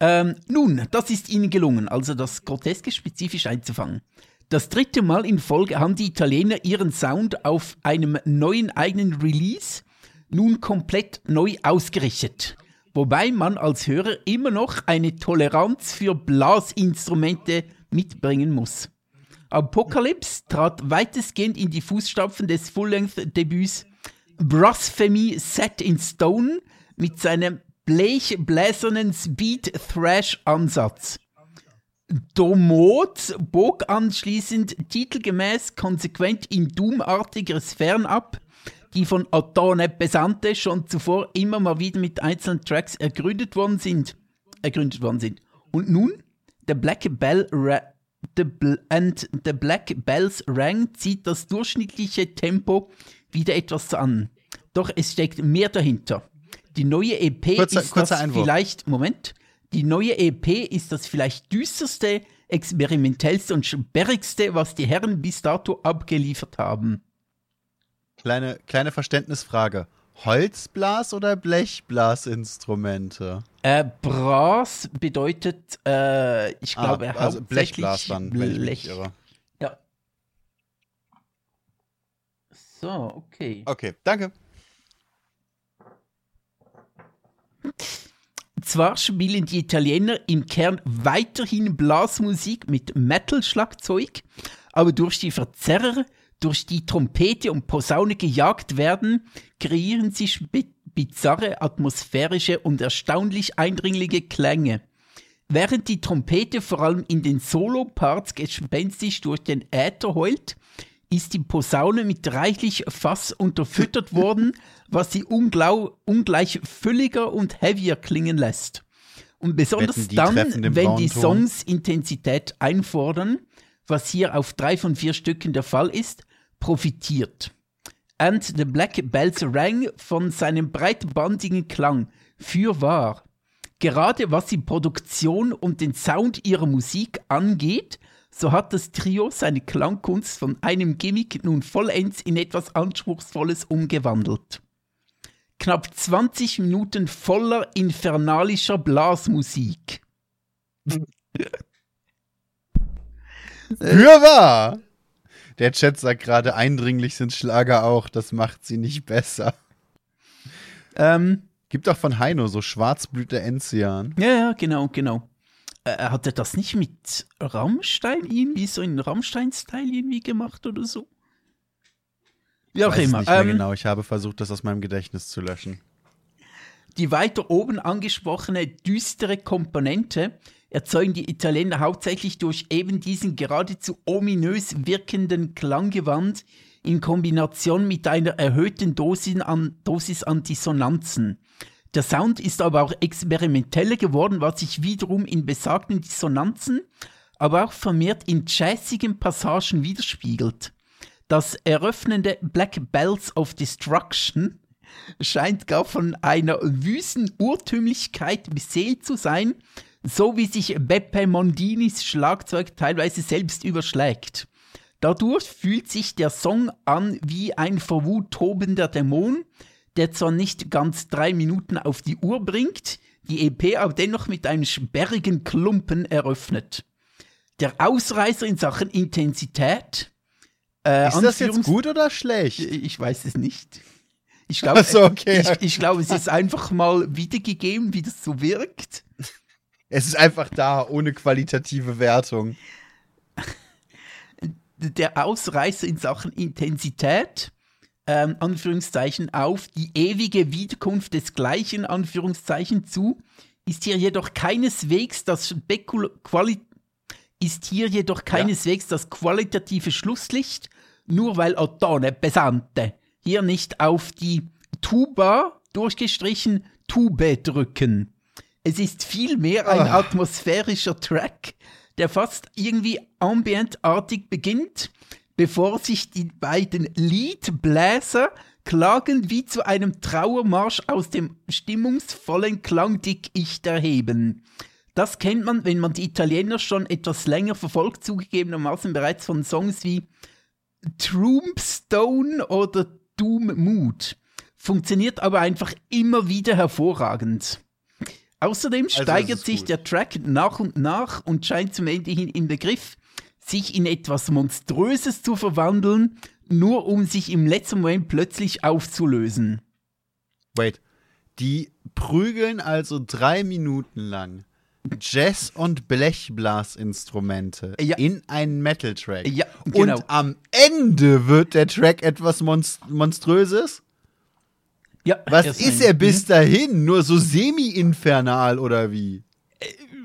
Ähm, nun, das ist ihnen gelungen, also das Groteske spezifisch einzufangen. Das dritte Mal in Folge haben die Italiener ihren Sound auf einem neuen eigenen Release nun komplett neu ausgerichtet. Wobei man als Hörer immer noch eine Toleranz für Blasinstrumente mitbringen muss. Apocalypse trat weitestgehend in die Fußstapfen des Full-Length-Debüts Blasphemy Set in Stone mit seinem blechbläsernen Speed-Thrash-Ansatz. Domod bog anschließend titelgemäß konsequent in Doom-artigeres fernab, die von Ottone Pesante schon zuvor immer mal wieder mit einzelnen Tracks ergründet worden sind. Ergründet worden sind. Und nun der Black Bell Ra the, and the Black Bells Rang zieht das durchschnittliche Tempo wieder etwas an. Doch es steckt mehr dahinter. Die neue EP kurzer, ist kurzer das Einwurf. vielleicht, Moment, die neue EP ist das vielleicht düsterste, experimentellste und sperrigste, was die Herren bis dato abgeliefert haben. Kleine, kleine Verständnisfrage. Holzblas- oder Blechblasinstrumente? Äh, Brass bedeutet, äh, ich glaube, ah, also Blechblas dann, wenn ich mich Blech. irre. Ja. So, okay. Okay, danke. Zwar spielen die Italiener im Kern weiterhin Blasmusik mit Metal-Schlagzeug, aber durch die Verzerrer, durch die Trompete und Posaune gejagt werden, kreieren sie bizarre, atmosphärische und erstaunlich eindringliche Klänge. Während die Trompete vor allem in den Solo-Parts gespenstisch durch den Äther heult, ist die Posaune mit reichlich Fass unterfüttert worden, was sie ungleich fülliger und heavier klingen lässt. Und besonders dann, wenn die Ton? Songs Intensität einfordern, was hier auf drei von vier Stücken der Fall ist, profitiert. And the Black Bells rang von seinem breitbandigen Klang. Fürwahr. Gerade was die Produktion und den Sound ihrer Musik angeht, so hat das Trio seine Klangkunst von einem Gimmick nun vollends in etwas Anspruchsvolles umgewandelt. Knapp 20 Minuten voller infernalischer Blasmusik. [LAUGHS] Fürwahr! Der Chat sagt gerade, eindringlich sind Schlager auch, das macht sie nicht besser. Ähm, Gibt auch von Heino so Schwarzblüter Enzian. ja, ja, genau, genau. Äh, hat er das nicht mit Rammstein irgendwie, so in Rammstein-Style irgendwie gemacht oder so? Wie auch Weiß immer. nicht mehr Ähm, genau. Ich habe versucht, das aus meinem Gedächtnis zu löschen. Die weiter oben angesprochene düstere Komponente erzeugen die Italiener hauptsächlich durch eben diesen geradezu ominös wirkenden Klanggewand in Kombination mit einer erhöhten Dosis an, Dosis an Dissonanzen. Der Sound ist aber auch experimenteller geworden, was sich wiederum in besagten Dissonanzen, aber auch vermehrt in jazzigen Passagen widerspiegelt. Das eröffnende Black Bells of Destruction scheint gar von einer wüsten Urtümlichkeit beseelt zu sein, so wie sich Beppe Mondinis Schlagzeug teilweise selbst überschlägt. Dadurch fühlt sich der Song an wie ein vor Wut tobender Dämon, der zwar nicht ganz drei Minuten auf die Uhr bringt, die EP aber dennoch mit einem sperrigen Klumpen eröffnet. Der Ausreißer in Sachen Intensität. Äh, Ist das jetzt gut oder schlecht? ich weiß es nicht. Ich [LAUGHS] glaube, so, okay. ich, ich glaube, es ist einfach mal wiedergegeben, wie das so wirkt. Es ist einfach da, ohne qualitative Wertung. [LAUGHS] Der Ausreißer in Sachen Intensität, ähm, Anführungszeichen, auf die ewige Wiederkunft des Gleichen, Anführungszeichen, zu, ist hier jedoch keineswegs das Spekul Quali ist hier jedoch keineswegs das qualitative Schlusslicht, nur weil Ottone Pesante hier nicht auf die Tuba durchgestrichen Tube drücken. Es ist vielmehr ein Ah. atmosphärischer Track, der fast irgendwie ambientartig beginnt, bevor sich die beiden Liedbläser klagend wie zu einem Trauermarsch aus dem stimmungsvollen Klangdickicht erheben. Das kennt man, wenn man die Italiener schon etwas länger verfolgt, zugegebenermaßen bereits von Songs wie Tombstone oder Doom Mood. Funktioniert aber einfach immer wieder hervorragend. Außerdem Also steigert sich gut. der Track nach und nach und scheint zum Ende hin im Begriff, sich in etwas Monströses zu verwandeln, nur um sich im letzten Moment plötzlich aufzulösen. Wait. Die prügeln also drei Minuten lang Jazz- und Blechblasinstrumente Ja. in einen Metal-Track. Ja, genau. Und am Ende wird der Track etwas Monst Monströses? Ja, Was ist er bis dahin? Nur so semi-infernal oder wie?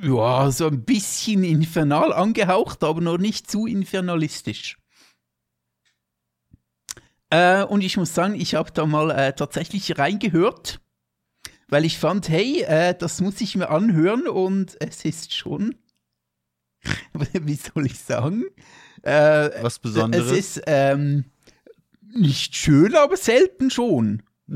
Ja, so ein bisschen infernal angehaucht, aber noch nicht zu infernalistisch. Äh, und ich muss sagen, ich habe da mal äh, tatsächlich reingehört, weil ich fand, hey, äh, das muss ich mir anhören und es ist schon [LAUGHS] wie soll ich sagen? Äh, Was Besonderes? Es ist ähm, nicht schön, aber selten schon. [LAUGHS]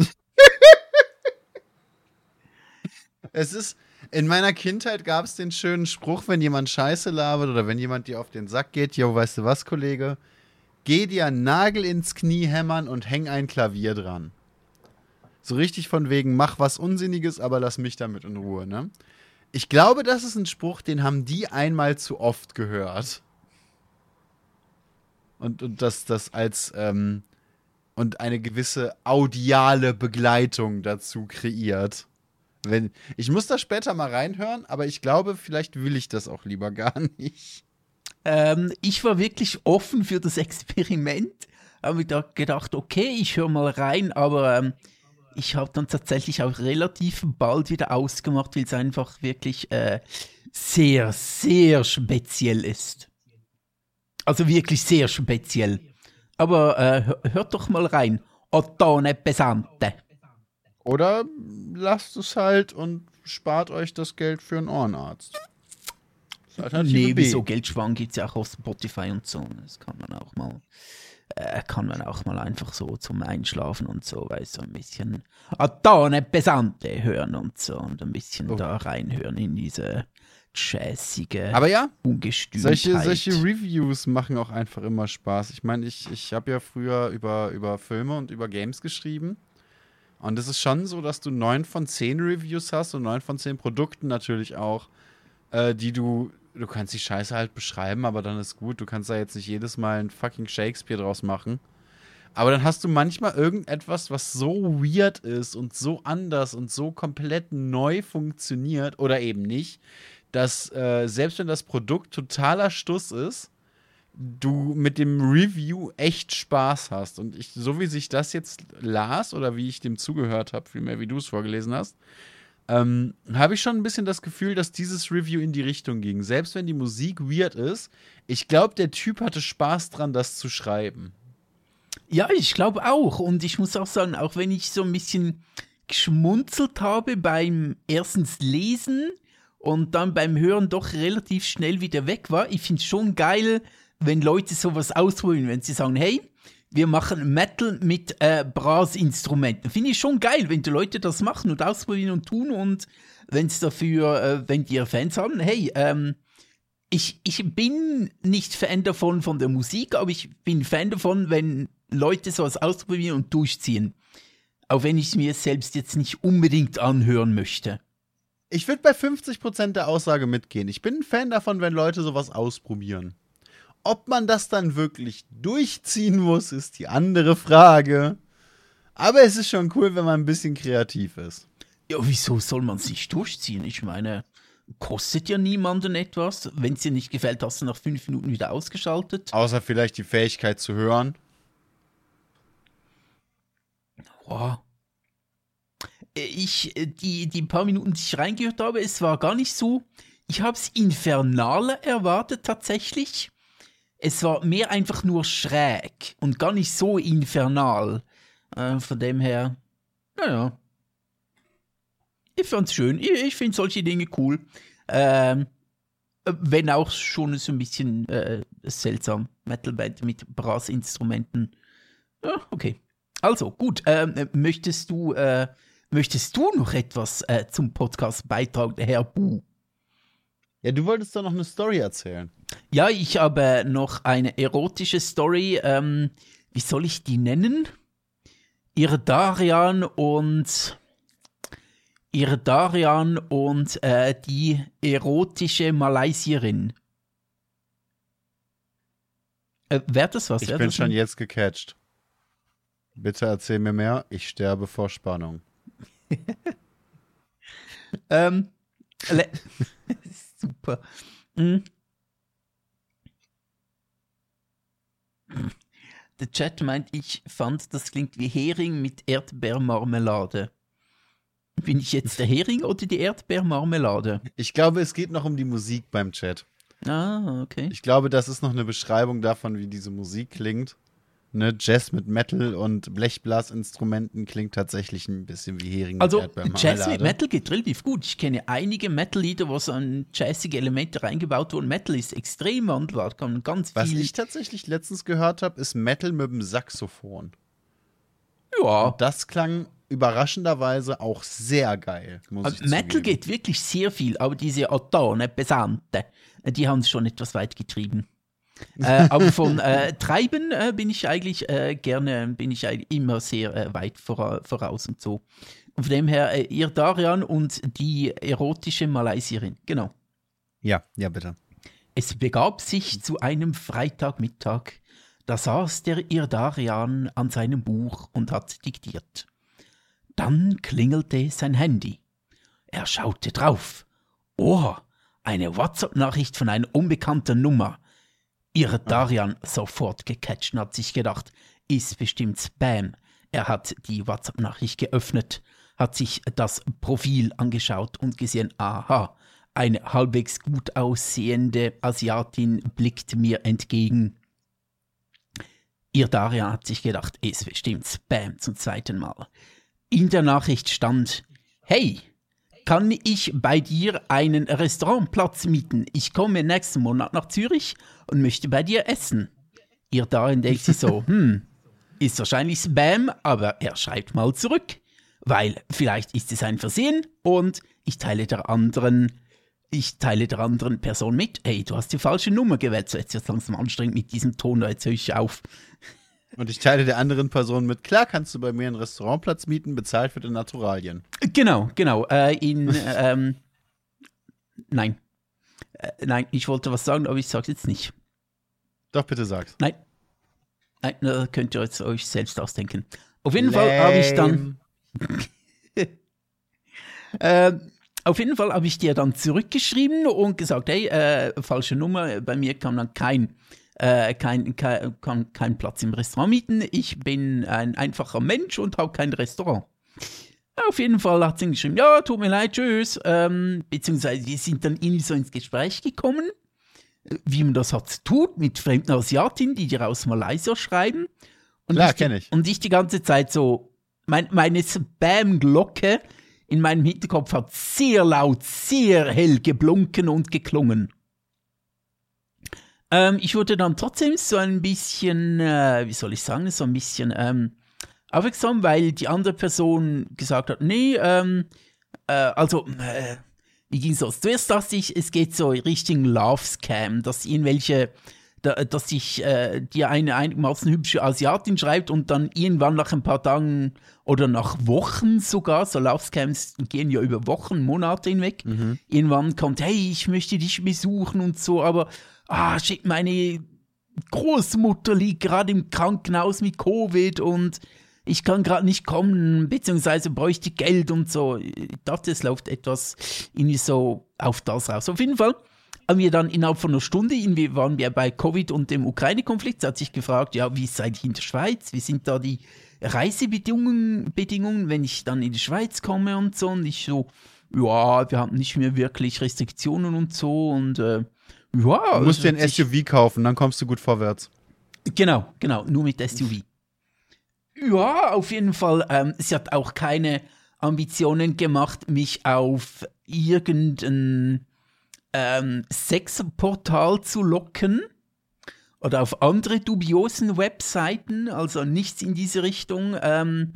es ist, in meiner Kindheit gab es den schönen Spruch, wenn jemand Scheiße labert oder wenn jemand dir auf den Sack geht, jo, weißt du was, Kollege? Geh dir einen Nagel ins Knie hämmern und häng ein Klavier dran. So richtig von wegen, mach was Unsinniges, aber lass mich damit in Ruhe, ne? Ich glaube, das ist ein Spruch, den haben die einmal zu oft gehört. Und, und das, das als, ähm, und eine gewisse audiale Begleitung dazu kreiert. Wenn, ich muss da später mal reinhören, aber ich glaube, vielleicht will ich das auch lieber gar [LAUGHS] nicht. Ähm, ich war wirklich offen für das Experiment. Habe mir gedacht, okay, ich höre mal rein, aber ähm, ich habe dann tatsächlich auch relativ bald wieder ausgemacht, weil es einfach wirklich äh, sehr, sehr speziell ist. Also wirklich sehr speziell. Aber äh, hört doch mal rein. Ottone Pesante. Oder lasst es halt und spart euch das Geld für einen Ohrenarzt. Nee, wieso Geld sparen gibt es ja auch auf Spotify und so. Das kann man auch mal äh, kann man auch mal einfach so zum Einschlafen und so, weil so ein bisschen Adone Pesante hören und so und ein bisschen oh. da reinhören in diese jazzige Aber ja. Solche, solche Reviews machen auch einfach immer Spaß. Ich meine, ich, ich habe ja früher über, über Filme und über Games geschrieben. Und es ist schon so, dass du neun von zehn Reviews hast und neun von zehn Produkten natürlich auch, äh, die du du kannst die Scheiße halt beschreiben, aber dann ist gut. Du kannst da jetzt nicht jedes Mal ein fucking Shakespeare draus machen. Aber dann hast du manchmal irgendetwas, was so weird ist und so anders und so komplett neu funktioniert oder eben nicht, dass äh, selbst wenn das Produkt totaler Stuss ist, du mit dem Review echt Spaß hast. Und ich, so wie sich das jetzt las oder wie ich dem zugehört habe, vielmehr wie du es vorgelesen hast, ähm, habe ich schon ein bisschen das Gefühl, dass dieses Review in die Richtung ging. Selbst wenn die Musik weird ist, ich glaube, der Typ hatte Spaß dran, das zu schreiben. Ja, ich glaube auch. Und ich muss auch sagen, auch wenn ich so ein bisschen geschmunzelt habe beim erstens Lesen und dann beim Hören doch relativ schnell wieder weg war, ich finde es schon geil, wenn Leute sowas ausprobieren, wenn sie sagen, hey, wir machen Metal mit äh, Brasinstrumenten. Finde ich schon geil, wenn die Leute das machen und ausprobieren und tun und wenn es dafür, äh, wenn die Fans haben, hey, ähm, ich, ich bin nicht Fan davon von der Musik, aber ich bin Fan davon, wenn Leute sowas ausprobieren und durchziehen. Auch wenn ich es mir selbst jetzt nicht unbedingt anhören möchte. Ich würde bei 50% der Aussage mitgehen. Ich bin ein Fan davon, wenn Leute sowas ausprobieren. Ob man das dann wirklich durchziehen muss, ist die andere Frage. Aber es ist schon cool, wenn man ein bisschen kreativ ist. Ja, wieso soll man sich durchziehen? Ich meine, kostet ja niemanden etwas. Wenn es dir nicht gefällt, hast du nach fünf Minuten wieder ausgeschaltet. Außer vielleicht die Fähigkeit zu hören. Wow. Ich, die, die paar Minuten, die ich reingehört habe, es war gar nicht so. Ich habe es infernal erwartet tatsächlich. Es war mehr einfach nur schräg und gar nicht so infernal. Äh, von dem her, naja. Ich fand's schön. Ich, ich finde solche Dinge cool. Ähm, wenn auch schon so ein bisschen äh, seltsam. Metalband mit Brassinstrumenten. Ja, okay. Also, gut. Ähm, möchtest du, äh, möchtest du noch etwas äh, zum Podcast beitragen, Herr Bu? Ja, du wolltest doch noch eine Story erzählen. Ja, ich habe noch eine erotische Story. Ähm, wie soll ich die nennen? Irdarian und Irdarian und äh, die erotische Malaysierin. Äh, Wäre das was? Ich wär bin schon ein- jetzt gecatcht. Bitte erzähl mir mehr. Ich sterbe vor Spannung. [LAUGHS] Ähm, [LAUGHS] super. Mm. Der Chat meint, ich fand, das klingt wie Hering mit Erdbeermarmelade. Bin ich jetzt der Hering oder die Erdbeermarmelade? Ich glaube, es geht noch um die Musik beim Chat. Ah, okay. Ich glaube, das ist noch eine Beschreibung davon, wie diese Musik klingt. Ne, Jazz mit Metal und Blechblasinstrumenten klingt tatsächlich ein bisschen wie Hering also, Also Jazz mit Metal geht relativ gut. Ich kenne einige Metal-Lieder, wo so ein jazzige Elemente reingebaut wurden. Metal ist extrem wandelbar, kann ganz viel. Was ich tatsächlich letztens gehört habe, ist Metal mit dem Saxophon. Ja. Und das klang überraschenderweise auch sehr geil. Also Metal geht wirklich sehr viel, aber diese Ottone, Pesante, die haben es schon etwas weit getrieben. Äh, aber von äh, Treiben äh, bin ich eigentlich äh, gerne, bin ich immer sehr äh, weit vora voraus und so. Und von dem her, äh, ihr Darian und die erotische Malaysierin, genau. Ja, ja, bitte. Es begab sich zu einem Freitagmittag, da saß der Irdarian an seinem Buch und hat diktiert. Dann klingelte sein Handy. Er schaute drauf. Oh, eine WhatsApp-Nachricht von einer unbekannten Nummer. Ihr Darian sofort gecatcht und hat sich gedacht, ist bestimmt Spam. Er hat die WhatsApp-Nachricht geöffnet, hat sich das Profil angeschaut und gesehen, aha, eine halbwegs gut aussehende Asiatin blickt mir entgegen. Ihr Darian hat sich gedacht, ist bestimmt Spam zum zweiten Mal. In der Nachricht stand, hey, kann ich bei dir einen Restaurantplatz mieten? Ich komme nächsten Monat nach Zürich und möchte bei dir essen. Ihr darin denkt sich so, [LAUGHS] hm, ist wahrscheinlich Spam, aber er schreibt mal zurück, weil vielleicht ist es ein Versehen und ich teile der anderen, ich teile der anderen Person mit, hey, du hast die falsche Nummer gewählt, so jetzt wird langsam anstrengend mit diesem Ton, jetzt höre ich auf. Und ich teile der anderen Person mit, klar kannst du bei mir einen Restaurantplatz mieten, bezahlt für die Naturalien. Genau, genau. Äh, in, ähm, nein. Äh, nein, ich wollte was sagen, aber ich sage es jetzt nicht. Doch, bitte sag's. Nein. Nein, da könnt ihr jetzt euch selbst ausdenken. Auf jeden Lame. Fall habe ich dann. [LAUGHS] äh, auf jeden Fall habe ich dir dann zurückgeschrieben und gesagt, hey, äh, falsche Nummer, bei mir kam dann kein äh, kein, kein, kann keinen Platz im Restaurant mieten. Ich bin ein einfacher Mensch und habe kein Restaurant. Auf jeden Fall hat sie geschrieben, ja, tut mir leid, tschüss. Ähm, beziehungsweise die sind dann irgendwie so ins Gespräch gekommen, wie man das halt tut, mit fremden Asiatinnen, die dir aus Malaysia schreiben. Und Klar, kenne ich. Und ich die ganze Zeit so, mein, meine Spam-Glocke in meinem Hinterkopf hat sehr laut, sehr hell geblunken und geklungen. Ähm, ich wurde dann trotzdem so ein bisschen, äh, wie soll ich sagen, so ein bisschen ähm, aufmerksam, weil die andere Person gesagt hat, nee, ähm, äh, also, äh, wie ging es aus? Zuerst dachte ich, es geht so Richtung Love Scam, dass irgendwelche, da, dass sich äh, dir eine einigermaßen hübsche Asiatin schreibt und dann irgendwann nach ein paar Tagen oder nach Wochen sogar, so Love Scams gehen ja über Wochen, Monate hinweg, mhm. irgendwann kommt, hey, ich möchte dich besuchen und so, aber ah, shit, meine Großmutter liegt gerade im Krankenhaus mit Covid und ich kann gerade nicht kommen, beziehungsweise bräuchte Geld und so. Ich dachte, es läuft etwas irgendwie so auf das raus. Auf jeden Fall haben wir dann innerhalb von einer Stunde, irgendwie waren wir bei Covid und dem Ukraine-Konflikt, hat sich gefragt, ja, wie seid ihr in der Schweiz? Wie sind da die Reisebedingungen, Bedingungen, wenn ich dann in die Schweiz komme und so? Und ich so, ja, wir haben nicht mehr wirklich Restriktionen und so und äh, ja, du musst dir ein SUV kaufen, dann kommst du gut vorwärts. Genau, genau, nur mit SUV. Ja, auf jeden Fall. Ähm, sie hat auch keine Ambitionen gemacht, mich auf irgendein ähm, Sexportal zu locken oder auf andere dubiosen Webseiten, also nichts in diese Richtung. Ähm,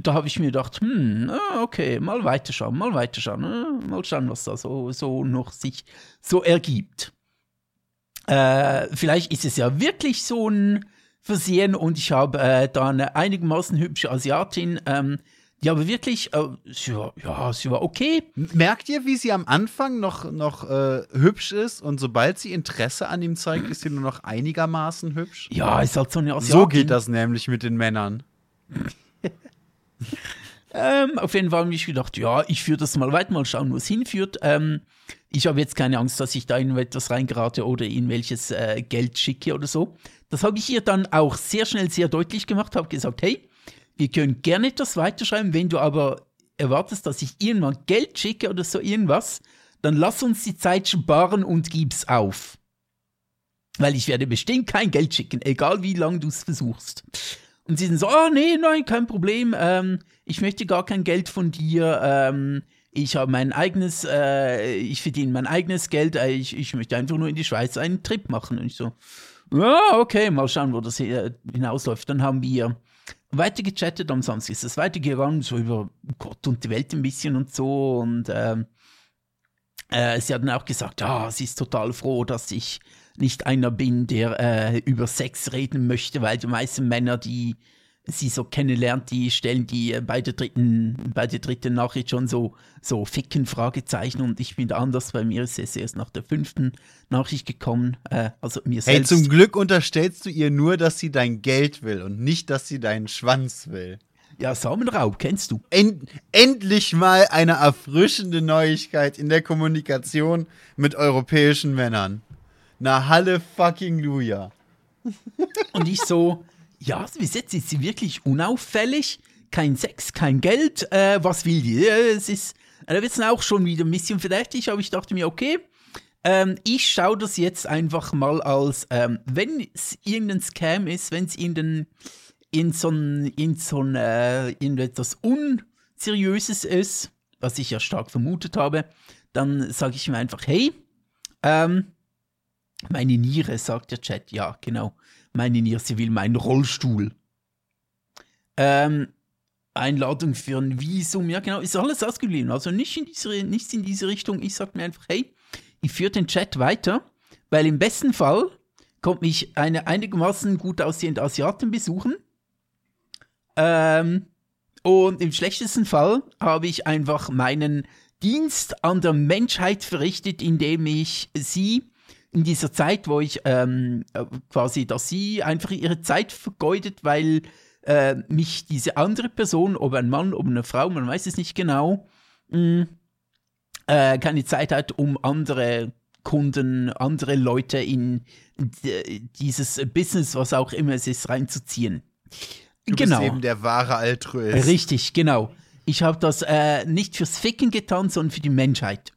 da habe ich mir gedacht, hm, okay, mal weiterschauen, mal weiterschauen, äh, mal schauen, was da so, so noch sich so ergibt. Äh, vielleicht ist es ja wirklich so ein Versehen und ich habe äh, da eine einigermaßen hübsche Asiatin, ähm, die aber wirklich, äh, sie war, ja, sie war okay. Merkt ihr, wie sie am Anfang noch, noch äh, hübsch ist und sobald sie Interesse an ihm zeigt, ist sie nur noch einigermaßen hübsch? Ja, ist halt so eine Asiatin. So geht das nämlich mit den Männern. Ähm, auf jeden Fall habe ich gedacht, ja, ich führe das mal weiter, mal schauen, wo es hinführt. Ähm, ich habe jetzt keine Angst, dass ich da in etwas reingerate oder in welches äh, Geld schicke oder so. Das habe ich ihr dann auch sehr schnell, sehr deutlich gemacht, habe gesagt, hey, wir können gerne etwas weiterschreiben, wenn du aber erwartest, dass ich irgendwann Geld schicke oder so irgendwas, dann lass uns die Zeit sparen und gib's auf. Weil ich werde bestimmt kein Geld schicken, egal wie lange du es versuchst. Und sie sind so, oh nee, nein, kein Problem, ähm, ich möchte gar kein Geld von dir, ähm, ich habe mein eigenes, äh, ich verdiene mein eigenes Geld, äh, ich, ich möchte einfach nur in die Schweiz einen Trip machen. Und ich so, ja, okay, mal schauen, wo das hinausläuft. Dann haben wir weiter gechattet, am Samstag ist es weitergegangen, so über Gott und die Welt ein bisschen und so. Und ähm, äh, sie hat dann auch gesagt, ja, sie ist total froh, dass ich nicht einer bin, der äh, über Sex reden möchte, weil die meisten Männer, die sie so kennenlernt, die stellen die äh, bei der dritten, bei der dritten Nachricht schon so, so ficken Fragezeichen und ich bin anders. Bei mir ist es erst nach der fünften Nachricht gekommen. Äh, also mir selbst. Hey, zum Glück unterstellst du ihr nur, dass sie dein Geld will und nicht, dass sie deinen Schwanz will. Ja, Samenraub, kennst du. End, endlich mal eine erfrischende Neuigkeit in der Kommunikation mit europäischen Männern. Na, Halle fucking Luja. Und ich so, ja, bis jetzt ist sie wirklich unauffällig. Kein Sex, kein Geld. Äh, was will die? Es ist, da wird es auch schon wieder ein bisschen verdächtig, aber ich dachte mir, okay, ähm, ich schaue das jetzt einfach mal als, ähm, wenn es irgendein Scam ist, wenn es in, in so ein, in so äh, in etwas Unseriöses ist, was ich ja stark vermutet habe, dann sage ich mir einfach, hey, ähm, meine Niere, sagt der Chat, ja, genau meine Niere, sie will meinen Rollstuhl. Ähm, Einladung für ein Visum, ja genau, ist alles ausgeblieben. Also nicht in diese, nichts in diese Richtung. Ich sag mir einfach, hey, ich führe den Chat weiter, weil im besten Fall kommt mich eine einigermaßen gut aussehende Asiatin besuchen. Ähm, und im schlechtesten Fall habe ich einfach meinen Dienst an der Menschheit verrichtet, indem ich sie in dieser Zeit, wo ich ähm, äh, quasi, dass sie einfach ihre Zeit vergeudet, weil äh, mich diese andere Person, ob ein Mann, ob eine Frau, man weiß es nicht genau, mh, mm, äh, keine Zeit hat, um andere Kunden, andere Leute in dieses Business, was auch immer es ist, reinzuziehen. Du genau. bist eben der wahre Altruist. Richtig, genau. Ich habe das äh, nicht fürs Ficken getan, sondern für die Menschheit.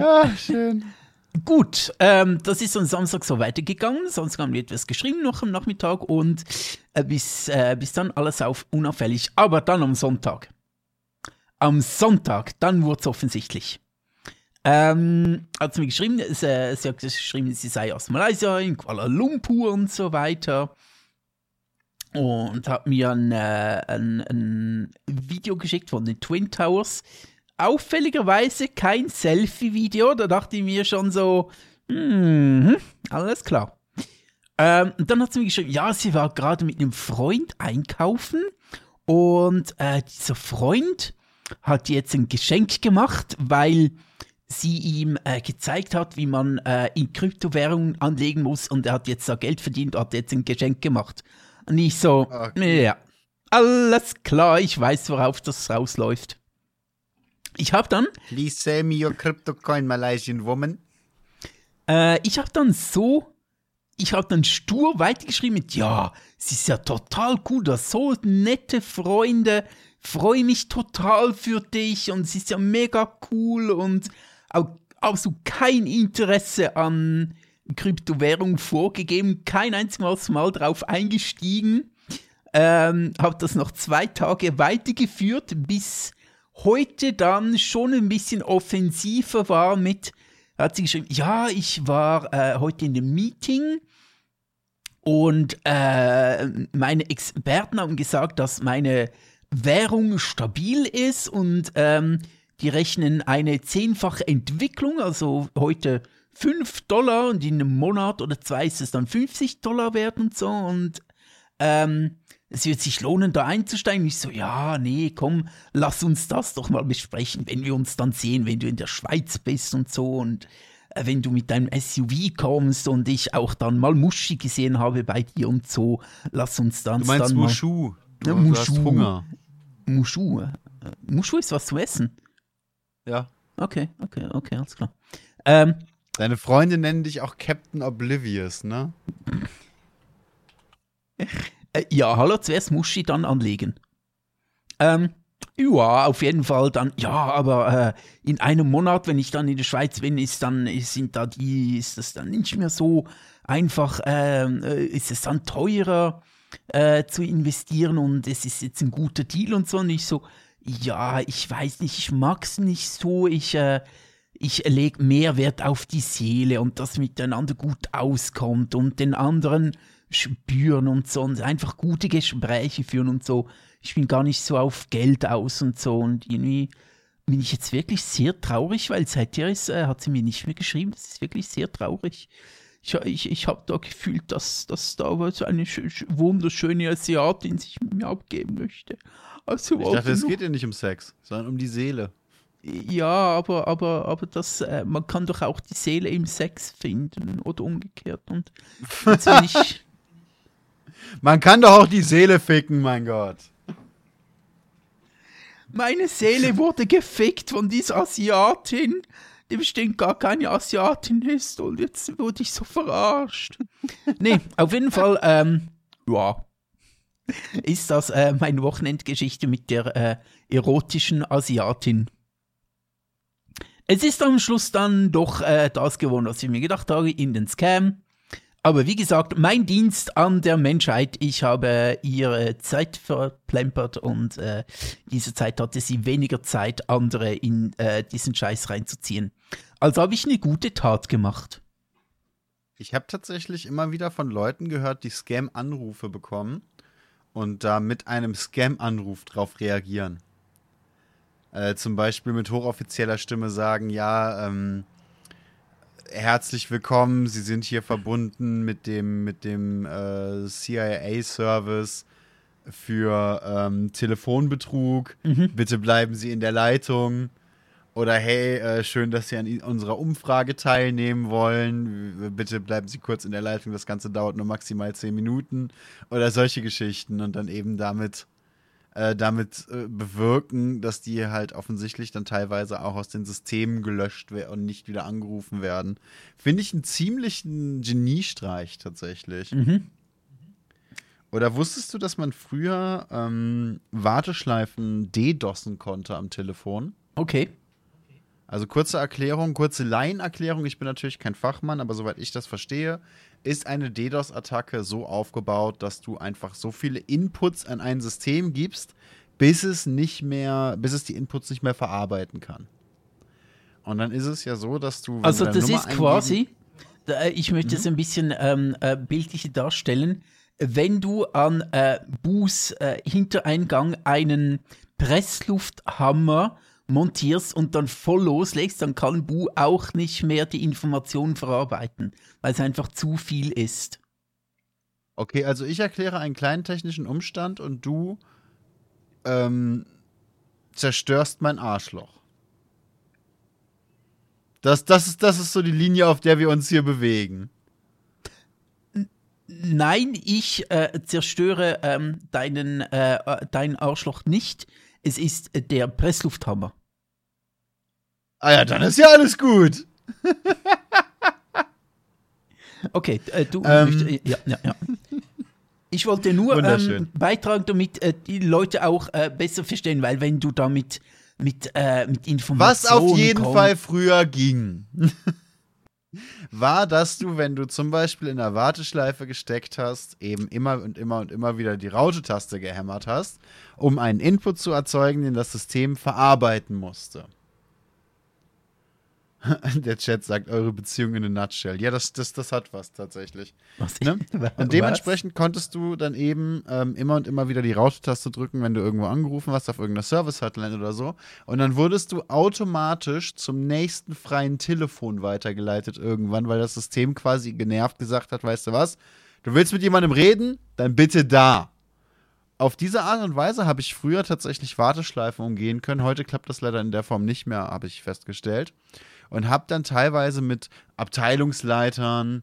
Ah, schön. Gut, ähm, das ist am Samstag so weitergegangen. Sonst haben wir etwas geschrieben noch am Nachmittag und äh, bis, äh, bis dann alles auf unauffällig. Aber dann am Sonntag. Am Sonntag, dann wurde es offensichtlich. Ähm, hat sie mir geschrieben, sie, äh, sie hat geschrieben, sie sei aus Malaysia, in Kuala Lumpur und so weiter. Und hat mir ein, äh, ein, ein Video geschickt von den Twin Towers auffälligerweise kein Selfie-Video. Da dachte ich mir schon so, hm, alles klar. Ähm, und dann hat sie mir geschrieben, ja, sie war gerade mit einem Freund einkaufen und äh, dieser Freund hat jetzt ein Geschenk gemacht, weil sie ihm äh, gezeigt hat, wie man äh, in Kryptowährungen anlegen muss und er hat jetzt da Geld verdient, hat jetzt ein Geschenk gemacht. Und ich so, okay. ja, alles klar, ich weiß, worauf das rausläuft. Ich habe dann. Please sell me your crypto coin, Malaysian woman. Äh, ich habe dann so. Ich habe dann stur weitergeschrieben mit, ja, sie ist ja total cool, du hast so nette Freunde, freue mich total für dich und sie ist ja mega cool und auch, auch so kein Interesse an Kryptowährung vorgegeben, kein einziges Mal drauf eingestiegen. Ähm, habe das noch zwei Tage weitergeführt, bis heute dann schon ein bisschen offensiver war mit, hat sie geschrieben, ja, ich war äh, heute in einem Meeting und äh, meine Experten haben gesagt, dass meine Währung stabil ist und ähm, die rechnen eine zehnfache Entwicklung, also heute 5 Dollar und in einem Monat oder zwei ist es dann 50 Dollar wert und so und ähm, es wird sich lohnen, da einzusteigen. Ich so, ja, nee, komm, lass uns das doch mal besprechen, wenn wir uns dann sehen, wenn du in der Schweiz bist und so und äh, wenn du mit deinem SUV kommst und ich auch dann mal Muschi gesehen habe bei dir und so, lass uns dann. Du meinst dann Muschu? Du, ja, Muschu. hast Hunger. Muschu. Äh, Muschu ist was zu essen. Ja. Okay, okay, okay, alles klar. Ähm, Deine Freunde nennen dich auch Captain Oblivious, ne? [LAUGHS] Äh, ja, hallo, zuerst muss ich dann anlegen. Ähm, Ja, auf jeden Fall dann, ja, aber äh, in einem Monat, wenn ich dann in der Schweiz bin, ist dann, sind da die, ist das dann nicht mehr so einfach, ähm, äh, ist es dann teurer äh, zu investieren und es ist jetzt ein guter Deal und so. Und ich so, ja, ich weiß nicht, ich mag es nicht so, ich, äh, ich lege mehr Wert auf die Seele und das miteinander gut auskommt und den anderen spüren und so und einfach gute Gespräche führen und so. Ich bin gar nicht so auf Geld aus und so und irgendwie bin ich jetzt wirklich sehr traurig, weil seither ist, äh, hat sie mir nicht mehr geschrieben. Das ist wirklich sehr traurig. Ich, ich, ich habe da gefühlt, dass, dass da so eine wunderschöne Asiatin sich mit mir abgeben möchte. Also, ich dachte, es geht ja nicht um Sex, sondern um die Seele. Ja, aber, aber, aber das, äh, man kann doch auch die Seele im Sex finden oder umgekehrt. Und also nicht [LAUGHS] man kann doch auch die Seele ficken, mein Gott. Meine Seele wurde gefickt von dieser Asiatin, die bestimmt gar keine Asiatin ist. Und jetzt wurde ich so verarscht. nee, auf jeden Fall, ähm, ja, ist das äh, meine Wochenendgeschichte mit der äh, erotischen Asiatin. Es ist am Schluss dann doch äh, das geworden, was ich mir gedacht habe, in den Scam. Aber wie gesagt, mein Dienst an der Menschheit, ich habe ihre Zeit verplempert und äh, diese Zeit hatte sie weniger Zeit, andere in äh, diesen Scheiß reinzuziehen. Also habe ich eine gute Tat gemacht. Ich habe tatsächlich immer wieder von Leuten gehört, die Scam-Anrufe bekommen und da mit einem Scam-Anruf drauf reagieren. Äh, zum Beispiel mit hochoffizieller Stimme sagen, ja, ähm, herzlich willkommen, Sie sind hier verbunden mit dem, mit dem äh, CIA-Service für ähm, Telefonbetrug. Mhm. Bitte bleiben Sie in der Leitung. Oder hey, äh, schön, dass Sie an unserer Umfrage teilnehmen wollen. Bitte bleiben Sie kurz in der Leitung. Das Ganze dauert nur maximal zehn Minuten. Oder solche Geschichten. Und dann eben damit äh, damit äh, bewirken, dass die halt offensichtlich dann teilweise auch aus den Systemen gelöscht werden und nicht wieder angerufen werden. Finde ich einen ziemlichen Geniestreich tatsächlich. Mhm. Oder wusstest du, dass man früher ähm, Warteschleifen DDoSen konnte am Telefon? Okay. Also kurze Erklärung, kurze Laienerklärung. Ich bin natürlich kein Fachmann, aber soweit ich das verstehe, ist eine DDoS-Attacke so aufgebaut, dass du einfach so viele Inputs an ein System gibst, bis es nicht mehr, bis es die Inputs nicht mehr verarbeiten kann. Und dann ist es ja so, dass du. Also das Nummer ist quasi, äh, ich möchte es ein bisschen ähm, äh, bildlicher darstellen, wenn du an äh, Buß äh, Hintereingang einen Presslufthammer montierst und dann voll loslegst, dann kann Bu auch nicht mehr die Informationen verarbeiten, weil es einfach zu viel ist. Okay, also ich erkläre einen kleinen technischen Umstand und du ähm, zerstörst mein Arschloch. Das, das, ist, das ist so die Linie, auf der wir uns hier bewegen. Nein, ich äh, zerstöre ähm, deinen, äh, äh dein Arschloch nicht. Es ist äh, der Presslufthammer. Ah ja, dann ist ja alles gut. [LAUGHS] okay, äh, du ähm, möchtest, äh, ja, ja, ja. Ich wollte nur ähm, beitragen, damit äh, die Leute auch äh, besser verstehen, weil wenn du damit mit, äh, mit Informationen. Was auf jeden komm, Fall früher ging, war, dass du, wenn du zum Beispiel in der Warteschleife gesteckt hast, eben immer und immer und immer wieder die Raute-Taste gehämmert hast, um einen Input zu erzeugen, den das System verarbeiten musste. [LAUGHS] Der Chat sagt, eure Beziehung in a nutshell. Ja, das, das, das hat was tatsächlich. Was? Ne? [LAUGHS] Und dementsprechend was? konntest du dann eben ähm, immer und immer wieder die Raute-Taste drücken, wenn du irgendwo angerufen hast, auf irgendeiner Service-Hotline oder so. Und dann wurdest du automatisch zum nächsten freien Telefon weitergeleitet irgendwann, weil das System quasi genervt gesagt hat, weißt du was? Du willst mit jemandem reden? Dann bitte da auf diese Art und Weise habe ich früher tatsächlich Warteschleifen umgehen können. Heute klappt das leider in der Form nicht mehr, habe ich festgestellt und habe dann teilweise mit Abteilungsleitern,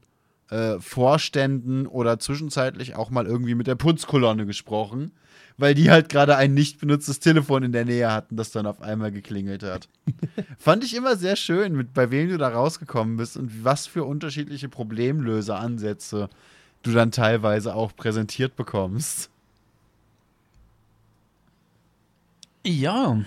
äh, Vorständen oder zwischenzeitlich auch mal irgendwie mit der Putzkolonne gesprochen, weil die halt gerade ein nicht benutztes Telefon in der Nähe hatten, das dann auf einmal geklingelt hat. [LAUGHS] Fand ich immer sehr schön, mit bei wem du da rausgekommen bist und was für unterschiedliche Problemlöseransätze du dann teilweise auch präsentiert bekommst. Ja.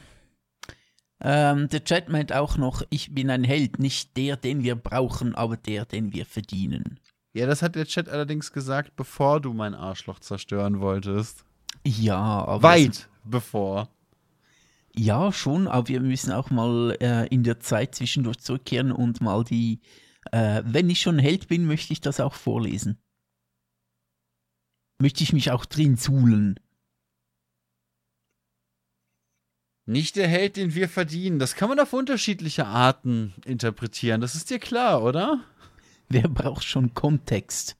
Ähm, der Chat meint auch noch, ich bin ein Held, nicht der, den wir brauchen, aber der, den wir verdienen. Ja, das hat der Chat allerdings gesagt, bevor du mein Arschloch zerstören wolltest. Ja, aber. Weit bevor. Ja, schon, aber wir müssen auch mal äh, in der Zeit zwischendurch zurückkehren und mal die. Äh, wenn ich schon Held bin, möchte ich das auch vorlesen. Möchte ich mich auch drin suhlen. Nicht der Held, den wir verdienen. Das kann man auf unterschiedliche Arten interpretieren. Das ist dir klar, oder? Wer braucht schon Kontext?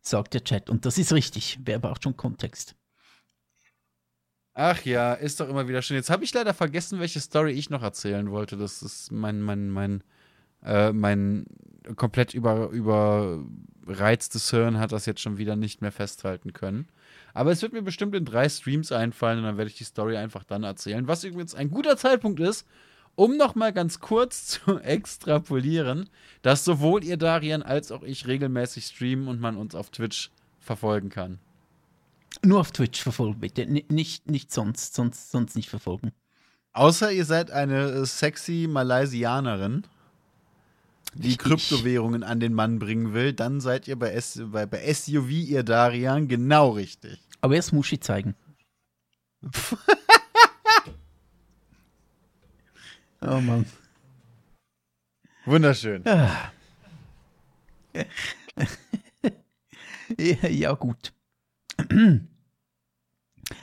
sagt der Chat. Und das ist richtig. Wer braucht schon Kontext? Ach ja, ist doch immer wieder schön. Jetzt habe ich leider vergessen, welche Story ich noch erzählen wollte. Das ist mein, mein, mein, äh, mein komplett über, überreiztes Hirn hat das jetzt schon wieder nicht mehr festhalten können. Aber es wird mir bestimmt in drei Streams einfallen und dann werde ich die Story einfach dann erzählen. Was übrigens ein guter Zeitpunkt ist, um nochmal ganz kurz [LAUGHS] zu extrapolieren, dass sowohl ihr Darian als auch ich regelmäßig streamen und man uns auf Twitch verfolgen kann. Nur auf Twitch verfolgen, bitte. N nicht, nicht sonst, sonst, sonst nicht verfolgen. Außer ihr seid eine sexy Malaysianerin, die Kryptowährungen an den Mann bringen will, dann seid ihr bei, S bei, bei SUV ihr Darian genau richtig. Aber erst Muschi zeigen. [LAUGHS] oh Mann. Wunderschön. Ah. [LAUGHS] ja, ja, gut.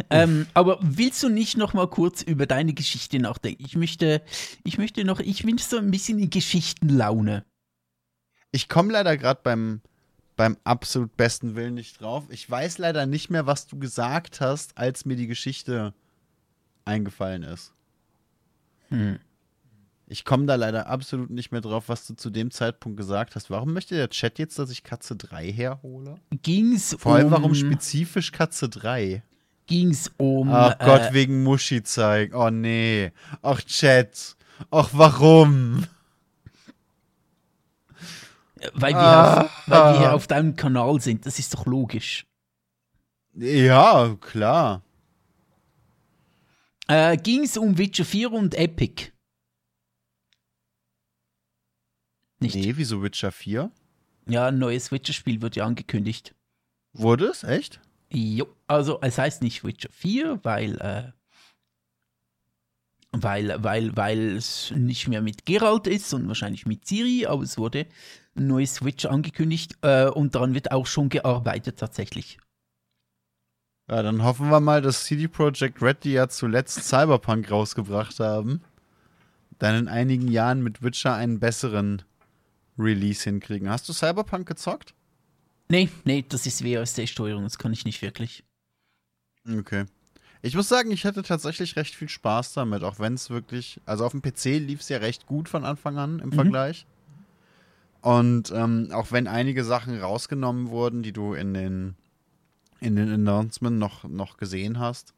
Ähm, aber willst du nicht noch mal kurz über deine Geschichte nachdenken? Ich möchte, ich möchte noch, ich bin so ein bisschen in Geschichtenlaune. Ich komme leider gerade beim, beim absolut besten Willen nicht drauf. Ich weiß leider nicht mehr, was du gesagt hast, als mir die Geschichte eingefallen ist. Hm. Ich komme da leider absolut nicht mehr drauf, was du zu dem Zeitpunkt gesagt hast. Warum möchte der Chat jetzt, dass ich Katze 3 herhole? Ging's Vor allem, um, warum spezifisch Katze 3? Ging's um, Ach Gott, äh, wegen Muschi zeigen. Oh nee. Ach Chat. Ach warum? weil, wir Ah. auf, weil wir hier auf deinem Kanal sind. Das ist doch logisch. Ja, klar. Äh, ging's um Witcher 4 und Epic? Nicht. Nee, wieso Witcher 4? Ja, ein neues Witcher-Spiel wird ja angekündigt. Wurde es? Echt? Jo, also es heißt nicht Witcher 4, weil, äh, weil, weil, weil es nicht mehr mit Geralt ist, sondern wahrscheinlich mit Ciri, aber es wurde ein neues Witcher angekündigt äh, und daran wird auch schon gearbeitet tatsächlich. Ja, dann hoffen wir mal, dass CD Projekt Red, die ja zuletzt Cyberpunk rausgebracht haben, dann in einigen Jahren mit Witcher einen besseren Release hinkriegen. Hast du Cyberpunk gezockt? Nee, nee, das ist WASD-Steuerung, das kann ich nicht wirklich. Okay. Ich muss sagen, ich hatte tatsächlich recht viel Spaß damit, auch wenn es wirklich, also auf dem PC lief es ja recht gut von Anfang an im Vergleich. Und ähm, auch wenn einige Sachen rausgenommen wurden, die du in den, in den Announcements noch, noch gesehen hast,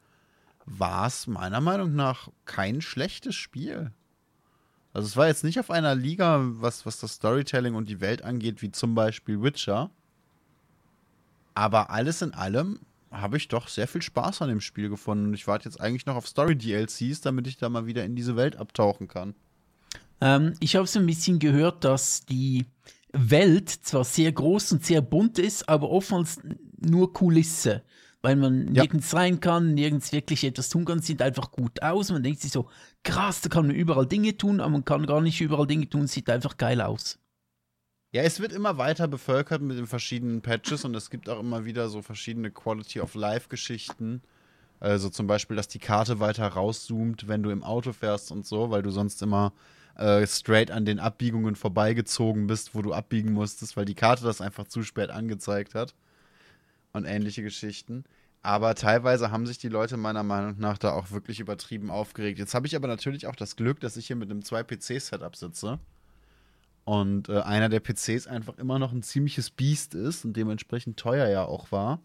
war es meiner Meinung nach kein schlechtes Spiel. Also es war jetzt nicht auf einer Liga, was, was das Storytelling und die Welt angeht, wie zum Beispiel Witcher. Aber alles in allem habe ich doch sehr viel Spaß an dem Spiel gefunden. Und ich warte jetzt eigentlich noch auf Story-DLCs, damit ich da mal wieder in diese Welt abtauchen kann. Ähm, ich habe so ein bisschen gehört, dass die Welt zwar sehr groß und sehr bunt ist, aber oftmals nur Kulisse. Weil man Ja. nirgends rein kann, nirgends wirklich etwas tun kann, sieht einfach gut aus. Man denkt sich so, krass, da kann man überall Dinge tun, aber man kann gar nicht überall Dinge tun, sieht einfach geil aus. Ja, es wird immer weiter bevölkert mit den verschiedenen Patches und es gibt auch immer wieder so verschiedene Quality of Life-Geschichten. Also zum Beispiel, dass die Karte weiter rauszoomt, wenn du im Auto fährst und so, weil du sonst immer äh, straight an den Abbiegungen vorbeigezogen bist, wo du abbiegen musstest, weil die Karte das einfach zu spät angezeigt hat. Und ähnliche Geschichten. Aber teilweise haben sich die Leute meiner Meinung nach da auch wirklich übertrieben aufgeregt. Jetzt habe ich aber natürlich auch das Glück, dass ich hier mit einem 2-PC-Setup sitze. Und äh, einer der PCs einfach immer noch ein ziemliches Biest ist und dementsprechend teuer ja auch war.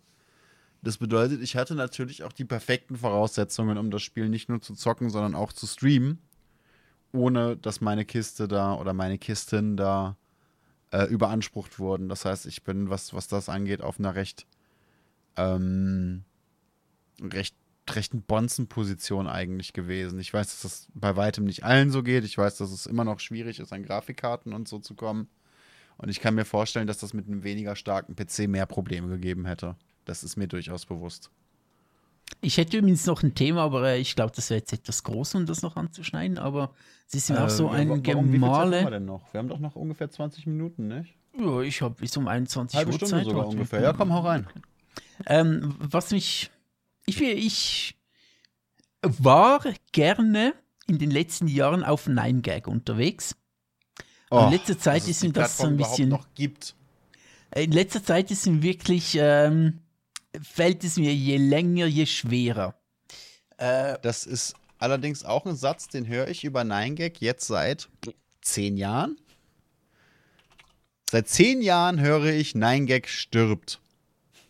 Das bedeutet, ich hatte natürlich auch die perfekten Voraussetzungen, um das Spiel nicht nur zu zocken, sondern auch zu streamen, ohne dass meine Kiste da oder meine Kisten da äh, überansprucht wurden. Das heißt, ich bin, was, was das angeht, auf einer recht, ähm, recht rechten Bonzenposition eigentlich gewesen. Ich weiß, dass das bei weitem nicht allen so geht. Ich weiß, dass es immer noch schwierig ist, an Grafikkarten und so zu kommen. Und ich kann mir vorstellen, dass das mit einem weniger starken PC mehr Probleme gegeben hätte. Das ist mir durchaus bewusst. Ich hätte übrigens noch ein Thema, aber äh, ich glaube, das wäre jetzt etwas groß, um das noch anzuschneiden. Aber ist mir äh, auch so ein warum, Gemale. Wie wir denn noch? Wir haben doch noch ungefähr 20 Minuten, nicht? Ja, ich habe bis um 21 Halbe Uhr Stunde Zeit. sogar ungefähr. Ja, komm, hau rein. Ähm, was mich. Ich, ich war gerne in den letzten Jahren auf 9gag unterwegs. Oh, in letzter Zeit ist mir das so ein bisschen. Noch gibt. In letzter Zeit ist mir wirklich. Ähm, fällt es mir je länger, je schwerer. Äh, das ist allerdings auch ein Satz, den höre ich über 9gag jetzt seit zehn Jahren. Seit zehn Jahren höre ich 9gag stirbt.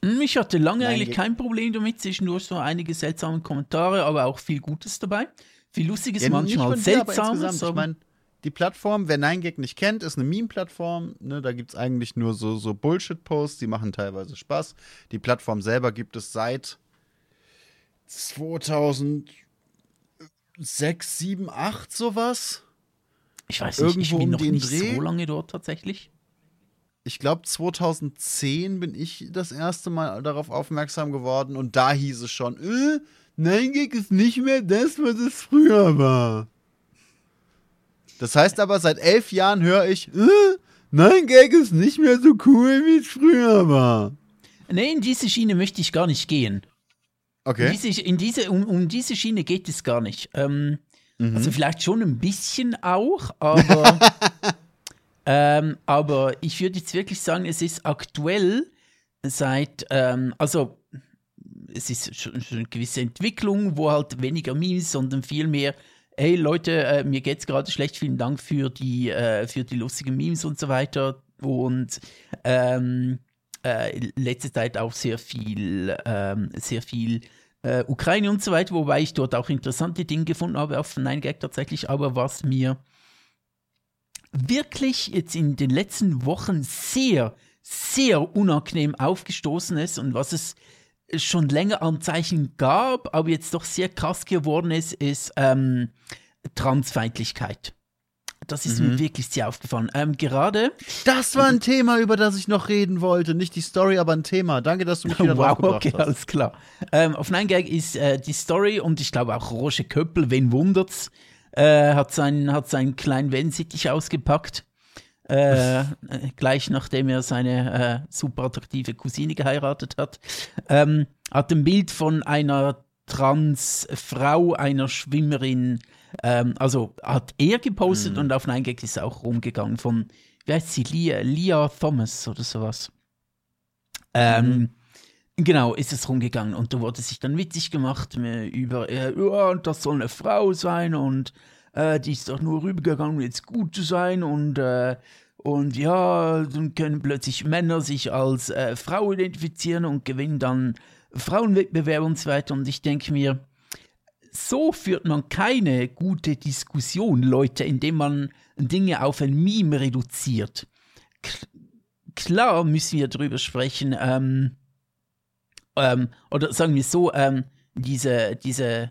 Ich hatte lange eigentlich kein Problem damit, zwischendurch so einige seltsame Kommentare, aber auch viel Gutes dabei. Viel Lustiges, ja, manchmal Seltsames. ich meine, die Plattform, wer 9gag nicht kennt, ist eine Meme-Plattform. Ne, da gibt es eigentlich nur so, so Bullshit-Posts, die machen teilweise Spaß. Die Plattform selber gibt es seit 2006, 7, 8 sowas. Ich weiß nicht, Irgendwo ich bin um noch nicht Dreh. so lange dort tatsächlich. Ich glaube, 2010 bin ich das erste Mal darauf aufmerksam geworden und da hieß es schon, äh, 9gag ist nicht mehr das, was es früher war. Das heißt aber, seit elf Jahren höre ich, äh, nein, Gag ist nicht mehr so cool, wie es früher war. Nee, in diese Schiene möchte ich gar nicht gehen. Okay. In diese, in diese, um, um diese Schiene geht es gar nicht. Ähm, mhm. Also vielleicht schon ein bisschen auch, aber, [LAUGHS] ähm, aber ich würde jetzt wirklich sagen, es ist aktuell seit, ähm, also es ist schon eine gewisse Entwicklung, wo halt weniger Memes, sondern viel mehr hey Leute, äh, mir geht's gerade schlecht, vielen Dank für die, äh, für die lustigen Memes und so weiter. Und ähm, äh, letzte Zeit auch sehr viel, ähm, sehr viel äh, Ukraine und so weiter, wobei ich dort auch interessante Dinge gefunden habe auf 9gag tatsächlich, aber was mir wirklich jetzt in den letzten Wochen sehr, sehr unangenehm aufgestoßen ist und was es schon länger Anzeichen gab, aber jetzt doch sehr krass geworden ist, ist ähm, Transfeindlichkeit. Das ist mhm. mir wirklich sehr aufgefallen. Ähm, gerade. Das war ein Thema, über das ich noch reden wollte. Nicht die Story, aber ein Thema. Danke, dass du mich wieder [LAUGHS] wow, okay, hast. alles klar. Ähm, auf 9gag ist äh, die Story und ich glaube auch Roger Köppel, wen wundert's, äh, hat, seinen, hat seinen kleinen Wellensittich ausgepackt. Äh, [LAUGHS] gleich nachdem er seine äh, super attraktive Cousine geheiratet hat, ähm, hat ein Bild von einer Transfrau, einer Schwimmerin, ähm, also hat er gepostet mhm. und auf 9gag ist auch rumgegangen von, wie heißt sie, Lia, Lia Thomas oder sowas. Ähm, mhm. Genau, ist es rumgegangen und da wurde sich dann witzig gemacht über, äh, ja, das soll eine Frau sein und äh, die ist doch nur rübergegangen, um jetzt gut zu sein und äh, und ja, dann können plötzlich Männer sich als äh, Frau identifizieren und gewinnen dann Frauenwettbewerbe und so weiter. Und ich denke mir, so führt man keine gute Diskussion, Leute, indem man Dinge auf ein Meme reduziert. K klar müssen wir darüber sprechen, ähm, ähm, oder sagen wir so, ähm, diese, diese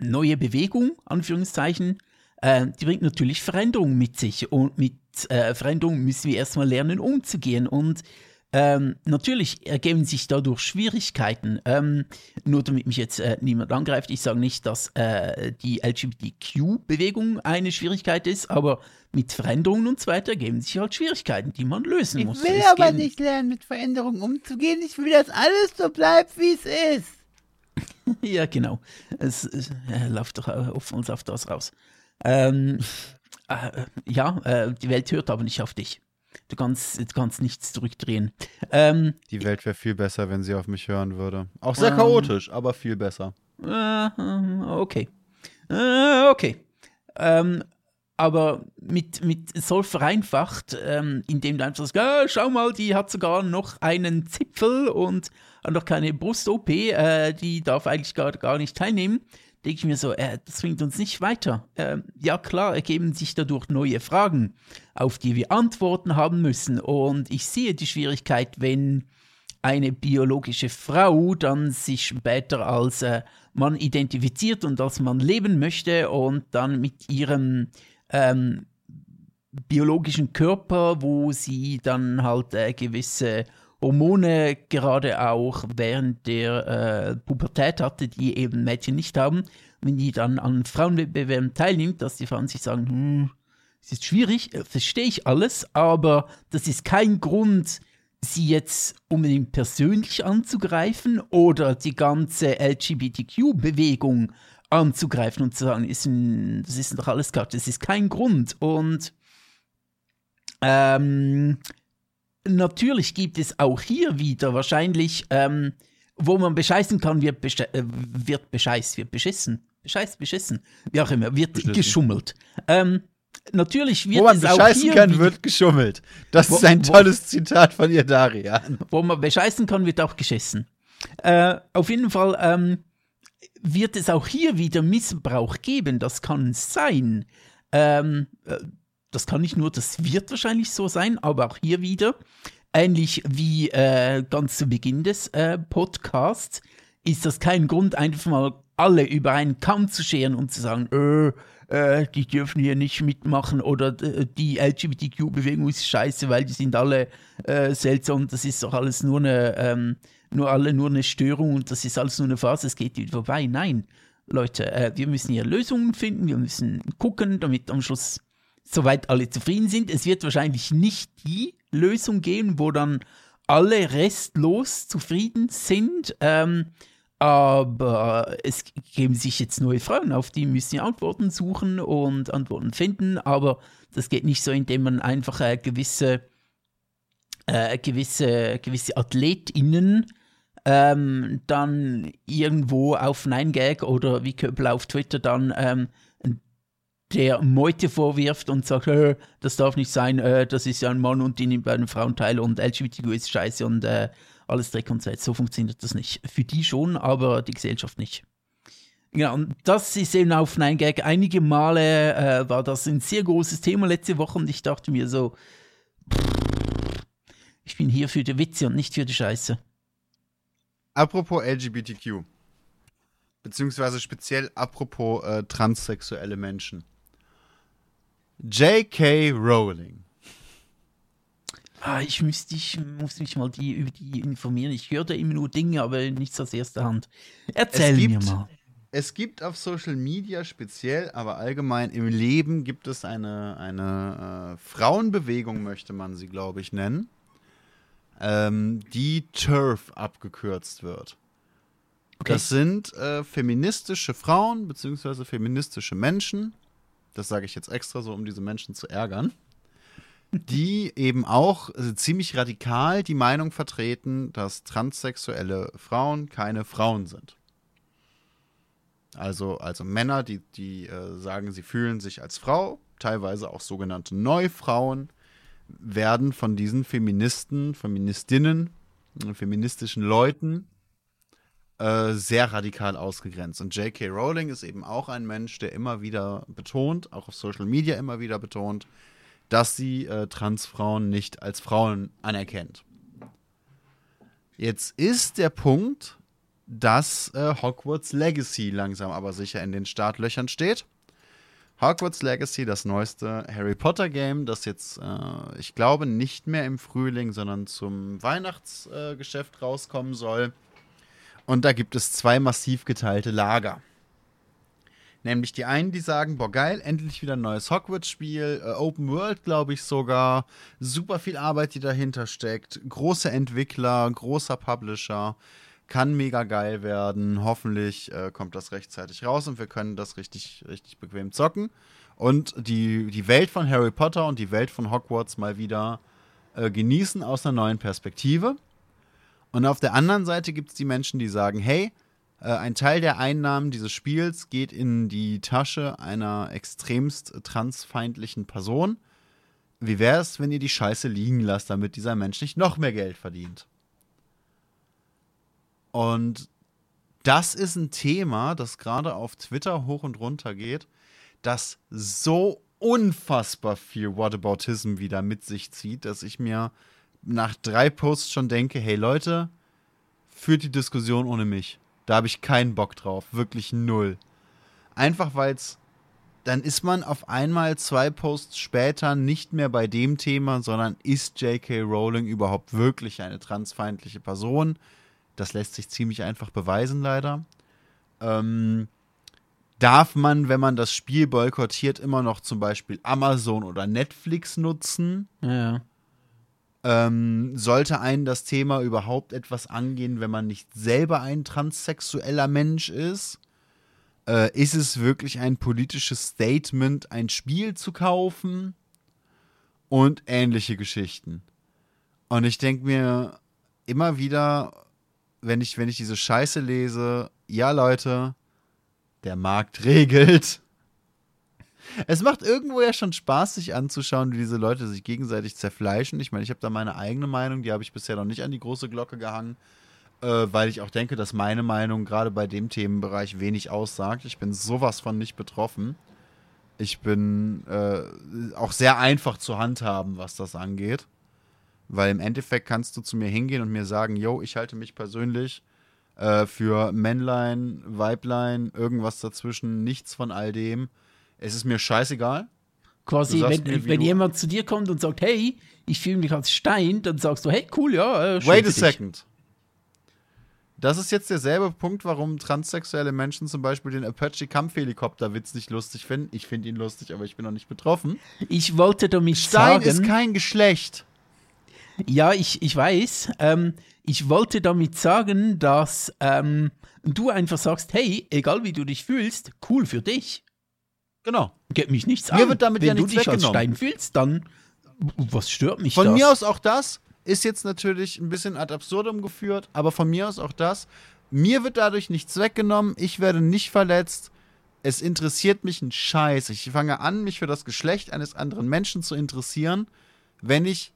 neue Bewegung, Anführungszeichen, äh, die bringt natürlich Veränderungen mit sich. Und mit äh, Veränderungen müssen wir erstmal lernen umzugehen. Und ähm, natürlich ergeben sich dadurch Schwierigkeiten. Ähm, nur damit mich jetzt äh, niemand angreift, ich sage nicht, dass äh, die LGBTQ-Bewegung eine Schwierigkeit ist, aber mit Veränderungen und so weiter ergeben sich halt Schwierigkeiten, die man lösen ich muss. Ich will es aber nicht lernen, mit Veränderungen umzugehen. Ich will, dass alles so bleibt, wie es ist. [LAUGHS] ja, genau. Es, es äh, läuft doch auf uns auf das raus. Ähm, äh, ja, äh, die Welt hört aber nicht auf dich. Du kannst, du kannst nichts zurückdrehen. Ähm, die Welt wäre viel besser, wenn sie auf mich hören würde. Auch sehr ähm, chaotisch, aber viel besser. Äh, okay. Äh, okay. Ähm, aber mit, mit so vereinfacht, ähm, indem du einfach sagst, ah, schau mal, die hat sogar noch einen Zipfel und noch keine Brust-OP, äh, die darf eigentlich gar, gar nicht teilnehmen denke ich mir so, äh, das bringt uns nicht weiter. Äh, ja klar, ergeben sich dadurch neue Fragen, auf die wir Antworten haben müssen. Und ich sehe die Schwierigkeit, wenn eine biologische Frau dann sich später als äh, Mann identifiziert und als Mann leben möchte und dann mit ihrem ähm, biologischen Körper, wo sie dann halt äh, gewisse Hormone gerade auch während der äh, Pubertät hatte, die eben Mädchen nicht haben, wenn die dann an Frauenwettbewerben teilnimmt, dass die Frauen sich sagen, hm, es ist schwierig, äh, verstehe ich alles, aber das ist kein Grund, sie jetzt unbedingt persönlich anzugreifen oder die ganze LGBTQ-Bewegung anzugreifen und zu sagen, ist ein, das ist doch alles klar, das ist kein Grund. Und ähm, natürlich gibt es auch hier wieder wahrscheinlich, ähm, wo man bescheißen kann, wird, besche äh, wird bescheiß, wird beschissen. Bescheiß, beschissen. Wie auch immer, wird beschissen. geschummelt. Ähm, natürlich wird Wo man es bescheißen auch kann, wird geschummelt. Das wo, ist ein tolles wo, Zitat von ihr, Darian. Wo man bescheißen kann, wird auch geschissen. Äh, auf jeden Fall ähm, wird es auch hier wieder Missbrauch geben. Das kann sein. Ähm, äh, das kann nicht nur, das wird wahrscheinlich so sein, aber auch hier wieder, ähnlich wie äh, ganz zu Beginn des äh, Podcasts, ist das kein Grund, einfach mal alle über einen Kamm zu scheren und zu sagen, äh, äh, die dürfen hier nicht mitmachen oder äh, die LGBTQ-Bewegung ist scheiße, weil die sind alle äh, seltsam, das ist doch alles nur eine, ähm, nur alle nur eine Störung und das ist alles nur eine Phase, es geht wieder vorbei. Nein, Leute, äh, wir müssen hier Lösungen finden, wir müssen gucken, damit am Schluss soweit alle zufrieden sind. Es wird wahrscheinlich nicht die Lösung geben, wo dann alle restlos zufrieden sind. Ähm, aber es geben sich jetzt neue Fragen, auf die müssen Antworten suchen und Antworten finden. Aber das geht nicht so, indem man einfach äh, gewisse, äh, gewisse, gewisse AthletInnen ähm, dann irgendwo auf 9gag oder wie Köppel auf Twitter dann ähm, der Meute vorwirft und sagt, äh, das darf nicht sein, äh, das ist ja ein Mann und die nimmt bei einem Frauenteil und LGBTQ ist scheiße und äh, alles Dreck und Zeit. So funktioniert das nicht. Für die schon, aber die Gesellschaft nicht. Genau, und das ist eben auf 9gag. Einige Male äh, war das ein sehr großes Thema letzte Woche und ich dachte mir so, ich bin hier für die Witze und nicht für die Scheiße. Apropos LGBTQ. Beziehungsweise speziell apropos äh, transsexuelle Menschen. J.K. Rowling. Ah, ich, müsste, ich muss mich mal die, über die informieren. Ich höre da immer nur Dinge, aber nichts aus erster Hand. Erzähl gibt, mir mal. Es gibt auf Social Media speziell, aber allgemein im Leben gibt es eine, eine äh, Frauenbewegung, möchte man sie, glaube ich, nennen, ähm, die TERF abgekürzt wird. Okay. Das sind äh, feministische Frauen bzw. feministische Menschen, das sage ich jetzt extra so, um diese Menschen zu ärgern, die eben auch also ziemlich radikal die Meinung vertreten, dass transsexuelle Frauen keine Frauen sind. Also, also Männer, die, die äh, sagen, sie fühlen sich als Frau, teilweise auch sogenannte Neufrauen, werden von diesen Feministen, Feministinnen, feministischen Leuten äh, sehr radikal ausgegrenzt. Und J.K. Rowling ist eben auch ein Mensch, der immer wieder betont, auch auf Social Media immer wieder betont, dass sie äh, Transfrauen nicht als Frauen anerkennt. Jetzt ist der Punkt, dass äh, Hogwarts Legacy langsam aber sicher in den Startlöchern steht. Hogwarts Legacy, das neueste Harry Potter Game, das jetzt, äh, ich glaube, nicht mehr im Frühling, sondern zum Weihnachtsgeschäft rauskommen soll. Und da gibt es zwei massiv geteilte Lager. Nämlich die einen, die sagen, boah geil, endlich wieder ein neues Hogwarts-Spiel, äh, Open World, glaube ich sogar, super viel Arbeit, die dahinter steckt, große Entwickler, großer Publisher, kann mega geil werden. Hoffentlich äh, kommt das rechtzeitig raus und wir können das richtig, richtig bequem zocken. Und die, die Welt von Harry Potter und die Welt von Hogwarts mal wieder äh, genießen aus einer neuen Perspektive. Und auf der anderen Seite gibt es die Menschen, die sagen, hey, äh, ein Teil der Einnahmen dieses Spiels geht in die Tasche einer extremst transfeindlichen Person. Wie wäre es, wenn ihr die Scheiße liegen lasst, damit dieser Mensch nicht noch mehr Geld verdient? Und das ist ein Thema, das gerade auf Twitter hoch und runter geht, das so unfassbar viel Whataboutism wieder mit sich zieht, dass ich mir nach drei Posts schon denke, hey Leute, führt die Diskussion ohne mich. Da habe ich keinen Bock drauf. Wirklich null. Einfach weil es. Dann ist man auf einmal zwei Posts später nicht mehr bei dem Thema, sondern ist J.K. Rowling überhaupt wirklich eine transfeindliche Person? Das lässt sich ziemlich einfach beweisen, leider. Ähm, darf man, wenn man das Spiel boykottiert, immer noch zum Beispiel Amazon oder Netflix nutzen? Ja. Ähm, sollte einen das Thema überhaupt etwas angehen, wenn man nicht selber ein transsexueller Mensch ist? Äh, ist es wirklich ein politisches Statement, ein Spiel zu kaufen? Und ähnliche Geschichten. Und ich denke mir immer wieder, wenn ich, wenn ich diese Scheiße lese, ja Leute, der Markt regelt. Es macht irgendwo ja schon Spaß, sich anzuschauen, wie diese Leute sich gegenseitig zerfleischen. Ich meine, ich habe da meine eigene Meinung, die habe ich bisher noch nicht an die große Glocke gehangen, äh, weil ich auch denke, dass meine Meinung gerade bei dem Themenbereich wenig aussagt. Ich bin sowas von nicht betroffen. Ich bin äh, auch sehr einfach zu handhaben, was das angeht. Weil im Endeffekt kannst du zu mir hingehen und mir sagen, yo, ich halte mich persönlich äh, für Männlein, Weiblein, irgendwas dazwischen, nichts von all dem es ist mir scheißegal. Quasi, wenn, mir, wenn jemand zu dir kommt und sagt, hey, ich fühle mich als Stein, dann sagst du, hey, cool, ja. Äh, Wait a second. Das ist jetzt derselbe Punkt, warum transsexuelle Menschen zum Beispiel den Apache-Kampfhelikopter-Witz nicht lustig finden. Ich finde ihn lustig, aber ich bin noch nicht betroffen. Ich wollte damit Stein sagen. Stein ist kein Geschlecht. Ja, ich, ich weiß. Ähm, ich wollte damit sagen, dass ähm, du einfach sagst, hey, egal wie du dich fühlst, cool für dich. Genau. Geht mich nichts an. Mir wird damit Wenn ja du nichts dich als Stein fühlst, dann was stört mich Von das? mir aus auch das ist jetzt natürlich ein bisschen ad absurdum geführt, aber von mir aus auch das. Mir wird dadurch nichts weggenommen, ich werde nicht verletzt. Es interessiert mich ein Scheiß. Ich fange an, mich für das Geschlecht eines anderen Menschen zu interessieren, wenn ich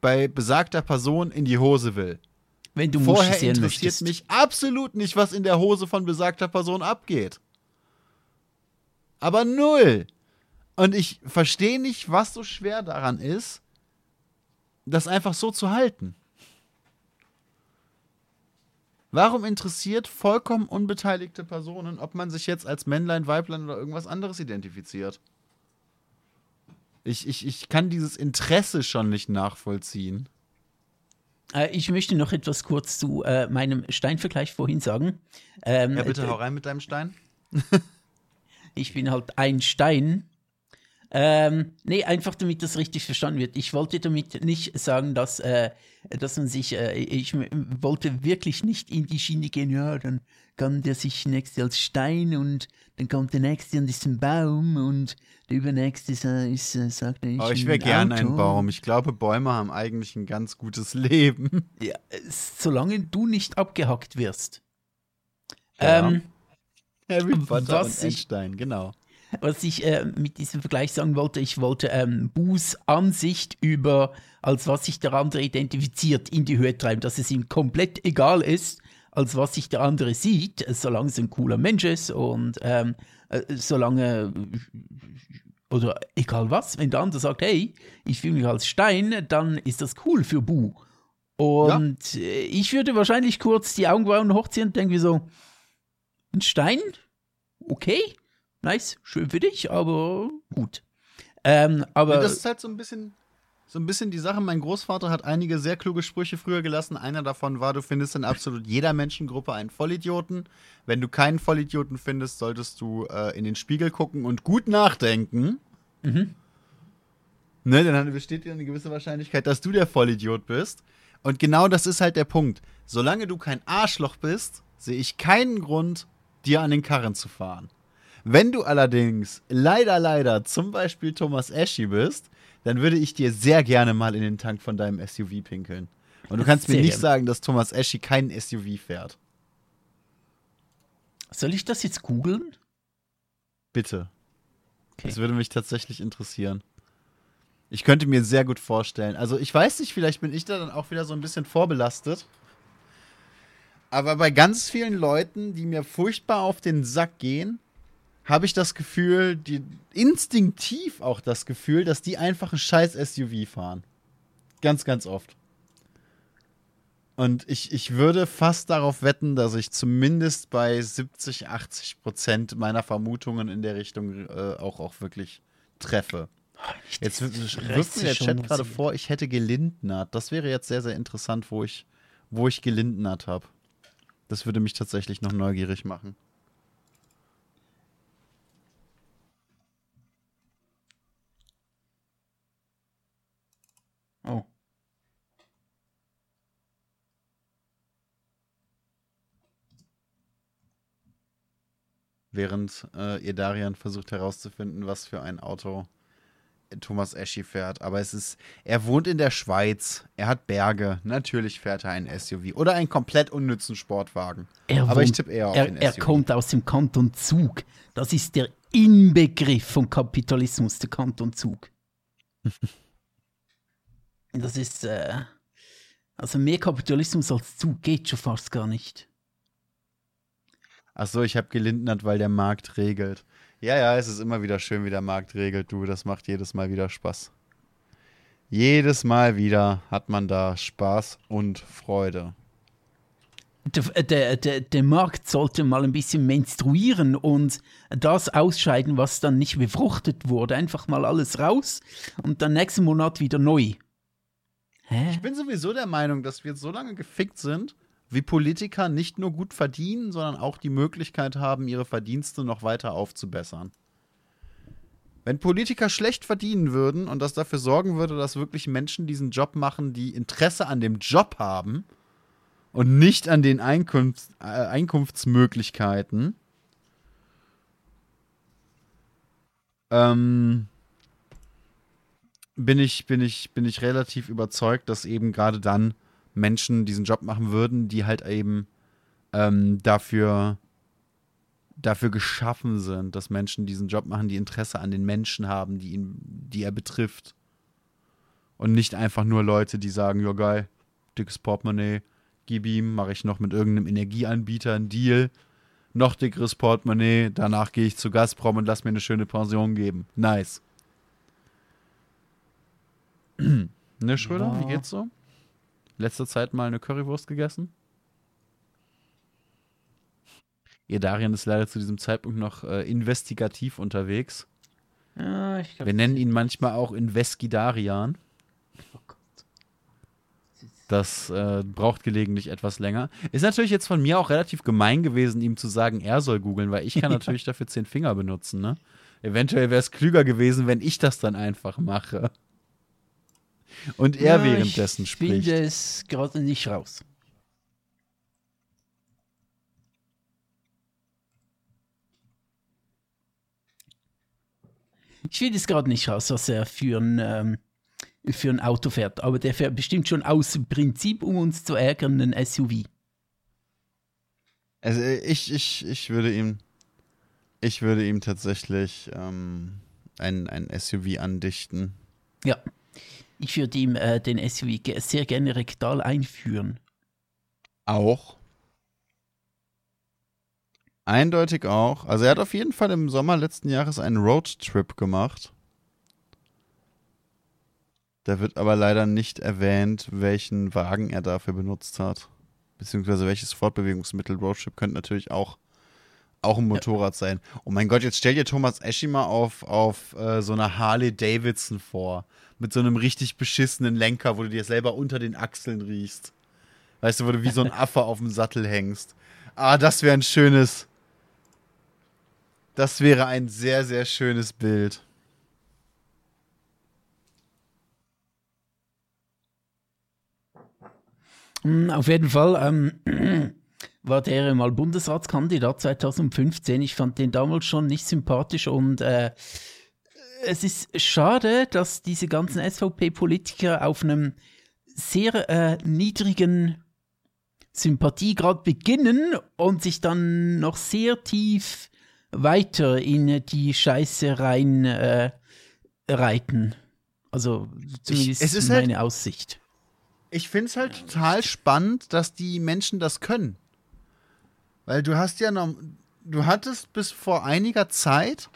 bei besagter Person in die Hose will. Wenn du Vorher interessiert möchtest. mich absolut nicht, was in der Hose von besagter Person abgeht. Aber null. Und ich verstehe nicht, was so schwer daran ist, das einfach so zu halten. Warum interessiert vollkommen unbeteiligte Personen, ob man sich jetzt als Männlein, Weiblein oder irgendwas anderes identifiziert? Ich, ich, ich kann dieses Interesse schon nicht nachvollziehen. Äh, ich möchte noch etwas kurz zu äh, meinem Steinvergleich vorhin sagen. Ähm, ja, bitte hau rein mit deinem Stein. [LAUGHS] ich bin halt ein Stein. Ähm, nee, einfach damit das richtig verstanden wird. Ich wollte damit nicht sagen, dass, äh, dass man sich, äh, ich wollte wirklich nicht in die Schiene gehen, ja, dann kann der sich nächste als Stein und dann kommt der nächste und ist ein Baum und der übernächste ist, äh, ist äh, sagt er, ich, oh, ich wäre gern ein Baum. Ich glaube, Bäume haben eigentlich ein ganz gutes Leben. Ja, solange du nicht abgehackt wirst. Ja. Ähm, Harry Potter was und Einstein, genau. Was ich äh, mit diesem Vergleich sagen wollte, ich wollte ähm, Buß Ansicht über, als was sich der andere identifiziert, in die Höhe treiben, dass es ihm komplett egal ist, als was sich der andere sieht, solange es ein cooler Mensch ist und ähm, äh, solange oder egal was, wenn der andere sagt, hey, ich fühle mich als Stein, dann ist das cool für Bu. Und ja. Äh, ich würde wahrscheinlich kurz die Augenbrauen hochziehen und denke so, ein Stein? Okay, nice, schön für dich, aber gut. Ähm, aber ja, das ist halt so ein bisschen, so ein bisschen die Sache. Mein Großvater hat einige sehr kluge Sprüche früher gelassen. Einer davon war, du findest in absolut jeder Menschengruppe einen Vollidioten. Wenn du keinen Vollidioten findest, solltest du äh, in den Spiegel gucken und gut nachdenken. Mhm. Ne, dann besteht dir eine gewisse Wahrscheinlichkeit, dass du der Vollidiot bist. Und genau das ist halt der Punkt. Solange du kein Arschloch bist, sehe ich keinen Grund, dir an den Karren zu fahren. Wenn du allerdings leider, leider zum Beispiel Thomas Ashy bist, dann würde ich dir sehr gerne mal in den Tank von deinem SUV pinkeln. Und du kannst mir nicht sagen, dass Thomas Ashy keinen SUV fährt. Soll ich das jetzt googeln? Bitte. Okay. Das würde mich tatsächlich interessieren. Ich könnte mir sehr gut vorstellen. Also ich weiß nicht, vielleicht bin ich da dann auch wieder so ein bisschen vorbelastet. Aber bei ganz vielen Leuten, die mir furchtbar auf den Sack gehen, habe ich das Gefühl, die instinktiv auch das Gefühl, dass die einfach ein scheiß SUV fahren. Ganz, ganz oft. Und ich, ich würde fast darauf wetten, dass ich zumindest bei 70, 80 Prozent meiner Vermutungen in der Richtung äh, auch, auch wirklich treffe. Jetzt wirft mir der Chat gerade vor, ich hätte gelindnert. Das wäre jetzt sehr, sehr interessant, wo ich, wo ich gelindnert habe. Das würde mich tatsächlich noch neugierig machen. Oh. Während äh, ihr Darian versucht herauszufinden, was für ein Auto Thomas Eschi fährt. Aber es ist, er wohnt in der Schweiz, er hat Berge. Natürlich fährt er ein SUV oder einen komplett unnützen Sportwagen. Er Aber wohnt, ich tippe eher auf er, den er SUV. kommt aus dem Kanton Zug. Das ist der Inbegriff von Kapitalismus, der Kanton Zug. [LAUGHS] das ist, äh, also mehr Kapitalismus als Zug geht schon fast gar nicht. Ach so, ich habe gelindnert, weil der Markt regelt. Ja, ja, es ist immer wieder schön, wie der Markt regelt, du. Das macht jedes Mal wieder Spaß. Jedes Mal wieder hat man da Spaß und Freude. Der, der, der, der Markt sollte mal ein bisschen menstruieren und das ausscheiden, was dann nicht befruchtet wurde. Einfach mal alles raus und dann nächsten Monat wieder neu. Hä? Ich bin sowieso der Meinung, dass wir so lange gefickt sind, wie Politiker nicht nur gut verdienen, sondern auch die Möglichkeit haben, ihre Verdienste noch weiter aufzubessern. Wenn Politiker schlecht verdienen würden und das dafür sorgen würde, dass wirklich Menschen diesen Job machen, die Interesse an dem Job haben und nicht an den Einkunfts äh, Einkunftsmöglichkeiten, ähm, bin ich, bin ich, bin ich relativ überzeugt, dass eben gerade dann Menschen diesen Job machen würden, die halt eben ähm, dafür, dafür geschaffen sind, dass Menschen diesen Job machen, die Interesse an den Menschen haben, die ihn, die er betrifft. Und nicht einfach nur Leute, die sagen, ja geil, dickes Portemonnaie, gib ihm, mache ich noch mit irgendeinem Energieanbieter einen Deal, noch dickeres Portemonnaie, danach gehe ich zu Gazprom und lass mir eine schöne Pension geben. Nice. [CLEARS THROAT] ne, Schröder, wie Ja. geht's so? Letzte Zeit mal eine Currywurst gegessen? Ihr Darian ist leider zu diesem Zeitpunkt noch äh, investigativ unterwegs. Ja, ich glaub, Wir nennen ihn manchmal auch Investigidarian. oh Gott. Das äh, braucht gelegentlich etwas länger. Ist natürlich jetzt von mir auch relativ gemein gewesen, ihm zu sagen, er soll googeln, weil ich kann [LAUGHS] natürlich dafür zehn Finger benutzen. Ne? Eventuell wäre es klüger gewesen, wenn ich das dann einfach mache. Und er Ja, währenddessen ich spricht. finde es gerade nicht raus. Ich finde es gerade nicht raus, was er für ein, ähm, für ein Auto fährt. Aber der fährt bestimmt schon aus Prinzip, um uns zu ärgern, ein SUV. Also ich, ich, ich würde ihm, ich würde ihm tatsächlich ähm, ein, ein SUV andichten. Ja. Ich würde ihm äh, den SUV sehr gerne rektal einführen. Auch. Eindeutig auch. Also er hat auf jeden Fall im Sommer letzten Jahres einen Roadtrip gemacht. Da wird aber leider nicht erwähnt, welchen Wagen er dafür benutzt hat. Beziehungsweise welches Fortbewegungsmittel. Roadtrip könnte natürlich auch, auch ein Motorrad sein. Oh mein Gott, jetzt stell dir Thomas Eschi mal auf, auf äh, so einer Harley Davidson vor. Mit so einem richtig beschissenen Lenker, wo du dir selber unter den Achseln riechst. Weißt du, wo du wie so ein Affe auf dem Sattel hängst. Ah, das wäre ein schönes. Das wäre ein sehr, sehr schönes Bild. Mm, Auf jeden Fall ähm, war der mal Bundesratskandidat 2015. Ich fand den damals schon nicht sympathisch und äh, es ist schade, dass diese ganzen SVP-Politiker auf einem sehr äh, niedrigen Sympathiegrad beginnen und sich dann noch sehr tief weiter in die Scheiße rein äh, reiten. Also zumindest es ist halt- meine Aussicht. Ich finde es halt total spannend, dass die Menschen das können. Weil du hast ja noch. Du hattest bis vor einiger Zeit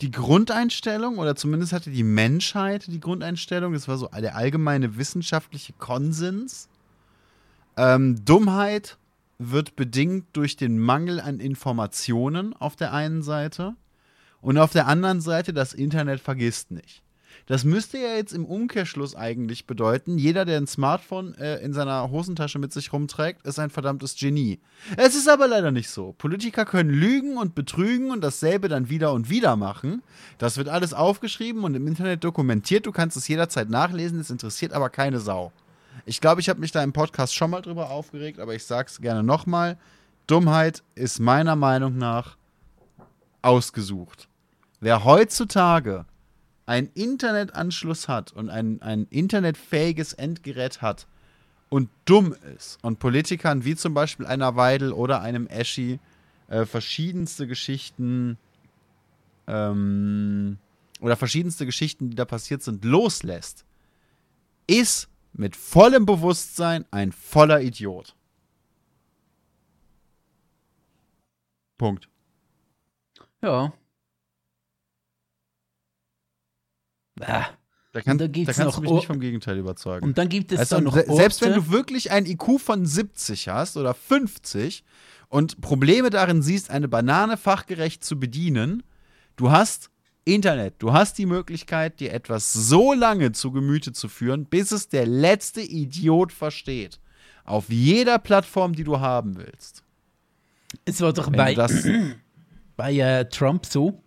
die Grundeinstellung, oder zumindest hatte die Menschheit die Grundeinstellung, das war so der allgemeine wissenschaftliche Konsens. Ähm, Dummheit wird bedingt durch den Mangel an Informationen auf der einen Seite und auf der anderen Seite das Internet vergisst nicht. Das müsste ja jetzt im Umkehrschluss eigentlich bedeuten, jeder, der ein Smartphone äh, in seiner Hosentasche mit sich rumträgt, ist ein verdammtes Genie. Es ist aber leider nicht so. Politiker können lügen und betrügen und dasselbe dann wieder und wieder machen. Das wird alles aufgeschrieben und im Internet dokumentiert. Du kannst es jederzeit nachlesen, es interessiert aber keine Sau. Ich glaube, ich habe mich da im Podcast schon mal drüber aufgeregt, aber ich sage es gerne nochmal. Dummheit ist meiner Meinung nach ausgesucht. Wer heutzutage einen Internetanschluss hat und ein, ein internetfähiges Endgerät hat und dumm ist und Politikern wie zum Beispiel einer Weidel oder einem Eschi äh, verschiedenste Geschichten ähm, oder verschiedenste Geschichten, die da passiert sind, loslässt, ist mit vollem Bewusstsein ein voller Idiot. Punkt. Ja, Ah. Da, kann, da, da kannst noch, du mich nicht vom Gegenteil überzeugen. Und dann gibt es also, dann noch Orte, Selbst wenn du wirklich ein IQ von 70 hast oder 50 und Probleme darin siehst, eine Banane fachgerecht zu bedienen, du hast Internet, du hast die Möglichkeit, dir etwas so lange zu Gemüte zu führen, bis es der letzte Idiot versteht. Auf jeder Plattform, die du haben willst. Es war doch bei, [CLEARS THROAT] bei äh, Trump so,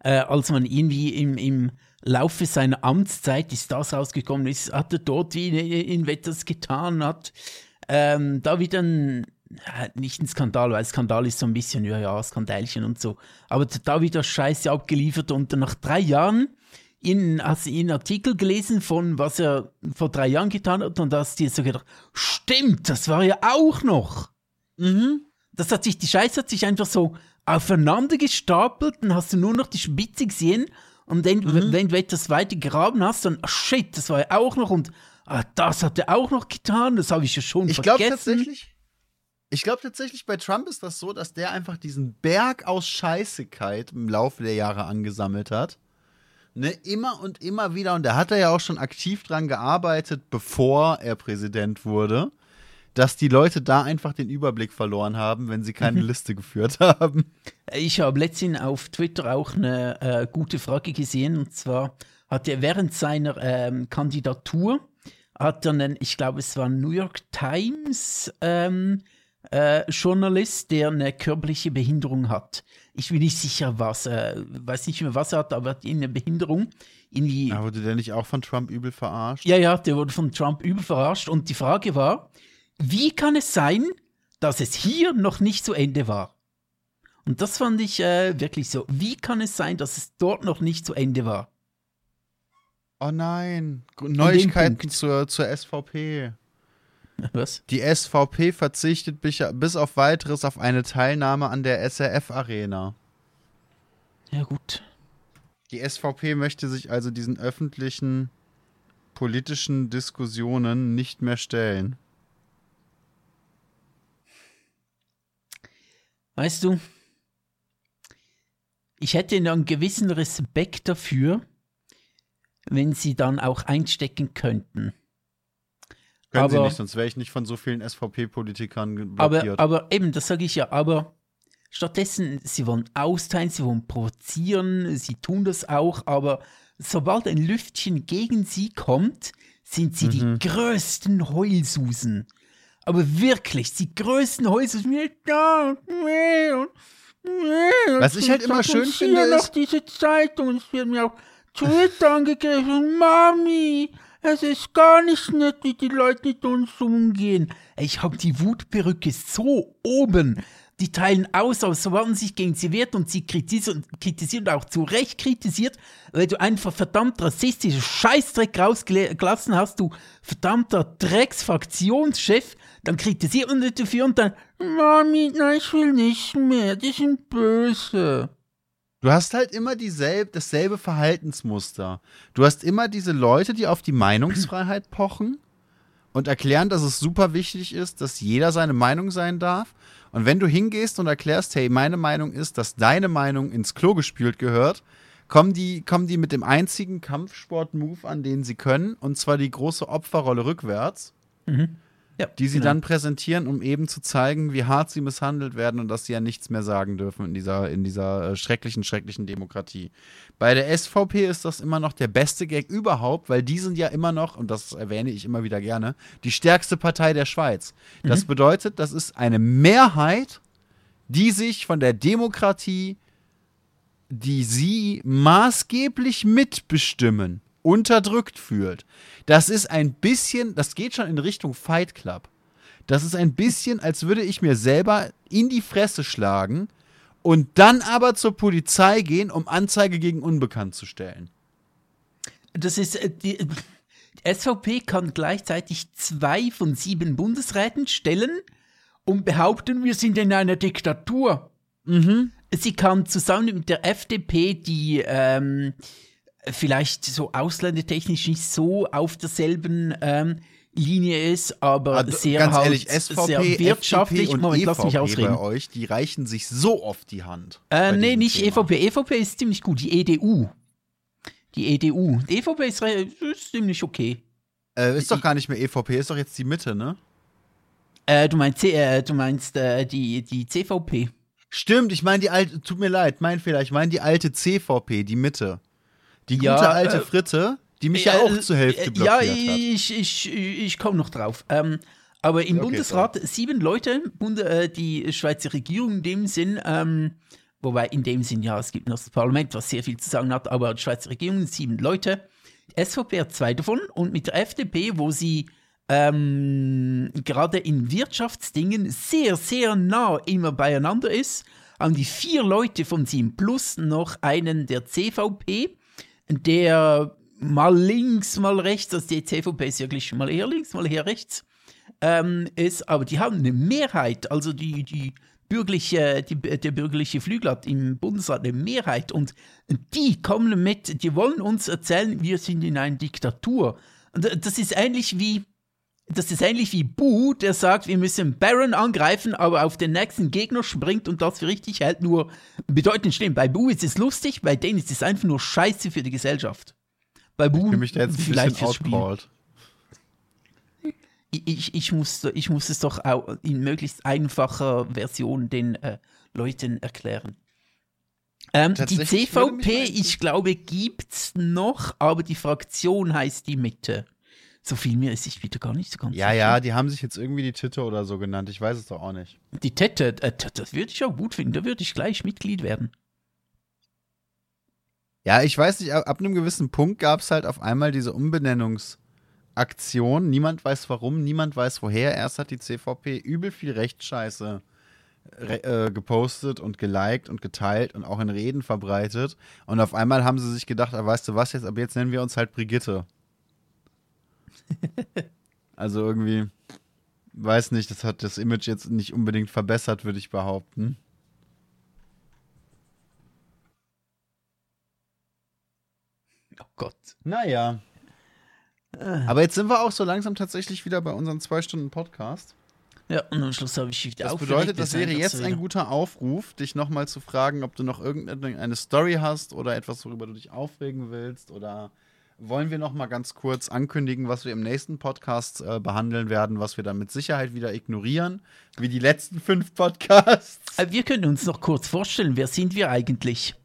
äh, als man irgendwie im, im Laufe seiner Amtszeit ist das rausgekommen ist, hat er dort in, in etwas getan, hat ähm, da wieder ein, nicht ein Skandal, weil Skandal ist so ein bisschen, ja, ja, Skandalchen und so, aber da wieder Scheiße abgeliefert und nach drei Jahren in, hast du einen Artikel gelesen von, was er vor drei Jahren getan hat und hast dir so gedacht, stimmt, das war ja auch noch. Mhm. Das hat sich, die Scheiße hat sich einfach so aufeinander gestapelt, dann hast du nur noch die Spitze gesehen und dann, mhm. wenn du etwas weiter gegraben hast, dann, oh shit, das war ja auch noch und ah, das hat er auch noch getan, das habe ich ja schon ich vergessen. Ich glaube tatsächlich, ich glaube tatsächlich, bei Trump ist das so, dass der einfach diesen Berg aus Scheißigkeit im Laufe der Jahre angesammelt hat. Ne, immer und immer wieder. Und da hat er ja auch schon aktiv dran gearbeitet, bevor er Präsident wurde dass die Leute da einfach den Überblick verloren haben, wenn sie keine mhm. Liste geführt [LAUGHS] haben. Ich habe letztens auf Twitter auch eine äh, gute Frage gesehen und zwar hat er während seiner ähm, Kandidatur hat er einen, ich glaube es war ein New York Times ähm, äh, Journalist, der eine körperliche Behinderung hat. Ich bin nicht sicher, was, äh, weiß nicht mehr, was er hat, aber er hat eine Behinderung. Irgendwie, ja, wurde der nicht auch von Trump übel verarscht? Ja, ja, der wurde von Trump übel verarscht. Und die Frage war, wie kann es sein, dass es hier noch nicht zu Ende war? Und das fand ich äh, wirklich so. Wie kann es sein, dass es dort noch nicht zu Ende war? Oh nein, Neuigkeiten zur, zur SVP. [LAUGHS] Was? Die SVP verzichtet bis auf weiteres auf eine Teilnahme an der SRF-Arena. Ja, gut. Die SVP möchte sich also diesen öffentlichen politischen Diskussionen nicht mehr stellen. Weißt du, ich hätte einen gewissen Respekt dafür, wenn sie dann auch einstecken könnten. Können aber, sie nicht, sonst wäre ich nicht von so vielen SVP-Politikern blockiert. Aber, aber eben, das sage ich ja, aber stattdessen, sie wollen austeilen, sie wollen provozieren, sie tun das auch, aber sobald ein Lüftchen gegen sie kommt, sind sie mhm. die größten Heulsusen aber wirklich, die größten Häuser. Was ich halt immer schön finde, ist... noch diese Zeitung. Es wird mir auch Twitter angegriffen. Mami, es ist gar nicht nett, wie die Leute mit uns umgehen. Ich hab die Wutperücke so oben. Die teilen aus, aber so werden sich gegen sie wehrt und sie kritisieren, kritisieren auch zu Recht kritisiert, weil du einfach verdammt rassistische Scheißdreck rausgelassen hast, du verdammter Drecksfraktionschef, dann kritisiert man dich dafür und dann, Mami, nein, ich will nicht mehr, die sind böse. Du hast halt immer dieselbe, dasselbe Verhaltensmuster. Du hast immer diese Leute, die auf die Meinungsfreiheit [CLEARS THROAT] pochen und erklären, dass es super wichtig ist, dass jeder seine Meinung sein darf. Und wenn du hingehst und erklärst, hey, meine Meinung ist, dass deine Meinung ins Klo gespült gehört, kommen die, kommen die mit dem einzigen Kampfsport-Move an, den sie können, und zwar die große Opferrolle rückwärts. Mhm ja, die sie genau. dann präsentieren, um eben zu zeigen, wie hart sie misshandelt werden und dass sie ja nichts mehr sagen dürfen in dieser, in dieser äh, schrecklichen, schrecklichen Demokratie. Bei der SVP ist das immer noch der beste Gag überhaupt, weil die sind ja immer noch, und das erwähne ich immer wieder gerne, die stärkste Partei der Schweiz. Das mhm. bedeutet, das ist eine Mehrheit, die sich von der Demokratie, die sie maßgeblich mitbestimmen, unterdrückt fühlt. Das ist ein bisschen, das geht schon in Richtung Fight Club. Das ist ein bisschen, als würde ich mir selber in die Fresse schlagen und dann aber zur Polizei gehen, um Anzeige gegen Unbekannt zu stellen. Das ist äh, die, die SVP kann gleichzeitig zwei von sieben Bundesräten stellen und behaupten, wir sind in einer Diktatur. Mhm. Sie kann zusammen mit der FDP die ähm, vielleicht so ausländertechnisch nicht so auf derselben ähm, Linie ist, aber also, sehr, ganz halt, ehrlich, SVP, sehr wirtschaftlich. FDP und Moment, EVP lass mich ausreden. bei euch, die reichen sich so oft die Hand. Äh, nee, nicht Thema. EVP. EVP ist ziemlich gut. Die EDU. Die EDU. Die EVP ist, ist ziemlich okay. Äh, ist doch gar nicht mehr EVP, ist doch jetzt die Mitte, ne? Äh, du meinst, äh, du meinst äh, die, die CVP. Stimmt, ich meine die alte, tut mir leid, mein Fehler, ich meine die alte CVP, die Mitte. Die gute ja, alte äh, Fritte, die mich ja, ja auch zur Hälfte äh, blockiert ja, hat. Ja, ich, ich, ich komme noch drauf. Ähm, aber im okay, Bundesrat so. sieben Leute, Bund, äh, die Schweizer Regierung in dem Sinn, ähm, wobei in dem Sinn, ja, es gibt noch das Parlament, was sehr viel zu sagen hat, aber die Schweizer Regierung sieben Leute. Die SVP hat zwei davon und mit der FDP, wo sie ähm, gerade in Wirtschaftsdingen sehr, sehr nah immer beieinander ist, haben die vier Leute von sieben plus noch einen der CVP der mal links, mal rechts, also die CVP ist wirklich mal eher links, mal eher rechts, ähm, ist, aber die haben eine Mehrheit, also die, die bürgerliche, die, der bürgerliche Flügel hat im Bundesrat eine Mehrheit und die kommen mit, die wollen uns erzählen, wir sind in einer Diktatur. Und das ist ähnlich wie, das ist ähnlich wie Bu, der sagt, wir müssen Baron angreifen, aber auf den nächsten Gegner springt und das für richtig hält, nur bedeutend schlimm. Bei Bu ist es lustig, bei denen ist es einfach nur scheiße für die Gesellschaft. Bei Bu ich mich da jetzt vielleicht fürs Spiel. Ich, ich, muss, ich muss es doch auch in möglichst einfacher Version den äh, Leuten erklären. Ähm, die CVP, ich glaube, gibt's noch, aber die Fraktion heißt die Mitte. So viel mehr ist ich wieder gar nicht so ganz Ja, sicher. ja, die haben sich jetzt irgendwie die Titte oder so genannt. Ich weiß es doch auch nicht. Die Tette, äh, das würde ich auch gut finden. Da würde ich gleich Mitglied werden. Ja, ich weiß nicht, ab einem gewissen Punkt gab es halt auf einmal diese Umbenennungsaktion. Niemand weiß warum, niemand weiß woher. Erst hat die CVP übel viel Rechtsscheiße äh, gepostet und geliked und geteilt und auch in Reden verbreitet. Und auf einmal haben sie sich gedacht, ah, weißt du was jetzt, aber jetzt nennen wir uns halt Brigitte. [LAUGHS] also irgendwie, weiß nicht, das hat das Image jetzt nicht unbedingt verbessert, würde ich behaupten. Oh Gott. Naja. Äh. Aber jetzt sind wir auch so langsam tatsächlich wieder bei unserem zwei Stunden Podcast. Ja, und am Schluss habe ich wieder Das bedeutet, das wäre jetzt ein guter Aufruf, dich nochmal zu fragen, ob du noch irgendeine Story hast oder etwas, worüber du dich aufregen willst oder wollen wir noch mal ganz kurz ankündigen, was wir im nächsten Podcast äh, behandeln werden, was wir dann mit Sicherheit wieder ignorieren, wie die letzten fünf Podcasts. Äh, wir können uns noch kurz vorstellen, wer sind wir eigentlich?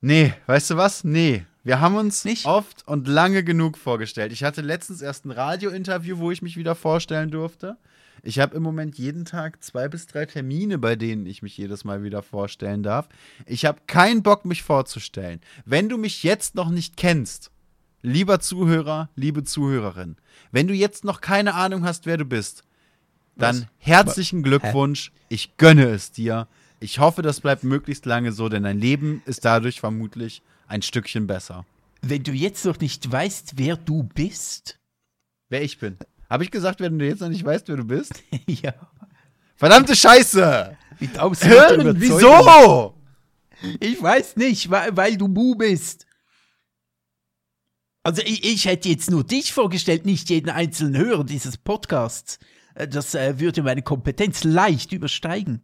Nee, weißt du was? Nee. Wir haben uns Nicht? oft und lange genug vorgestellt. Ich hatte letztens erst ein Radiointerview, wo ich mich wieder vorstellen durfte. Ich habe im Moment jeden Tag zwei bis drei Termine, bei denen ich mich jedes Mal wieder vorstellen darf. Ich habe keinen Bock, mich vorzustellen. Wenn du mich jetzt noch nicht kennst, lieber Zuhörer, liebe Zuhörerin, wenn du jetzt noch keine Ahnung hast, wer du bist, dann Was? herzlichen Glückwunsch. Ich gönne es dir. Ich hoffe, das bleibt möglichst lange so, denn dein Leben ist dadurch vermutlich ein Stückchen besser. Wenn du jetzt noch nicht weißt, wer du bist. Wer ich bin. Habe ich gesagt, wenn du jetzt noch nicht weißt, wer du bist? [LAUGHS] ja. Verdammte Scheiße! Hören, wieso? Ich weiß nicht, weil, weil du Bu bist. Also ich, ich, hätte jetzt nur dich vorgestellt, nicht jeden einzelnen Hörer dieses Podcasts. Äh, das äh, würde meine Kompetenz leicht übersteigen.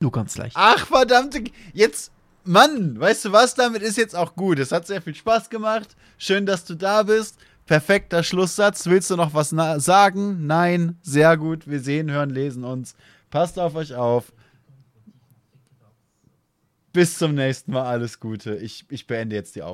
Nur ganz leicht. Ach verdammte, jetzt, Mann, weißt du was, damit ist jetzt auch gut. Es hat sehr viel Spaß gemacht. Schön, dass du da bist. Perfekter Schlusssatz. Willst du noch was sagen? Nein. Sehr gut. Wir sehen, hören, lesen uns. Passt auf euch auf. Bis zum nächsten Mal. Alles Gute. Ich, ich beende jetzt die Aufnahme.